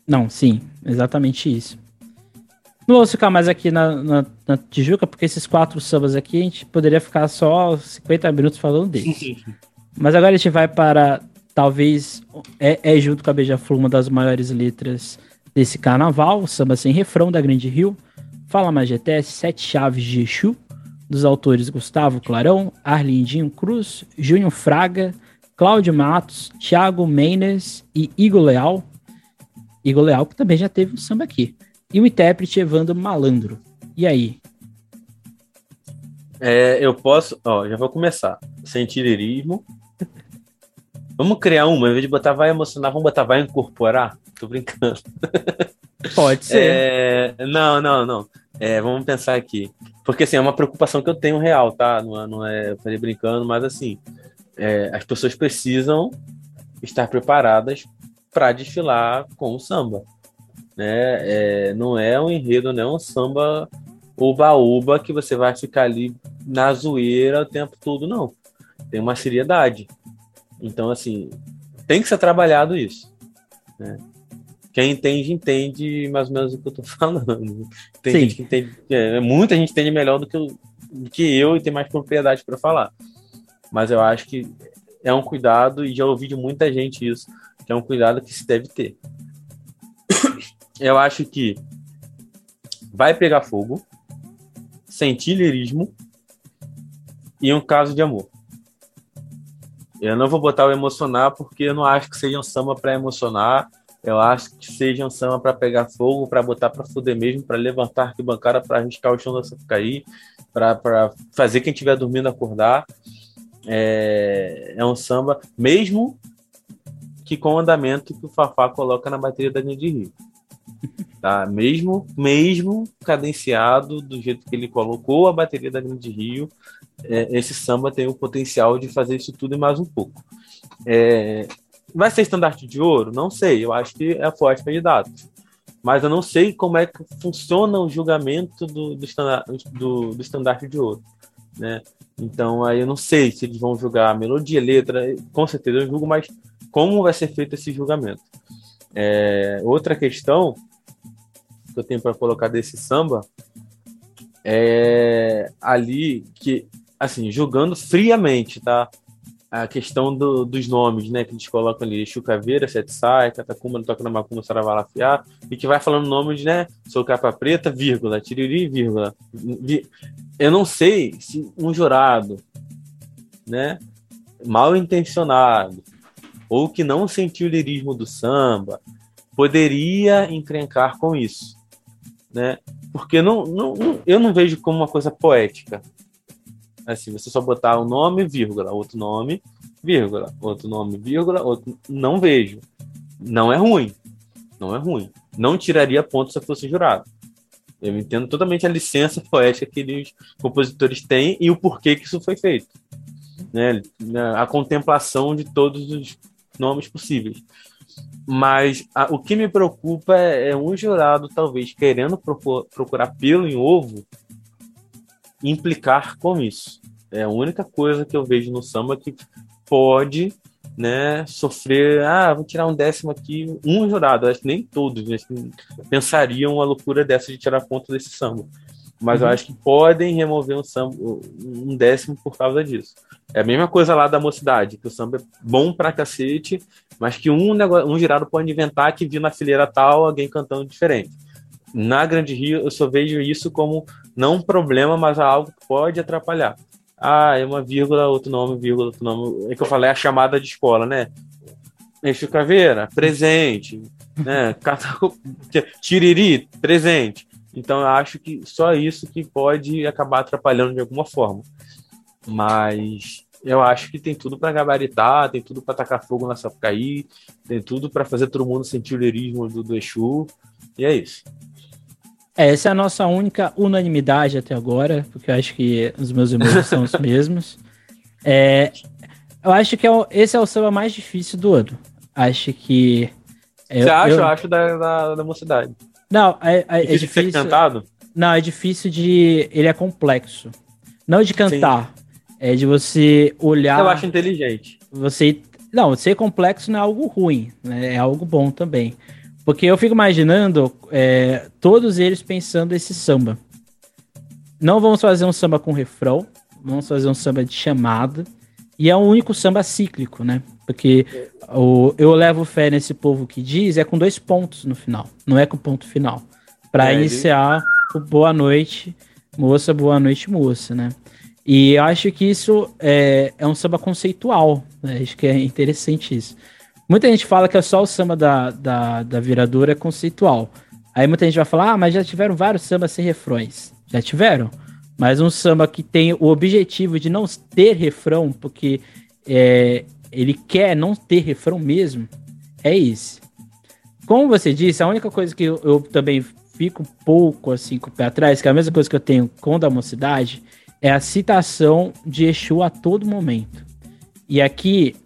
Não, sim, exatamente isso. Não vou ficar mais aqui na, na, na, Tijuca, porque esses quatro sambas aqui a gente poderia ficar só 50 minutos falando deles. Mas agora a gente vai para, talvez, é, é junto com a Beija-Flor uma das maiores letras desse carnaval, o samba sem refrão da Grande Rio. Fala Majetés, Sete Chaves de Exu, dos autores Gustavo Clarão, Arlindinho Cruz, Júnior Fraga, Cláudio Matos, Thiago Meines e Igor Leal. Igor Leal, que também já teve um samba aqui. E o intérprete Evandro Malandro. E aí? É, eu posso, ó, já vou começar. Sentirismo. Vamos criar uma, em vez de botar vai emocionar, vamos botar vai incorporar? Tô brincando. Pode ser. É, não, não, não. É, vamos pensar aqui. Porque assim, é uma preocupação que eu tenho real, tá? Não é, não é eu falei brincando, mas assim, é, as pessoas precisam estar preparadas para desfilar com o samba. Né? É, não é um enredo, não é um samba uba-uba que você vai ficar ali na zoeira o tempo todo, não. Tem uma seriedade. Então, assim, tem que ser trabalhado isso. Né? Quem entende, entende mais ou menos o que eu tô falando. Tem Sim. gente que entende, é, muita gente entende melhor do que, eu, do que eu e tem mais propriedade para falar. Mas eu acho que é um cuidado, e já ouvi de muita gente isso, que é um cuidado que se deve ter. Eu acho que vai pegar fogo, sentir lirismo e um caso de amor. Eu não vou botar o emocionar porque eu não acho que seja um samba para emocionar eu acho que seja um samba para pegar fogo, para botar para fuder mesmo, para levantar a arquibancada, para arriscar o chão da cair, para fazer quem estiver dormindo acordar. É, é um samba, mesmo que com o andamento que o Fafá coloca na bateria da Grande Rio. Tá? Mesmo, mesmo cadenciado do jeito que ele colocou a bateria da Grande Rio, é, esse samba tem o potencial de fazer isso tudo e mais um pouco. É, Vai ser estandarte de ouro? Não sei. Eu acho que é forte candidato. Mas eu não sei como é que funciona o julgamento do, do, estandarte, do, do estandarte de ouro. Né? Então, aí eu não sei se eles vão julgar melodia, letra, com certeza eu julgo, mas como vai ser feito esse julgamento? É, outra questão que eu tenho para colocar desse samba é ali que, assim, julgando friamente, tá? A questão do, dos nomes, né? Que eles colocam ali, Chucaveira, Sete Sai, Catacumba, no Toca na Macumba, Saravalafiar, e que vai falando nomes, né? Sou capa preta, vírgula, tiriri, vírgula. Eu não sei se um jurado, né? Mal intencionado, ou que não sentiu o lirismo do samba, poderia encrencar com isso, né? Porque não, não, eu não vejo como uma coisa poética Assim, você só botar um nome, vírgula, outro nome, vírgula, outro nome, vírgula, outro. Não vejo. Não é ruim. Não é ruim. Não tiraria ponto se eu fosse jurado. Eu entendo totalmente a licença poética que os compositores têm e o porquê que isso foi feito. Né? A contemplação de todos os nomes possíveis. Mas a, o que me preocupa é, é um jurado, talvez, querendo procurar pelo em ovo, implicar com isso. É a única coisa que eu vejo no samba que pode né, sofrer, ah, vou tirar um décimo aqui, um jurado, acho que nem todos né, pensariam uma loucura dessa de tirar ponto desse samba. Mas uhum. eu acho que podem remover um, samba, um décimo por causa disso. É a mesma coisa lá da mocidade, que o samba é bom pra cacete, mas que um, negócio, um jurado pode inventar que viu na fileira tal alguém cantando diferente. Na Grande Rio, eu só vejo isso como não um problema, mas algo que pode atrapalhar. Ah, é uma vírgula, outro nome, vírgula, outro nome. É que eu falei a chamada de escola, né? Eixo Caveira, presente. né? Tiriri, presente. Então eu acho que só isso que pode acabar atrapalhando de alguma forma. Mas eu acho que tem tudo para gabaritar, tem tudo para tacar fogo na Sapucaí, tem tudo para fazer todo mundo sentir o lirismo do, do Exu. E é isso. É, essa é a nossa única unanimidade até agora, porque eu acho que os meus irmãos são os mesmos. É, eu acho que é o, esse é o samba mais difícil do ano. Acho que. É, Você acha? Eu, eu acho da, da, da mocidade. Não, é, é, é difícil. De ser cantado? Não, é difícil de. Ele é complexo. Não de cantar. Sim. É de você olhar. Eu acho inteligente. Você. Não, ser complexo não é algo ruim, né? É algo bom também. Porque eu fico imaginando é, todos eles pensando esse samba. Não vamos fazer um samba com refrão, vamos fazer um samba de chamada. E é o único samba cíclico, né? Porque o, eu levo fé nesse povo que diz é com dois pontos no final, não é com ponto final. Para é, iniciar o boa noite, moça, boa noite, moça, né? E eu acho que isso é, é um samba conceitual, né? Acho que é interessante isso. Muita gente fala que é só o samba da, da, da viradora conceitual. Aí muita gente vai falar, ah, mas já tiveram vários sambas sem refrões. Já tiveram. Mas um samba que tem o objetivo de não ter refrão, porque é, ele quer não ter refrão mesmo, é esse. Como você disse, a única coisa que eu, eu também fico um pouco assim com o pé atrás, que é a mesma coisa que eu tenho com da mocidade, é a citação de Exu a todo momento. E aqui,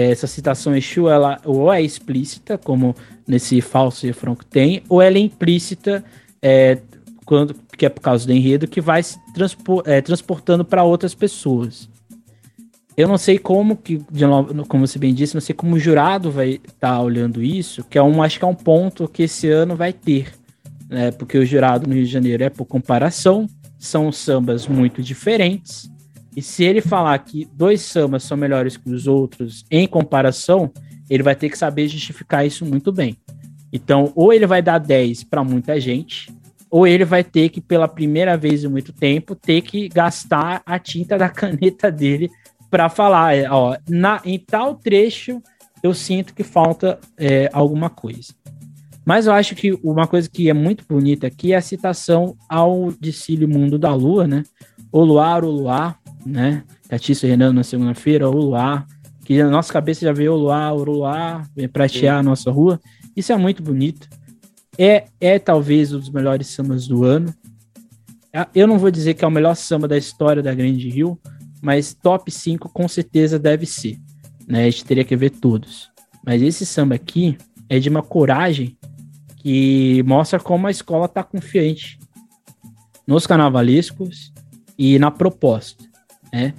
essa citação Exu, ela ou é explícita, como nesse falso refrão que tem, ou ela é implícita, é, quando, que é por causa do enredo, que vai se transpor, é, transportando para outras pessoas. Eu não sei como que, como você bem disse, não sei como o jurado vai estar tá olhando isso, que é um, acho que é um ponto que esse ano vai ter, né? Porque o jurado no Rio de Janeiro é por comparação, são sambas muito diferentes. E se ele falar que dois sambas são melhores que os outros em comparação, ele vai ter que saber justificar isso muito bem. Então, ou ele vai dar 10 para muita gente, ou ele vai ter que, pela primeira vez em muito tempo, ter que gastar a tinta da caneta dele para falar, é, ó, na, em tal trecho eu sinto que falta é, alguma coisa. Mas eu acho que uma coisa que é muito bonita aqui é a citação ao Dicílio Mundo da Lua, né? O luar, o luar, né? Catício Renan na segunda-feira, o luar, que na nossa cabeça já veio o luar, o luar, pratear a nossa rua. Isso é muito bonito. É, é talvez um dos melhores sambas do ano. É, eu não vou dizer que é o melhor samba da história da Grande Rio, mas top 5 com certeza deve ser. Né? A gente teria que ver todos. Mas esse samba aqui é de uma coragem que mostra como a escola está confiante nos carnavalescos e na proposta, né?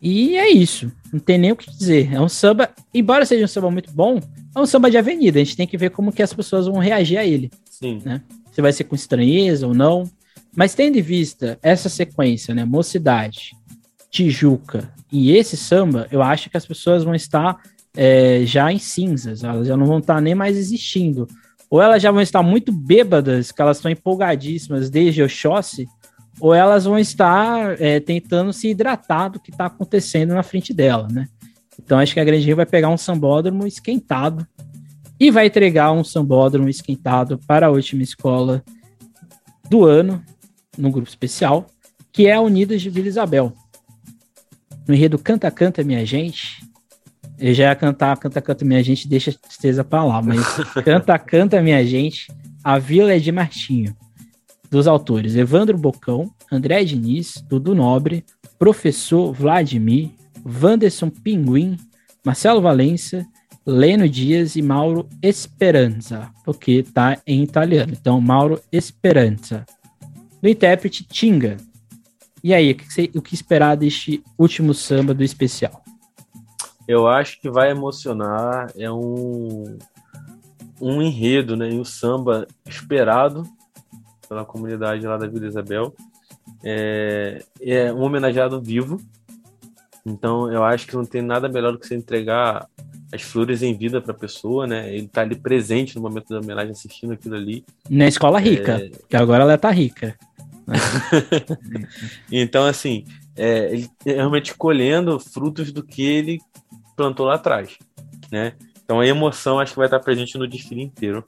E é isso, não tem nem o que dizer. É um samba, embora seja um samba muito bom, é um samba de avenida. A gente tem que ver como que as pessoas vão reagir a ele. Sim. Né? Se vai ser com estranheza ou não. Mas tendo em vista essa sequência, né? Mocidade, Tijuca e esse samba, eu acho que as pessoas vão estar é, já em cinzas, elas já não vão estar nem mais existindo. Ou elas já vão estar muito bêbadas, que elas estão empolgadíssimas desde Oxóssi, ou elas vão estar é, tentando se hidratar do que está acontecendo na frente dela, né? Então acho que a Grande Rio vai pegar um sambódromo esquentado e vai entregar um sambódromo esquentado para a última escola do ano, no grupo especial, que é a Unidas de Vila Isabel no enredo Canta Canta Minha Gente, eu já ia cantar Canta Canta Minha Gente, deixa a tristeza pra lá, mas Canta Canta Minha Gente, A Vila é de Martinho, dos autores Evandro Bocão, André Diniz, Dudu Nobre, Professor Vladimir, Wanderson Pinguim, Marcelo Valença, Leno Dias e Mauro Esperanza, porque tá em italiano. Então, Mauro Esperanza. Do intérprete Tinga, e aí, o que, o que esperar deste último samba do especial? Eu acho que vai emocionar. É um, um enredo, né? Um samba esperado pela comunidade lá da Vila Isabel. É, é um homenageado vivo. Então, eu acho que não tem nada melhor do que você entregar as flores em vida para a pessoa, né? Ele tá ali presente no momento da homenagem, assistindo aquilo ali. Na escola rica, é... que agora ela tá rica. então, assim, é, ele é realmente colhendo frutos do que ele plantou lá atrás, né? Então a emoção acho que vai estar presente no desfile inteiro.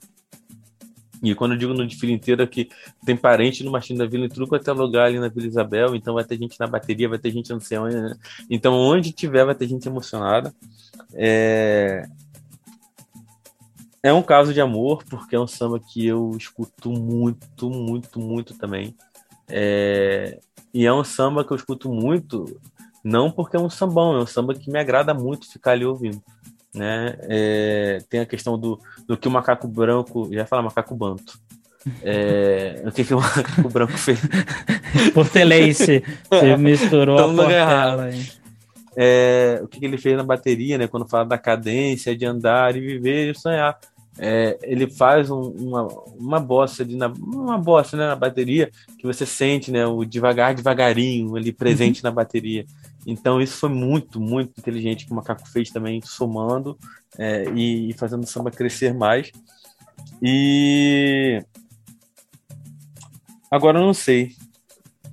E quando eu digo no desfile inteiro é que tem parente no Martim da Vila em tudo quanto é lugar ali na Vila Isabel, então vai ter gente na bateria, vai ter gente no céu, né? Então onde tiver vai ter gente emocionada. É... é um caso de amor, porque é um samba que eu escuto muito, muito, muito também. É, e é um samba que eu escuto muito, não porque é um sambão, é um samba que me agrada muito ficar ali ouvindo. Né? É, tem a questão do, do que o macaco branco, já fala macaco banto, É, o que, que o, o Branco fez? Portelense. Você misturou Todo a Portela. É, o que, que ele fez na bateria, né? Quando fala da cadência, de andar e viver e sonhar. É, ele faz um- uma, uma bossa ali na, uma bossa, né, na bateria que você sente, né, o devagar, devagarinho ali presente na bateria. Então isso foi muito, muito inteligente que o Macaco fez também, somando é, e, fazendo o samba crescer mais. E agora eu não sei.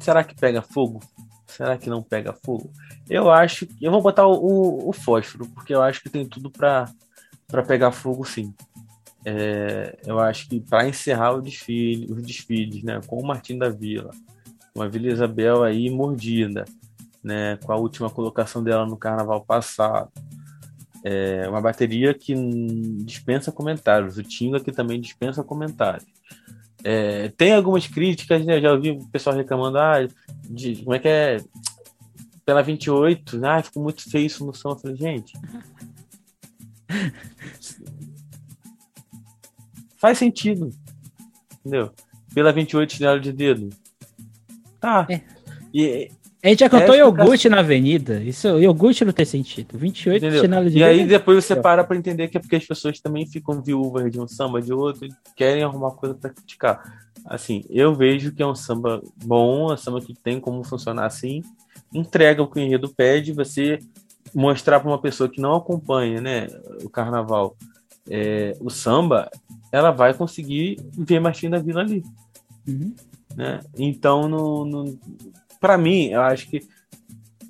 Será que pega fogo? Será que não pega fogo? Eu acho que eu vou botar o, o, o fósforo, porque eu acho que tem tudo para pegar fogo, sim. É, eu acho que para encerrar o desfile, os desfiles, né, com o Martim da Vila, com a Vila Isabel aí mordida, né, com a última colocação dela no Carnaval passado, é uma bateria que dispensa comentários. O Tinga que também dispensa comentários. É, tem algumas críticas, né? Já ouvi o pessoal reclamando, ah, de, como é que é? Pela 28, ah, ficou muito feio isso no som. Eu falei, gente. Faz sentido. Entendeu? Pela 28 chinelo de dedo. Tá. É. E, A gente já cantou É, iogurte na avenida. Isso, iogurte não tem sentido. 28 Entendeu? chinelo de E aí dedo. depois você para pra entender que é porque as pessoas também ficam viúvas de um samba de outro e querem arrumar coisa pra criticar. Assim, eu vejo que é um samba bom, é um samba que tem como funcionar assim, entrega o que o enredo pede, você mostrar para uma pessoa que não acompanha, né, o carnaval, é, o samba, ela vai conseguir ver Martim da Vila ali Uhum. né? Então, no, no, para mim, eu acho que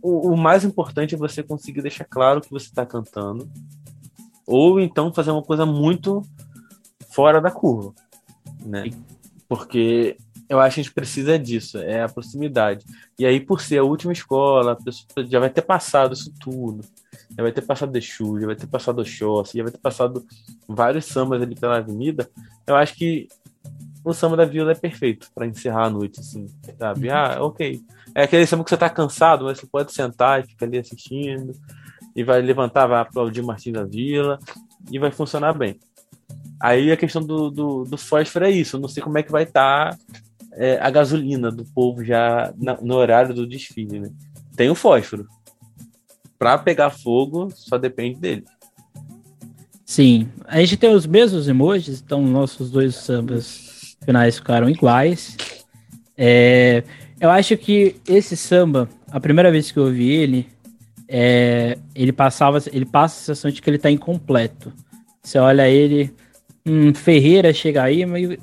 o, o mais importante é você conseguir deixar claro o que você está cantando, ou então fazer uma coisa muito fora da curva, né? Porque eu acho que a gente precisa disso, é a proximidade. E aí, por ser a última escola, a pessoa já vai ter passado isso tudo. Já vai ter passado Exu, já vai ter passado Oxóssi, já vai ter passado vários sambas ali pela avenida. Eu acho que o samba da vila é perfeito para encerrar a noite, assim, sabe? Ah, ok. É aquele samba que você tá cansado, mas você pode sentar e ficar ali assistindo, e vai levantar, vai aplaudir Martim da Vila, e vai funcionar bem. Aí a questão do, do, do fósforo é isso, eu não sei como é que vai estar a gasolina do povo já na- no horário do desfile, né? Tem o fósforo. Pra pegar fogo, só depende dele. Sim. A gente tem os mesmos emojis, então nossos dois sambas finais ficaram iguais. É, eu acho que esse samba, a primeira vez que eu ouvi ele, é, ele passava, ele passa a sensação de que ele tá incompleto. Você olha ele, hum, Ferreira chega aí, mas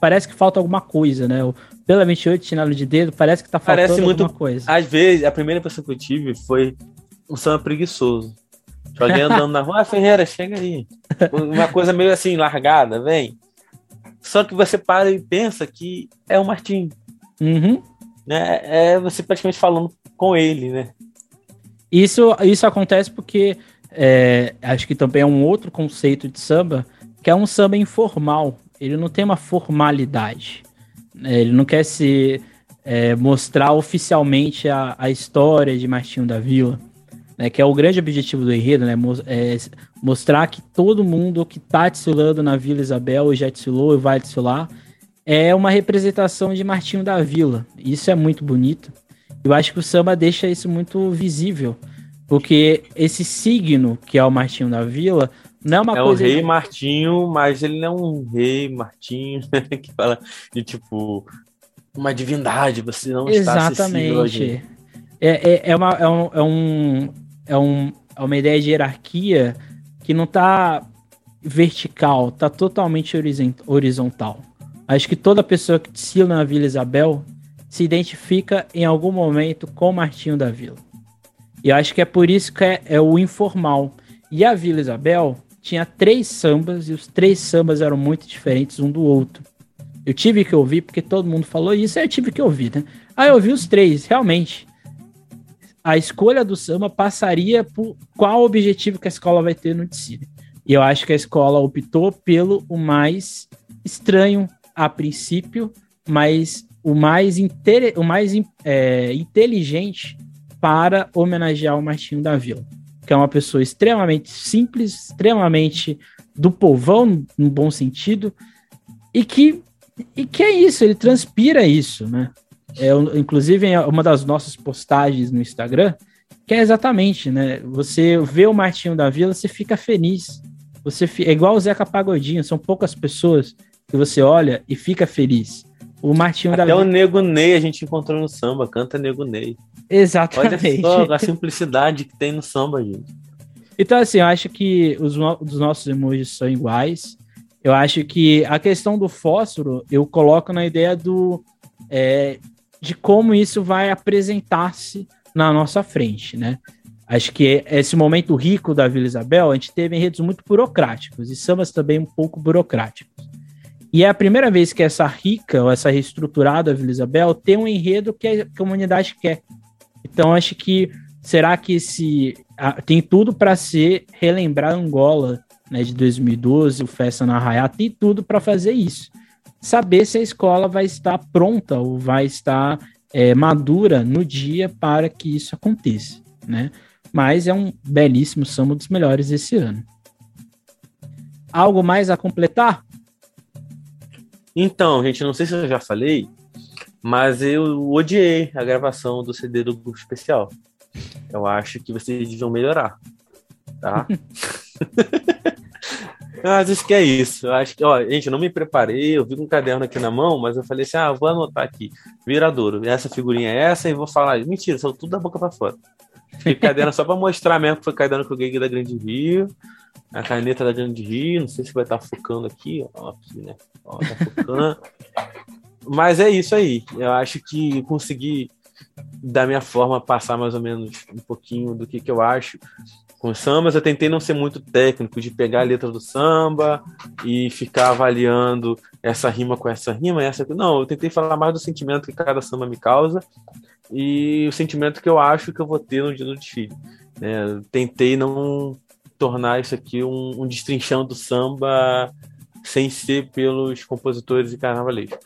parece que falta alguma coisa, né? O, pela 28 chinelo de dedo, parece que tá faltando Parece muito- alguma coisa. Às vezes, a primeira impressão que eu tive foi um samba preguiçoso. Alguém andando na rua, ah, Ferreira, chega aí. Uma coisa meio assim, largada, vem. Só que você para e pensa que é o Martim, Uhum. né? É você praticamente falando com ele, né? Isso, isso acontece porque é, acho que também é um outro conceito de samba, que é um samba informal. Ele não tem uma formalidade. né? Ele não quer se é, mostrar oficialmente a, a história de Martinho da Vila, né? que é o grande objetivo do enredo, né? É, mostrar que todo mundo que está desfilando na Vila Isabel, e já desfilou e vai desfilar, é uma representação de Martinho da Vila. Isso é muito bonito. Eu acho que o samba deixa isso muito visível. Porque esse signo, que é o Martinho da Vila, não é uma é o coisa. rei Martinho, mas ele não é um rei Martinho né? que fala de tipo uma divindade, você não está acessível. Exatamente. É, é, é, uma, é, um, é, um, é, um, é uma ideia de hierarquia que não tá vertical, tá totalmente horizon- horizontal. Acho que toda pessoa que desfila na Vila Isabel se identifica em algum momento com o Martinho da Vila. E eu acho que é por isso que é, é o informal. E a Vila Isabel tinha três sambas e os três sambas eram muito diferentes um do outro. Eu tive que ouvir porque todo mundo falou isso, aí eu tive que ouvir, né? Aí eu ouvi os três, realmente. A escolha do samba passaria por qual objetivo que a escola vai ter no desfile. E eu acho que a escola optou pelo o mais estranho a princípio, mas o mais, o mais é, inteligente para homenagear o Martinho da Vila, que é uma pessoa extremamente simples, extremamente do povão, no bom sentido, e que E que é isso, ele transpira isso, né? É, inclusive, é uma das nossas postagens no Instagram, que é exatamente, né? Você vê o Martinho da Vila, você fica feliz. Você é igual o Zeca Pagodinho, são poucas pessoas que você olha e fica feliz. O Martinho Até da Vila. Até o Nego Ney a gente encontrou no samba, canta Nego Ney. Exatamente. Olha só a simplicidade que tem no samba, gente. Então, assim, eu acho que os, os nossos emojis são iguais. Eu acho que a questão do fósforo eu coloco na ideia do é, de como isso vai apresentar-se na nossa frente, né? Acho que esse momento rico da Vila Isabel, a gente teve enredos muito burocráticos e sambas também um pouco burocráticos. E é a primeira vez que essa rica ou essa reestruturada Vila Isabel tem um enredo que a comunidade quer. Então acho que será que se tem tudo para ser relembrar Angola, né, de 2012, o Festa na Arraiá, tem tudo para fazer isso. Saber se a escola vai estar pronta ou vai estar é, madura no dia para que isso aconteça, né? Mas é um belíssimo samba dos melhores esse ano. Algo mais a completar? Então, gente, não sei se eu já falei, mas eu odiei a gravação do CD do grupo especial. Eu acho que vocês deviam melhorar, tá? Mas acho que é isso. Eu acho que, ó, gente, eu não me preparei, eu vi um caderno aqui na mão, mas eu falei assim: ah, vou anotar aqui, viradouro, essa figurinha é essa, e vou falar. Mentira, saiu tudo da boca pra fora. Fiquei caderno só pra mostrar mesmo que foi caderno que eu ganhei da Grande Rio, a caneta da Grande Rio, não sei se vai estar tá focando aqui, ó, aqui, né? Ó, tá focando. mas é isso aí. Eu acho que consegui, da minha forma, passar mais ou menos um pouquinho do que, que eu acho com os sambas, eu tentei não ser muito técnico, de pegar a letra do samba e ficar avaliando essa rima com essa rima, essa. Não, eu tentei falar mais do sentimento que cada samba me causa e o sentimento que eu acho que eu vou ter no dia do desfile. É, tentei não tornar isso aqui um, um destrinchão do samba sem ser pelos compositores e carnavalescos.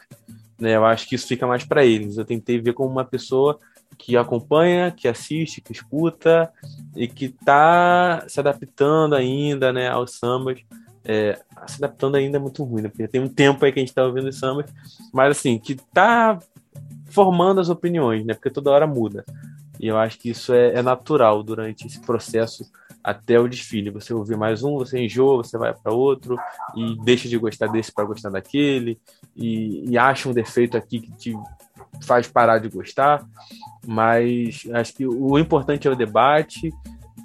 Né, eu acho que isso fica mais para eles. Eu tentei ver como uma pessoa que acompanha, que assiste, que escuta e que está se adaptando ainda né, aos sambas. É, se adaptando ainda é muito ruim, né? Porque tem um tempo aí que a gente está ouvindo os sambas, mas assim, que está formando as opiniões, né? Porque toda hora muda. E eu acho que isso é, é natural durante esse processo até o desfile. Você ouvir mais um, você enjoa, você vai para outro e deixa de gostar desse para gostar daquele e, e acha um defeito aqui que te faz parar de gostar, mas acho que o importante é o debate.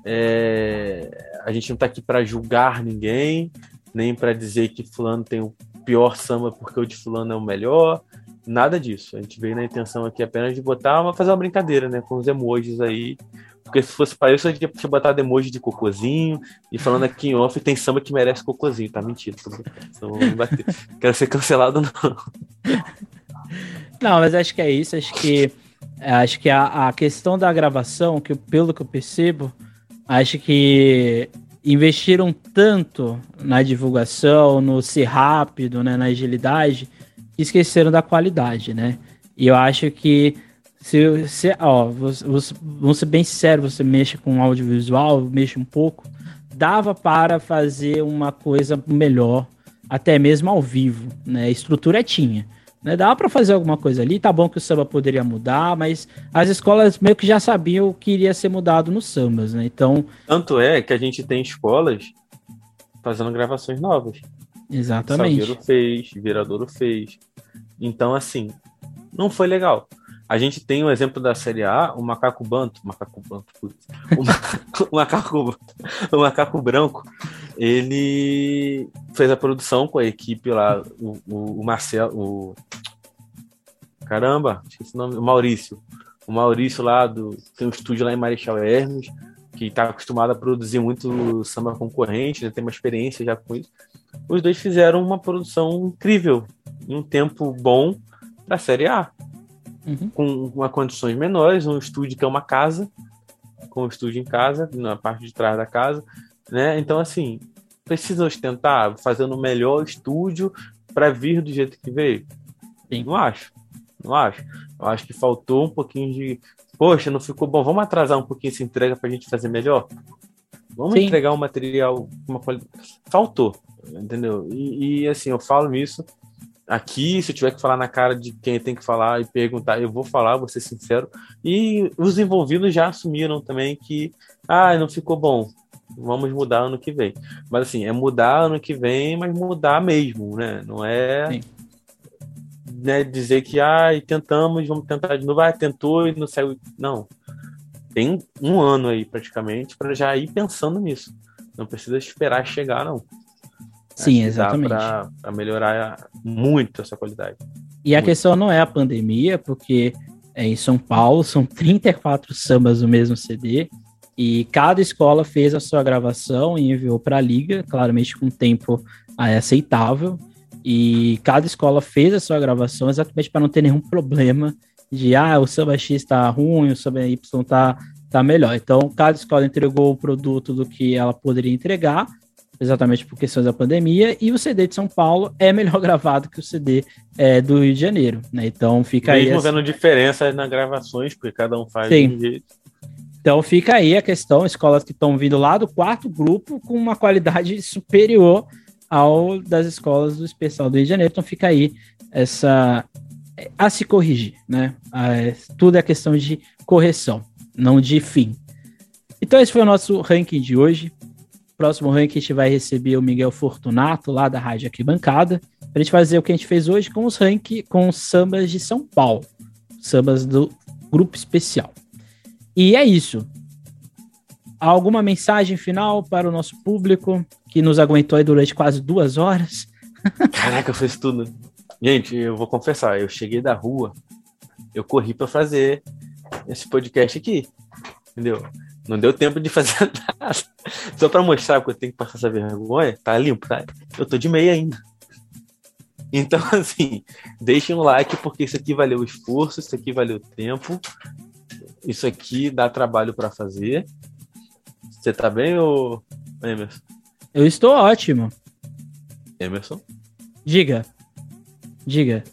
É, a gente não está aqui para julgar ninguém, nem para dizer que fulano tem o pior samba porque o de fulano é o melhor. Nada disso. A gente veio na intenção aqui apenas de botar, uma, fazer uma brincadeira, né, com os emojis aí. Porque se fosse para isso, a gente tinha botado emoji de cocôzinho e falando aqui em off tem samba que merece cocôzinho. Tá mentira. Tô... Quero ser cancelado, não. Não, mas acho que é isso. Acho que acho que a, a questão da gravação, que pelo que eu percebo, acho que investiram tanto na divulgação, no ser rápido, né, na agilidade, que esqueceram da qualidade, né? E eu acho que se, se ó, você, vamos ser bem sério, você mexe com audiovisual, mexe um pouco, dava para fazer uma coisa melhor, até mesmo ao vivo, né? A estrutura tinha. Né? Dava para fazer alguma coisa ali, tá bom que o samba poderia mudar, mas as escolas meio que já sabiam o que iria ser mudado nos sambas, né? Então. Tanto é que a gente tem escolas fazendo gravações novas. Exatamente. Salgueiro fez, Viradouro fez. Então, assim, não foi legal. A gente tem o um exemplo da Série A, o Macaco Banto, Macaco Banto, putz, o, o, macaco, o Macaco Branco, ele fez a produção com a equipe lá, o, o, o Marcelo, o, caramba, o nome, o Maurício, o Maurício lá, do, tem um estúdio lá em Marechal Hermes, que está acostumado a produzir muito samba concorrente, né, tem uma experiência já com isso. Os dois fizeram uma produção incrível, em um tempo bom para a Série A uhum. com, com condições menores, um estúdio que é uma casa, com um estúdio em casa, na parte de trás da casa, né? Então, assim, precisa ostentar fazendo o melhor estúdio para vir do jeito que veio? Sim. Não acho. Não acho. Eu acho que faltou um pouquinho de. Poxa, não ficou bom. Vamos atrasar um pouquinho essa entrega para a gente fazer melhor? Vamos Sim. entregar um material uma qualidade. Faltou, entendeu? E, e, assim, eu falo isso aqui, se eu tiver que falar na cara de quem tem que falar e perguntar, eu vou falar, vou ser sincero. E os envolvidos já assumiram também que, ah, não ficou bom, vamos mudar ano que vem. Mas assim, é mudar ano que vem, mas mudar mesmo, né? Não é né, dizer que, ah, tentamos, vamos tentar de novo, ah, tentou e não saiu. Não. Tem um ano aí praticamente para já ir pensando nisso. Não precisa esperar chegar, não. Sim, exatamente. Para melhorar muito essa qualidade. E a questão não é a pandemia, porque é, em São Paulo são 34 sambas no mesmo CD e cada escola fez a sua gravação e enviou para a liga, claramente com tempo é, aceitável. E cada escola fez a sua gravação exatamente para não ter nenhum problema de ah, o samba X está ruim, o samba Y está tá melhor. Então, cada escola entregou o produto do que ela poderia entregar exatamente por questões da pandemia, e o CD de São Paulo é melhor gravado que o CD é, do Rio de Janeiro, né? Então fica Mesmo aí. Mesmo vendo diferença nas gravações, porque cada um faz Sim. de um jeito. Então fica aí a questão, escolas que estão vindo lá do quarto grupo com uma qualidade superior ao das escolas do especial do Rio de Janeiro. Então fica aí essa a se corrigir, né? tudo é questão de correção, não de fim. Então esse foi o nosso ranking de hoje próximo ranking a gente vai receber o Miguel Fortunato, lá da Rádio Arquibancada, para a gente fazer o que a gente fez hoje com os ranking, com os sambas de São Paulo, sambas do grupo especial. E é isso. Alguma mensagem final para o nosso público que nos aguentou aí durante quase duas horas? Caraca, eu fiz tudo. Gente, eu vou confessar, eu cheguei da rua, eu corri para fazer esse podcast aqui, entendeu? Não deu tempo de fazer nada. Só para mostrar que eu tenho que passar essa vergonha, tá limpo, tá? Eu tô de meia ainda. Então, assim, deixem um like, porque isso aqui valeu o esforço, isso aqui valeu o tempo. Isso aqui dá trabalho para fazer. Você tá bem, ô Emerson? Eu estou ótimo. Emerson? Diga. Diga.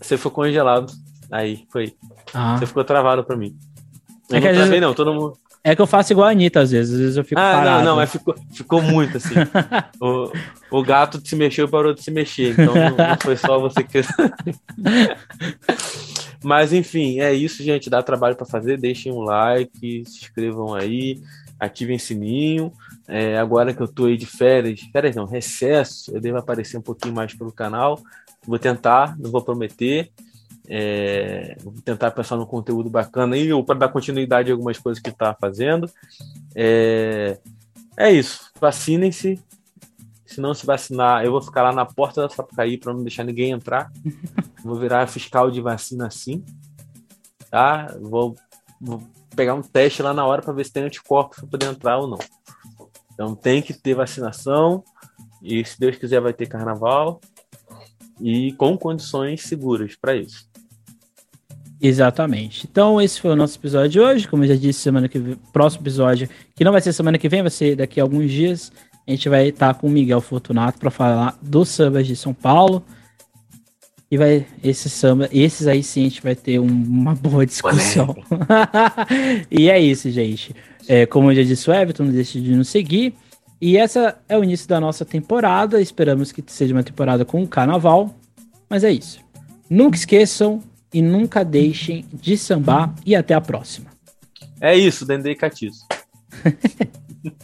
Você ficou congelado. Aí, foi. Ah. Você ficou travado para mim. Eu é não travei, não. Todo mundo. É que eu faço igual a Anitta, às vezes. Às vezes eu fico ah, parado. Não, não, mas ficou, ficou muito assim. o, o gato se mexeu e parou de se mexer. Então não, não foi só você que. mas enfim, é isso, gente. Dá trabalho para fazer. Deixem um like, se inscrevam aí, ativem o sininho. É, agora que eu tô aí de férias, férias não, recesso, eu devo aparecer um pouquinho mais pelo canal. Vou tentar, não vou prometer. É, vou tentar pensar num conteúdo bacana aí, ou para dar continuidade a algumas coisas que está fazendo. É, é isso. Vacinem-se. Se não se vacinar, eu vou ficar lá na porta da Sapucaí para não deixar ninguém entrar. Vou virar fiscal de vacina assim. Tá? Vou, vou pegar um teste lá na hora para ver se tem anticorpos para poder entrar ou não. Então tem que ter vacinação. E se Deus quiser, vai ter carnaval. E com condições seguras para isso. Exatamente. Então, esse foi o nosso episódio de hoje. Como eu já disse, semana que vem, próximo episódio, que não vai ser semana que vem, vai ser daqui a alguns dias. A gente vai estar com o Miguel Fortunato para falar dos sambas de São Paulo. E vai, esses samba, esses aí sim a gente vai ter um, uma boa discussão. e é isso, gente. É, como eu já disse, o Everton não deixe de nos seguir. E essa é o início da nossa temporada. Esperamos que seja uma temporada com carnaval. Mas é isso. Nunca esqueçam e nunca deixem de sambar e até a próxima. É isso, Dendê Catiço.